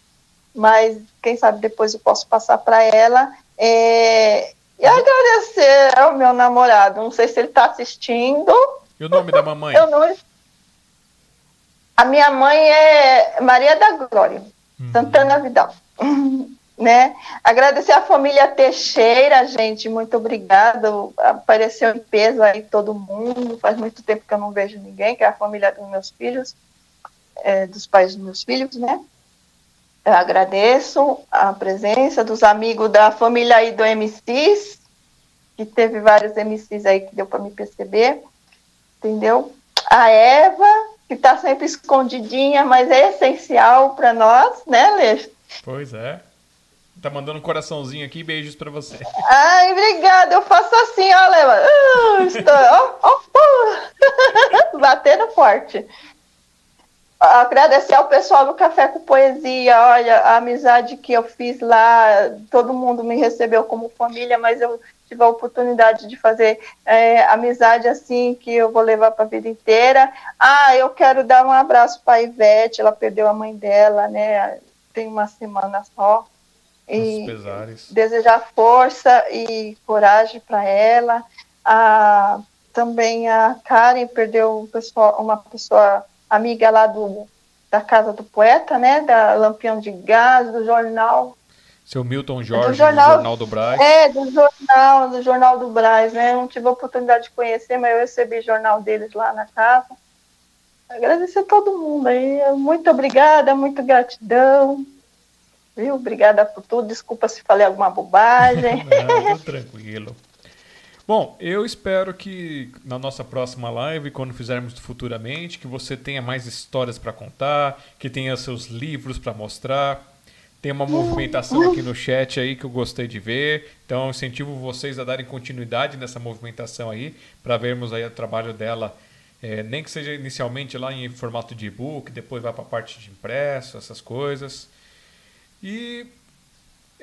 mas quem sabe depois eu posso passar para ela. É, e agradecer ao meu namorado, não sei se ele está assistindo. E o nome da mamãe? <laughs> Não. A minha mãe é Maria da Glória, Uhum. Santana Vidal. <laughs> né? Agradecer a família Teixeira, gente, muito obrigada. Apareceu em peso aí todo mundo. Faz muito tempo que eu não vejo ninguém, que é a família dos meus filhos, é, dos pais dos meus filhos, né? Eu agradeço a presença dos amigos da família aí do MCs, que teve vários MCs aí que deu para me perceber, entendeu? A Eva, que está sempre escondidinha, mas é essencial para nós, né, Leixo? Pois é. Tá mandando um coraçãozinho aqui, beijos pra você. Ai, obrigada. Eu faço assim, ó, Leva. Uh, estou, ó, ó, ó. <laughs> Batendo forte. Agradecer ao pessoal do Café com Poesia. Olha, a amizade que eu fiz lá, todo mundo me recebeu como família, mas eu tive a oportunidade de fazer é, amizade assim que eu vou levar para a vida inteira. Ah, eu quero dar um abraço para a Ivete, ela perdeu a mãe dela, né? Tem uma semana só. E desejar força e coragem para ela. A, também a Karen perdeu um pessoal, uma pessoa amiga lá do, da Casa do Poeta, né? Da Lampião de Gás, do jornal. Seu Milton Jorge, Do do jornal- Jornal do Brás. É, do jornal, do Jornal do Brás, né? Eu não tive a oportunidade de conhecer, mas eu recebi jornal deles lá na casa. Agradecer a todo mundo aí. Muito obrigada, muito gratidão. viu? Obrigada por tudo. Desculpa se falei alguma bobagem. <laughs> Não, tranquilo. Bom, eu espero que na nossa próxima live, quando fizermos futuramente, que você tenha mais histórias para contar, que tenha seus livros para mostrar. Tem uma movimentação aqui no chat aí que eu gostei de ver. Então, incentivo vocês a darem continuidade nessa movimentação aí, para vermos aí o trabalho dela, é, nem que seja inicialmente lá em formato de e-book, depois vai para a parte de impresso, essas coisas. E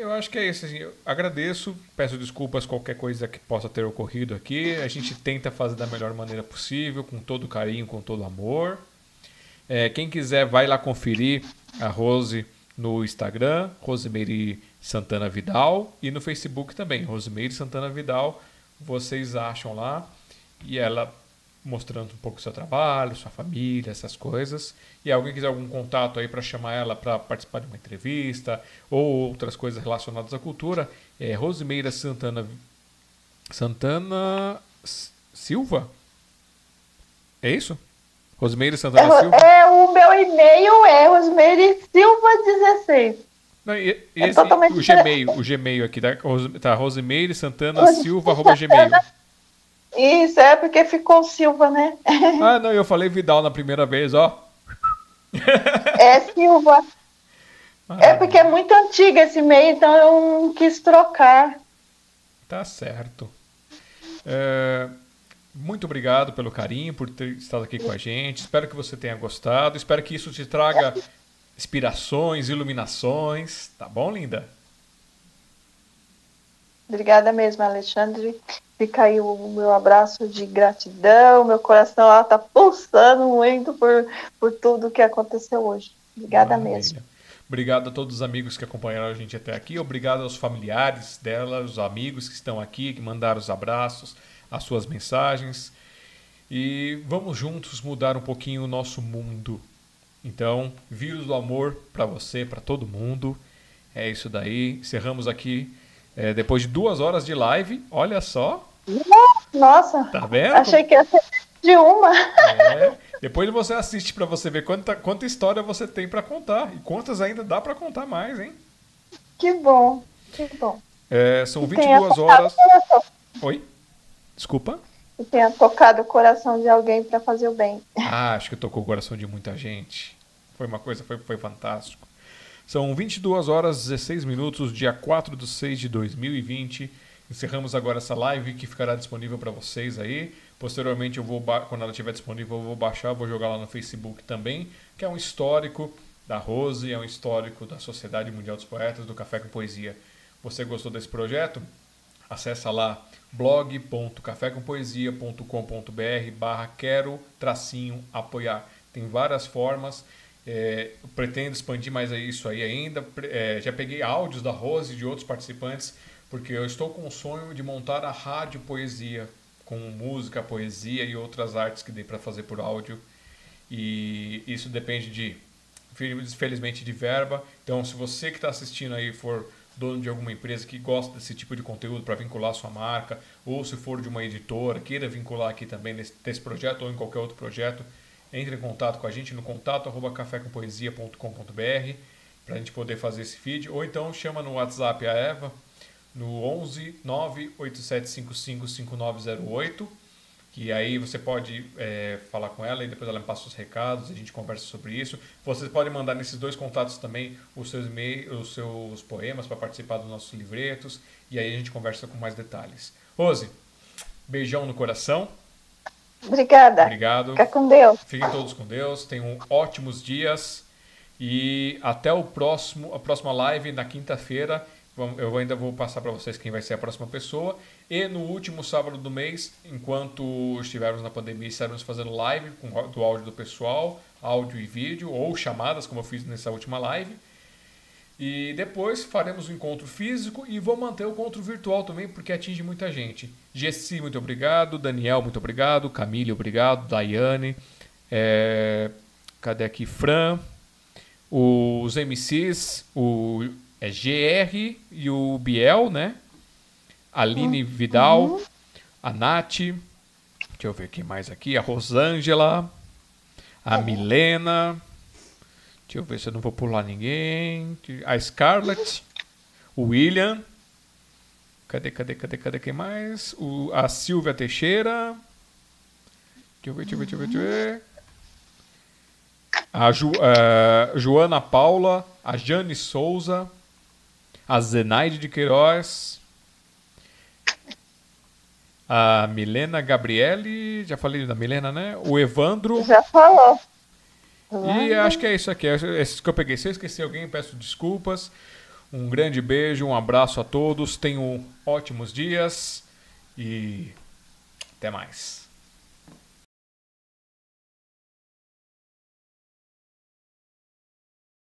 eu acho que é isso. Assim, eu agradeço, peço desculpas qualquer coisa que possa ter ocorrido aqui. A gente tenta fazer da melhor maneira possível, com todo carinho, com todo amor. É, quem quiser, vai lá conferir a Rose no Instagram, Rosemary Santana Vidal, e no Facebook também, Rosemary Santana Vidal. Vocês acham lá. E ela mostrando um pouco seu trabalho, sua família, essas coisas. E alguém quiser algum contato aí para chamar ela para participar de uma entrevista ou outras coisas relacionadas à cultura, é Rosimeira Santana Santana Silva. É isso? Rosimeira Santana é, Silva? É, o meu e-mail é Rosimeira Silva 16. Não, e, e é esse, o Gmail, o Gmail aqui, tá? tá Rosimeire Santana Silva, arroba Gmail. Isso, é porque ficou Silva, né? <laughs> Ah, não, eu falei Vidal na primeira vez, ó. É Silva. Ah, é porque é muito antigo esse e-mail, então eu não quis trocar. Tá certo. É, muito obrigado pelo carinho, por ter estado aqui com a gente. Espero que você tenha gostado. Espero que isso te traga inspirações, iluminações. Tá bom, linda? Obrigada mesmo, Alexandre. Fica aí o meu abraço de gratidão. Meu coração lá tá pulsando muito por, por tudo que aconteceu hoje. Obrigada Maravilha. mesmo. Obrigado a todos os amigos que acompanharam a gente até aqui. Obrigado aos familiares dela, os amigos que estão aqui, que mandaram os abraços, as suas mensagens. E vamos juntos mudar um pouquinho o nosso mundo. Então, vírus do amor para você, para todo mundo. É isso daí. Encerramos aqui é, depois de duas horas de live, olha só. Nossa! Tá vendo? Achei que ia ser de uma. É, depois você assiste para você ver quanta, quanta história você tem para contar. E quantas ainda dá para contar mais, hein? Que bom, que bom. É, são 22 horas. Oi? Desculpa? Que tenha tocado o coração de alguém para fazer o bem. Ah, acho que tocou o coração de muita gente. Foi uma coisa, foi, foi fantástico. São 22 horas 16 minutos, dia 4 de 6 de 2020. Encerramos agora essa live que ficará disponível para vocês aí. Posteriormente, eu vou quando ela estiver disponível, eu vou baixar, vou jogar lá no Facebook também, que é um histórico da Rose, é um histórico da Sociedade Mundial dos Poetas, do Café com Poesia. Você gostou desse projeto? Acesse lá blog.cafécompoesia.com.br barra quero tracinho apoiar. Tem várias formas. É, pretendo expandir mais isso aí ainda. É, já peguei áudios da Rose e de outros participantes, porque eu estou com o sonho de montar a rádio poesia, com música, poesia e outras artes que dê para fazer por áudio. E isso depende de, felizmente, de verba. Então, se você que está assistindo aí for dono de alguma empresa que gosta desse tipo de conteúdo para vincular sua marca, ou se for de uma editora, queira vincular aqui também nesse, nesse projeto ou em qualquer outro projeto, entre em contato com a gente no contato arroba cafécompoesia.com.br para a gente poder fazer esse feed. Ou então chama no WhatsApp a Eva no 11 98755 5908 que aí você pode é, falar com ela e depois ela me passa os recados, a gente conversa sobre isso. Vocês podem mandar nesses dois contatos também os seus e os seus poemas para participar dos nossos livretos e aí a gente conversa com mais detalhes. Rose, beijão no coração. Obrigada. Obrigado. Fica com Deus. Fiquem todos com Deus. Tenham ótimos dias. E até o próximo, a próxima live na quinta-feira. Eu ainda vou passar para vocês quem vai ser a próxima pessoa. E no último sábado do mês, enquanto estivermos na pandemia, estaremos fazendo live com do áudio do pessoal, áudio e vídeo, ou chamadas, como eu fiz nessa última live. E depois faremos o um encontro físico e vou manter o encontro virtual também, porque atinge muita gente. Gessi, muito obrigado. Daniel, muito obrigado. Camille, obrigado. Daiane. É... Cadê aqui? Fran. Os MCs, o é GR e o Biel, né? Aline Vidal. Uhum. A Nath. Deixa eu ver quem mais aqui. A Rosângela. A Milena. Deixa eu ver se eu não vou pular ninguém. A Scarlett. O William. Cadê, cadê, cadê, cadê quem mais? O, a Silvia Teixeira. Deixa eu ver, deixa eu ver, deixa eu ver. Deixa eu ver. A Ju, uh, Joana Paula. A Jane Souza. A Zenaide de Queiroz. A Milena Gabriele. Já falei da Milena, né? O Evandro. Já falou. E acho que é isso aqui. Esses que eu peguei. Se eu esqueci alguém, peço desculpas. Um grande beijo, um abraço a todos. Tenham ótimos dias e até mais.